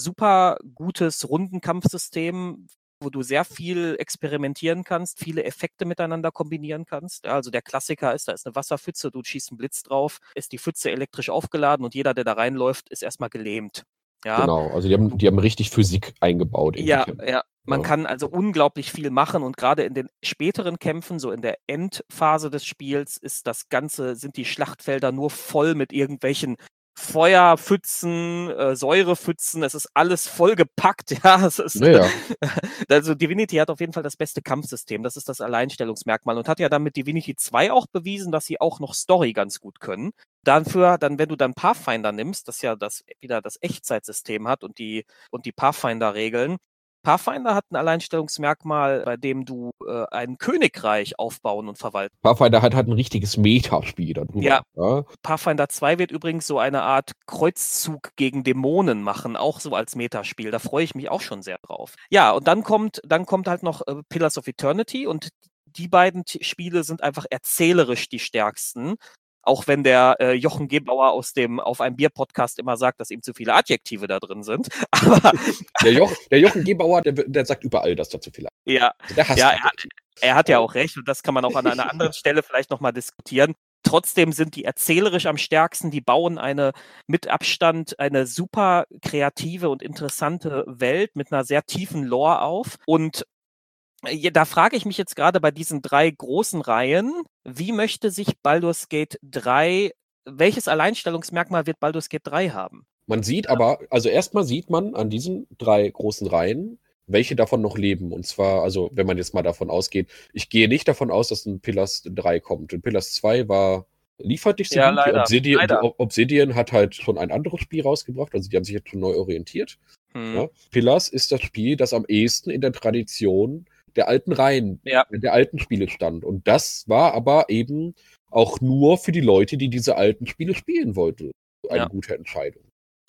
super gutes Rundenkampfsystem, wo du sehr viel experimentieren kannst, viele Effekte miteinander kombinieren kannst. Ja, also der Klassiker ist, da ist eine Wasserpfütze, du schießt einen Blitz drauf, ist die Pfütze elektrisch aufgeladen und jeder, der da reinläuft, ist erstmal gelähmt. Ja, Genau, also die haben, die haben richtig Physik eingebaut. ja, ja. Man Ja. kann also unglaublich viel machen und gerade in den späteren Kämpfen, so in der Endphase des Spiels, ist das Ganze, sind die Schlachtfelder nur voll mit irgendwelchen Feuerpfützen, äh, Säurepfützen, es ist alles vollgepackt, ja. Es ist, Naja, also Divinity hat auf jeden Fall das beste Kampfsystem, das ist das Alleinstellungsmerkmal und hat ja dann mit Divinity 2 auch bewiesen, dass sie auch noch Story ganz gut können. Dafür, dann, wenn du dann Pathfinder nimmst, das ja das wieder das Echtzeitsystem hat und die und die Pathfinder-Regeln. Pathfinder hat ein Alleinstellungsmerkmal, bei dem du äh, ein Königreich aufbauen und verwalten. Pathfinder hat halt ein richtiges Metaspiel darüber. Ja. ja. Pathfinder 2 wird übrigens so eine Art Kreuzzug gegen Dämonen machen, auch so als Metaspiel. Da freue ich mich auch schon sehr drauf. Ja, und dann kommt, dann kommt halt noch äh, Pillars of Eternity und die beiden Spiele sind einfach erzählerisch die stärksten. Auch wenn der äh, Jochen Gebauer aus dem Auf ein Bier-Podcast immer sagt, dass ihm zu viele Adjektive da drin sind. Aber Der, Joch, der Jochen Gebauer, der, der sagt überall, dass da zu viel ja, ist. Der hasst Ja, Adjektive. Er hat ja auch recht und das kann man auch an einer anderen Stelle vielleicht nochmal diskutieren. Trotzdem sind die erzählerisch am stärksten. Die bauen eine mit Abstand eine super kreative und interessante Welt mit einer sehr tiefen Lore auf. Und da frage ich mich jetzt gerade bei diesen drei großen Reihen, wie möchte sich Baldur's Gate 3, welches Alleinstellungsmerkmal wird Baldur's Gate 3 haben? Man sieht aber, also erstmal sieht man an diesen drei großen Reihen, welche davon noch leben. Und zwar, also wenn man jetzt mal davon ausgeht, ich gehe nicht davon aus, dass ein Pillars 3 kommt. Und Pillars 2 war liefert nicht so Ja, gut. Obsidian, Obsidian hat halt schon ein anderes Spiel rausgebracht, also die haben sich jetzt schon neu orientiert. Hm. Ja. Pillars ist das Spiel, das am ehesten in der Tradition der alten Reihen, Ja. der alten Spiele stand. Und das war aber eben auch nur für die Leute, die diese alten Spiele spielen wollten, eine Ja. gute Entscheidung.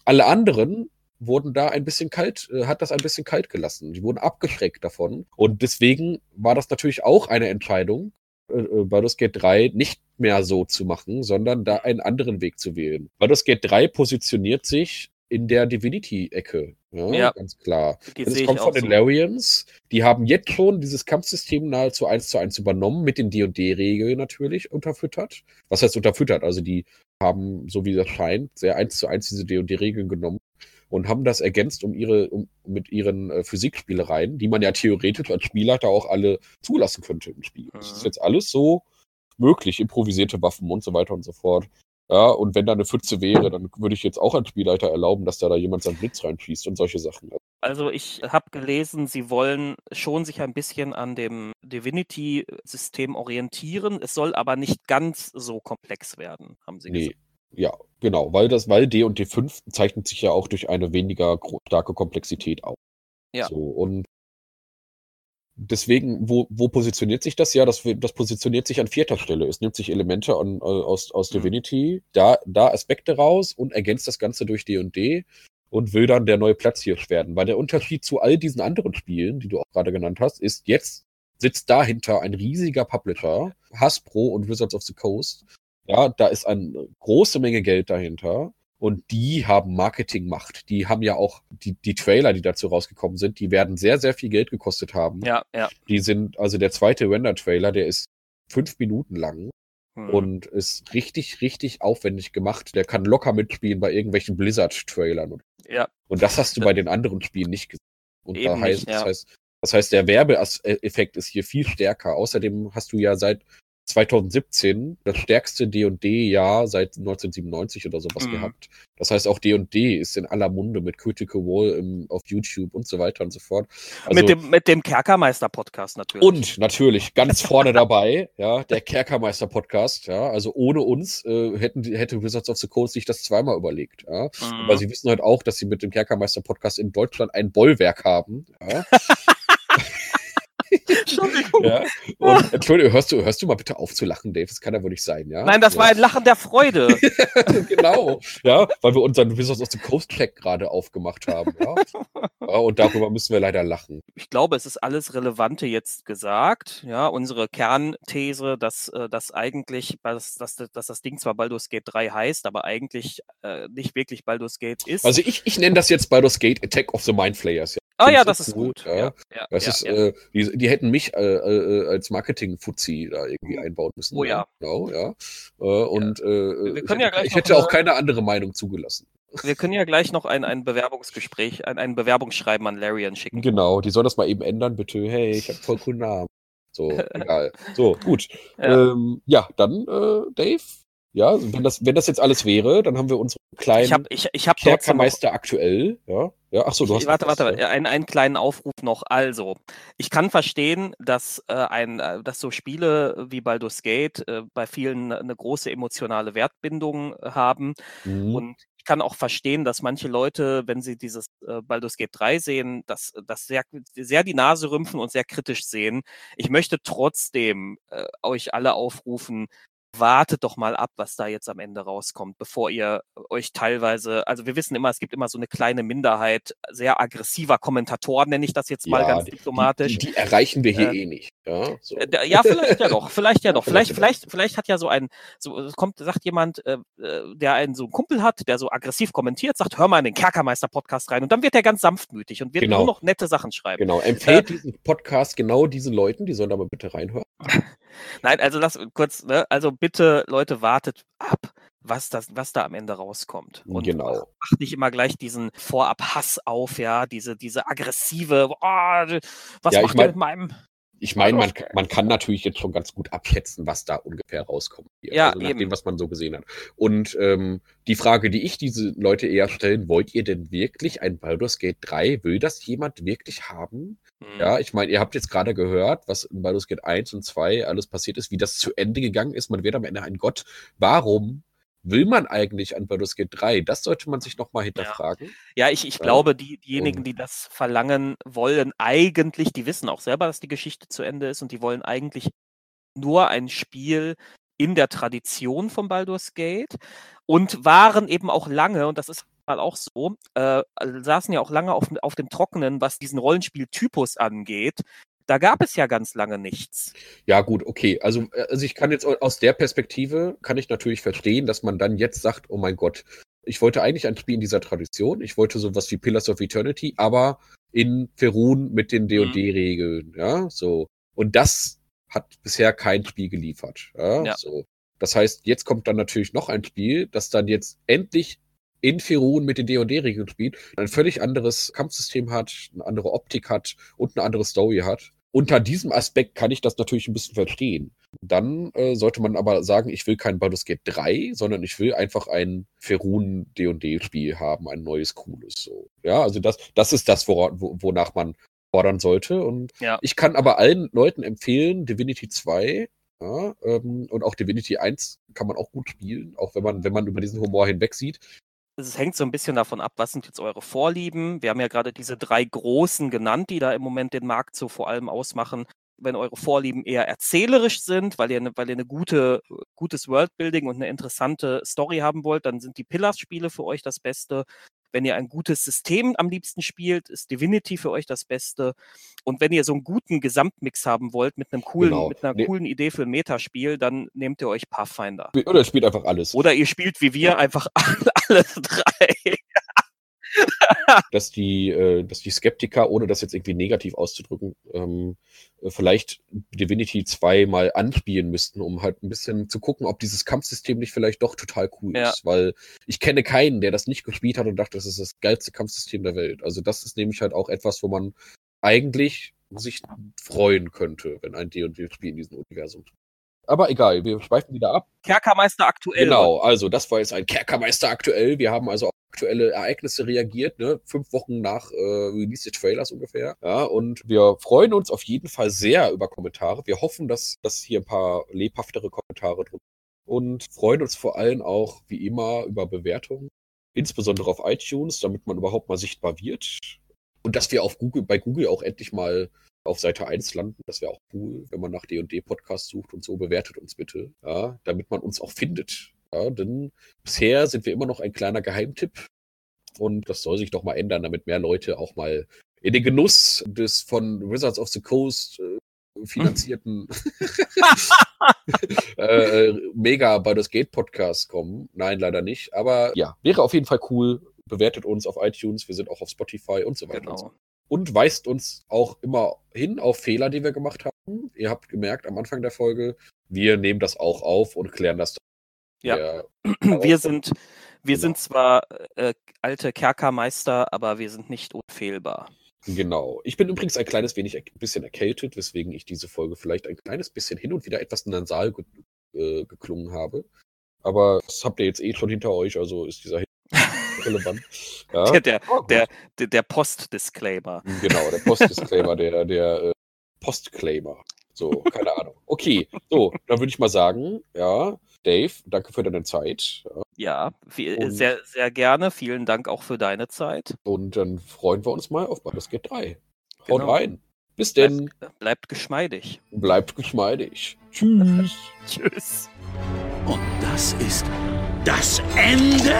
Alle anderen wurden da ein bisschen kalt, äh, hat das ein bisschen kalt gelassen. Die wurden abgeschreckt davon. Und deswegen war das natürlich auch eine Entscheidung, äh, äh, Baldur's Gate 3 nicht mehr so zu machen, sondern da einen anderen Weg zu wählen. Baldur's Gate 3 positioniert sich in der Divinity-Ecke. Ja, Ja. ganz klar. Die Das kommt von den so. Larians. Die haben jetzt schon dieses Kampfsystem nahezu eins zu eins übernommen, mit den D&D-Regeln natürlich unterfüttert. Was heißt unterfüttert? Also die haben, so wie das scheint, sehr eins zu eins diese D&D-Regeln genommen und haben das ergänzt um ihre, um, mit ihren äh, Physikspielereien, die man ja theoretisch als Spielleiter auch alle zulassen könnte im Spiel. Das ist Mhm. jetzt alles so möglich, improvisierte Waffen und so weiter und so fort. Ja, und wenn da eine Pfütze wäre, dann würde ich jetzt auch als Spielleiter erlauben, dass da, da jemand seinen Blitz reinschießt und solche Sachen. Also ich habe gelesen, sie wollen schon sich ein bisschen an dem Divinity-System orientieren. Es soll aber nicht ganz so komplex werden, haben sie Nee. gesagt. Ja, genau, weil das, weil D und D5 zeichnet sich ja auch durch eine weniger starke Komplexität aus. Ja. So, und deswegen, wo, wo positioniert sich das? Ja, das, das positioniert sich an vierter Stelle. Es nimmt sich Elemente an, äh, aus, aus Mhm. Divinity, da, da Aspekte raus und ergänzt das Ganze durch D und D und will dann der neue Platzhirsch werden. Weil der Unterschied zu all diesen anderen Spielen, die du auch gerade genannt hast, ist, jetzt sitzt dahinter ein riesiger Publisher, Hasbro und Wizards of the Coast. Ja, da ist eine große Menge Geld dahinter. Und die haben Marketingmacht. Die haben ja auch die, die Trailer, die dazu rausgekommen sind, die werden sehr, sehr viel Geld gekostet haben. Ja, ja. Die sind, also der zweite Render-Trailer, der ist fünf Minuten lang Hm. und ist richtig, richtig aufwendig gemacht. Der kann locker mitspielen bei irgendwelchen Blizzard-Trailern. ja. Und das hast du bei den anderen Spielen nicht gesehen. Und da Eben heißt, nicht, ja. das heißt, das heißt, der Werbeeffekt ist hier viel stärker. Außerdem hast du ja seit 2017 das stärkste D&D-Jahr seit 1997 oder sowas Mhm. gehabt. Das heißt, auch D&D ist in aller Munde mit Critical Role im, auf YouTube und so weiter und so fort. Also, mit, dem, mit dem Kerkermeister-Podcast natürlich. und natürlich ganz vorne dabei, ja, der Kerkermeister-Podcast, ja, also ohne uns äh, hätten, die- hätte Wizards of the Coast sich das zweimal überlegt, ja. Mhm. Aber sie wissen halt auch, dass sie mit dem Kerkermeister-Podcast in Deutschland ein Bollwerk haben. Ja. Entschuldigung. ja. Und Entschuldigung, hörst du, hörst du mal bitte auf zu lachen, Dave? Das kann ja wohl nicht sein, ja? Nein, das ja. war ein Lachen der Freude. genau. Ja, weil wir unseren Wizards of the Coast Check gerade aufgemacht haben, ja. ja. Und darüber müssen wir leider lachen. ich glaube, es ist alles Relevante jetzt gesagt. Ja, unsere Kernthese, dass, äh, dass eigentlich, dass, dass, dass das Ding zwar Baldur's Gate 3 heißt, aber eigentlich äh, nicht wirklich Baldur's Gate ist. Also ich, ich nenne das jetzt Baldur's Gate Attack of the Mind Flayers. Ah ja, das ist gut. ja. Ja, ja, Das ist. Äh, die, die hätten mich äh, äh, als Marketing-Fuzzi da irgendwie einbauen müssen. Oh ja. Genau, ja. Äh, und äh, ich hätte, ich hätte auch eine- keine andere Meinung zugelassen. Wir können ja gleich noch ein, ein Bewerbungsgespräch, ein, ein Bewerbungsschreiben an Larian schicken. Genau, die soll das mal eben ändern, bitte. Hey, ich habe voll coolen Namen. So, egal. So, gut. Ja. Ähm, ja dann, äh, Dave, ja, wenn das, wenn das jetzt alles wäre, dann haben wir unsere kleinen Ich habe ich, ich hab Kerkermeister aktuell. Ja, ja, ach so, du Ich- hast warte, warte, ja. einen, einen kleinen Aufruf noch. Also, ich kann verstehen, dass, äh, ein, äh, dass so Spiele wie Baldur's Gate äh, bei vielen eine große emotionale Wertbindung äh, haben. Mhm. Und ich kann auch verstehen, dass manche Leute, wenn sie dieses äh, Baldur's Gate 3 sehen, das, das sehr, sehr die Nase rümpfen und sehr kritisch sehen. Ich möchte trotzdem äh, euch alle aufrufen, wartet doch mal ab, was da jetzt am Ende rauskommt, bevor ihr euch teilweise, also wir wissen immer, es gibt immer so eine kleine Minderheit sehr aggressiver Kommentatoren, nenne ich das jetzt mal Ja, ganz die- diplomatisch. Die, die erreichen wir hier Äh, eh nicht. Ja, so. Äh, Ja, vielleicht ja doch, vielleicht ja doch. Vielleicht Vielleicht, vielleicht, hat ja so ein, so es kommt, sagt jemand, äh, äh, der einen so einen Kumpel hat, der so aggressiv kommentiert, sagt, hör mal in den Kerkermeister-Podcast rein und dann wird er ganz sanftmütig und wird Genau. nur noch nette Sachen schreiben. Genau, empfehlt diesen Podcast genau diesen Leuten, die sollen da mal bitte reinhören. Nein, also lass kurz, ne, also bitte, Leute, wartet ab, was das, was da am Ende rauskommt. Und Genau. macht nicht immer gleich diesen Vorab-Hass auf, ja, diese, diese aggressive, oh, was Ja, ich macht mein- ihr mit meinem Ich meine, man, man kann natürlich jetzt schon ganz gut abschätzen, was da ungefähr rauskommt. Hier. Ja, also nach eben. dem, was man so gesehen hat. Und ähm, die Frage, die ich diese Leute eher stellen, wollt ihr denn wirklich ein Baldur's Gate 3? Will das jemand wirklich haben? Hm. Ja, ich meine, ihr habt jetzt gerade gehört, was in Baldur's Gate 1 und 2 alles passiert ist, wie das zu Ende gegangen ist. Man wird am Ende ein Gott. Warum will man eigentlich an Baldur's Gate 3? Das sollte man sich nochmal hinterfragen. Ja, ich, ich Ja. glaube, die, diejenigen, die das verlangen wollen, eigentlich, die wissen auch selber, dass die Geschichte zu Ende ist und die wollen eigentlich nur ein Spiel in der Tradition von Baldur's Gate und waren eben auch lange, und das ist Mal auch so, äh, saßen ja auch lange auf, auf dem Trockenen, was diesen Rollenspieltypus angeht. Da gab es ja ganz lange nichts. Ja, gut, okay. Also, äh, also ich kann jetzt aus der Perspektive, kann ich natürlich verstehen, dass man dann jetzt sagt, oh mein Gott, ich wollte eigentlich ein Spiel in dieser Tradition. Ich wollte sowas wie Pillars of Eternity, aber in Ferun mit den D&D-Regeln, ja, so. Und das hat bisher kein Spiel geliefert, ja, Ja. so. Das heißt, jetzt kommt dann natürlich noch ein Spiel, das dann jetzt endlich in Ferun mit den D&D-Regeln spielt, ein völlig anderes Kampfsystem hat, eine andere Optik hat und eine andere Story hat. Unter diesem Aspekt kann ich das natürlich ein bisschen verstehen. Dann äh, sollte man aber sagen, ich will kein Baldur's Gate 3, sondern ich will einfach ein Ferun D&D-Spiel haben, ein neues, cooles. So. Ja, also das, das ist das, wora, wo, wonach man fordern sollte. Und Ja. ich kann aber allen Leuten empfehlen, Divinity 2 ja, ähm, und auch Divinity 1 kann man auch gut spielen, auch wenn man, wenn man über diesen Humor hinweg sieht. Es hängt so ein bisschen davon ab, was sind jetzt eure Vorlieben. Wir haben ja gerade diese drei großen genannt, die da im Moment den Markt so vor allem ausmachen. Wenn eure Vorlieben eher erzählerisch sind, weil ihr, ne, weil ihr eine gute, gutes Worldbuilding und eine interessante Story haben wollt, dann sind die Pillars-Spiele für euch das Beste. Wenn ihr ein gutes System am liebsten spielt, ist Divinity für euch das Beste. Und wenn ihr so einen guten Gesamtmix haben wollt mit einem coolen, Genau. mit einer Nee. coolen Idee für ein Metaspiel, dann nehmt ihr euch Pathfinder. Oder spielt einfach alles. Oder ihr spielt wie wir einfach alle drei. Dass die, äh, dass die Skeptiker, ohne das jetzt irgendwie negativ auszudrücken, ähm, äh, vielleicht Divinity 2 mal anspielen müssten, um halt ein bisschen zu gucken, ob dieses Kampfsystem nicht vielleicht doch total cool Ja. ist. Weil ich kenne keinen, der das nicht gespielt hat und dachte, das ist das geilste Kampfsystem der Welt. Also das ist nämlich halt auch etwas, wo man eigentlich sich freuen könnte, wenn ein D&D-Spiel in diesem Universum. Aber egal, wir schweifen wieder ab. Kerkermeister aktuell. Genau, also das war jetzt ein Kerkermeister aktuell. Wir haben also aktuelle Ereignisse reagiert, ne? Fünf Wochen nach äh, Release des Trailers ungefähr. Ja, und wir freuen uns auf jeden Fall sehr über Kommentare. Wir hoffen, dass, dass hier ein paar lebhaftere Kommentare drin sind. Und freuen uns vor allem auch, wie immer, über Bewertungen. Insbesondere auf iTunes, damit man überhaupt mal sichtbar wird. Und dass wir auf Google, bei Google auch endlich mal auf Seite 1 landen. Das wäre auch cool, wenn man nach D&D Podcast sucht und so. Bewertet uns bitte, ja, damit man uns auch findet. Ja, denn bisher sind wir immer noch ein kleiner Geheimtipp. Und das soll sich doch mal ändern, damit mehr Leute auch mal in den Genuss des von Wizards of the Coast äh, finanzierten äh, Mega Baldur's Gate Podcast kommen. Nein, leider nicht. Aber ja, wäre auf jeden Fall cool. Bewertet uns auf iTunes, wir sind auch auf Spotify und so weiter. Und, so. Genau. und weist uns auch immer hin auf Fehler, die wir gemacht haben. Ihr habt gemerkt am Anfang der Folge, wir nehmen das auch auf und klären das. Ja. Wir sind, wir Genau. sind zwar äh, alte Kerkermeister, aber wir sind nicht unfehlbar. Genau. Ich bin übrigens ein kleines wenig ein bisschen erkältet, weswegen ich diese Folge vielleicht ein kleines bisschen hin und wieder etwas nasal ge äh, geklungen habe. Aber das habt ihr jetzt eh schon hinter euch, also ist dieser relevant. Ja, Der, der, der, der, der Post-Disclaimer. Genau, der Postdisclaimer, der, der äh, Postclaimer. So, keine Ahnung. Okay, so, dann würde ich mal sagen, ja, Dave, danke für deine Zeit. Ja, viel, Und- sehr, sehr gerne. Vielen Dank auch für deine Zeit. und dann freuen wir uns mal auf Baldur's Gate 3. Haut Genau. rein. Bis denn. Bleibt, bleibt geschmeidig. Bleibt geschmeidig. Tschüss. Tschüss. Und das ist das Ende?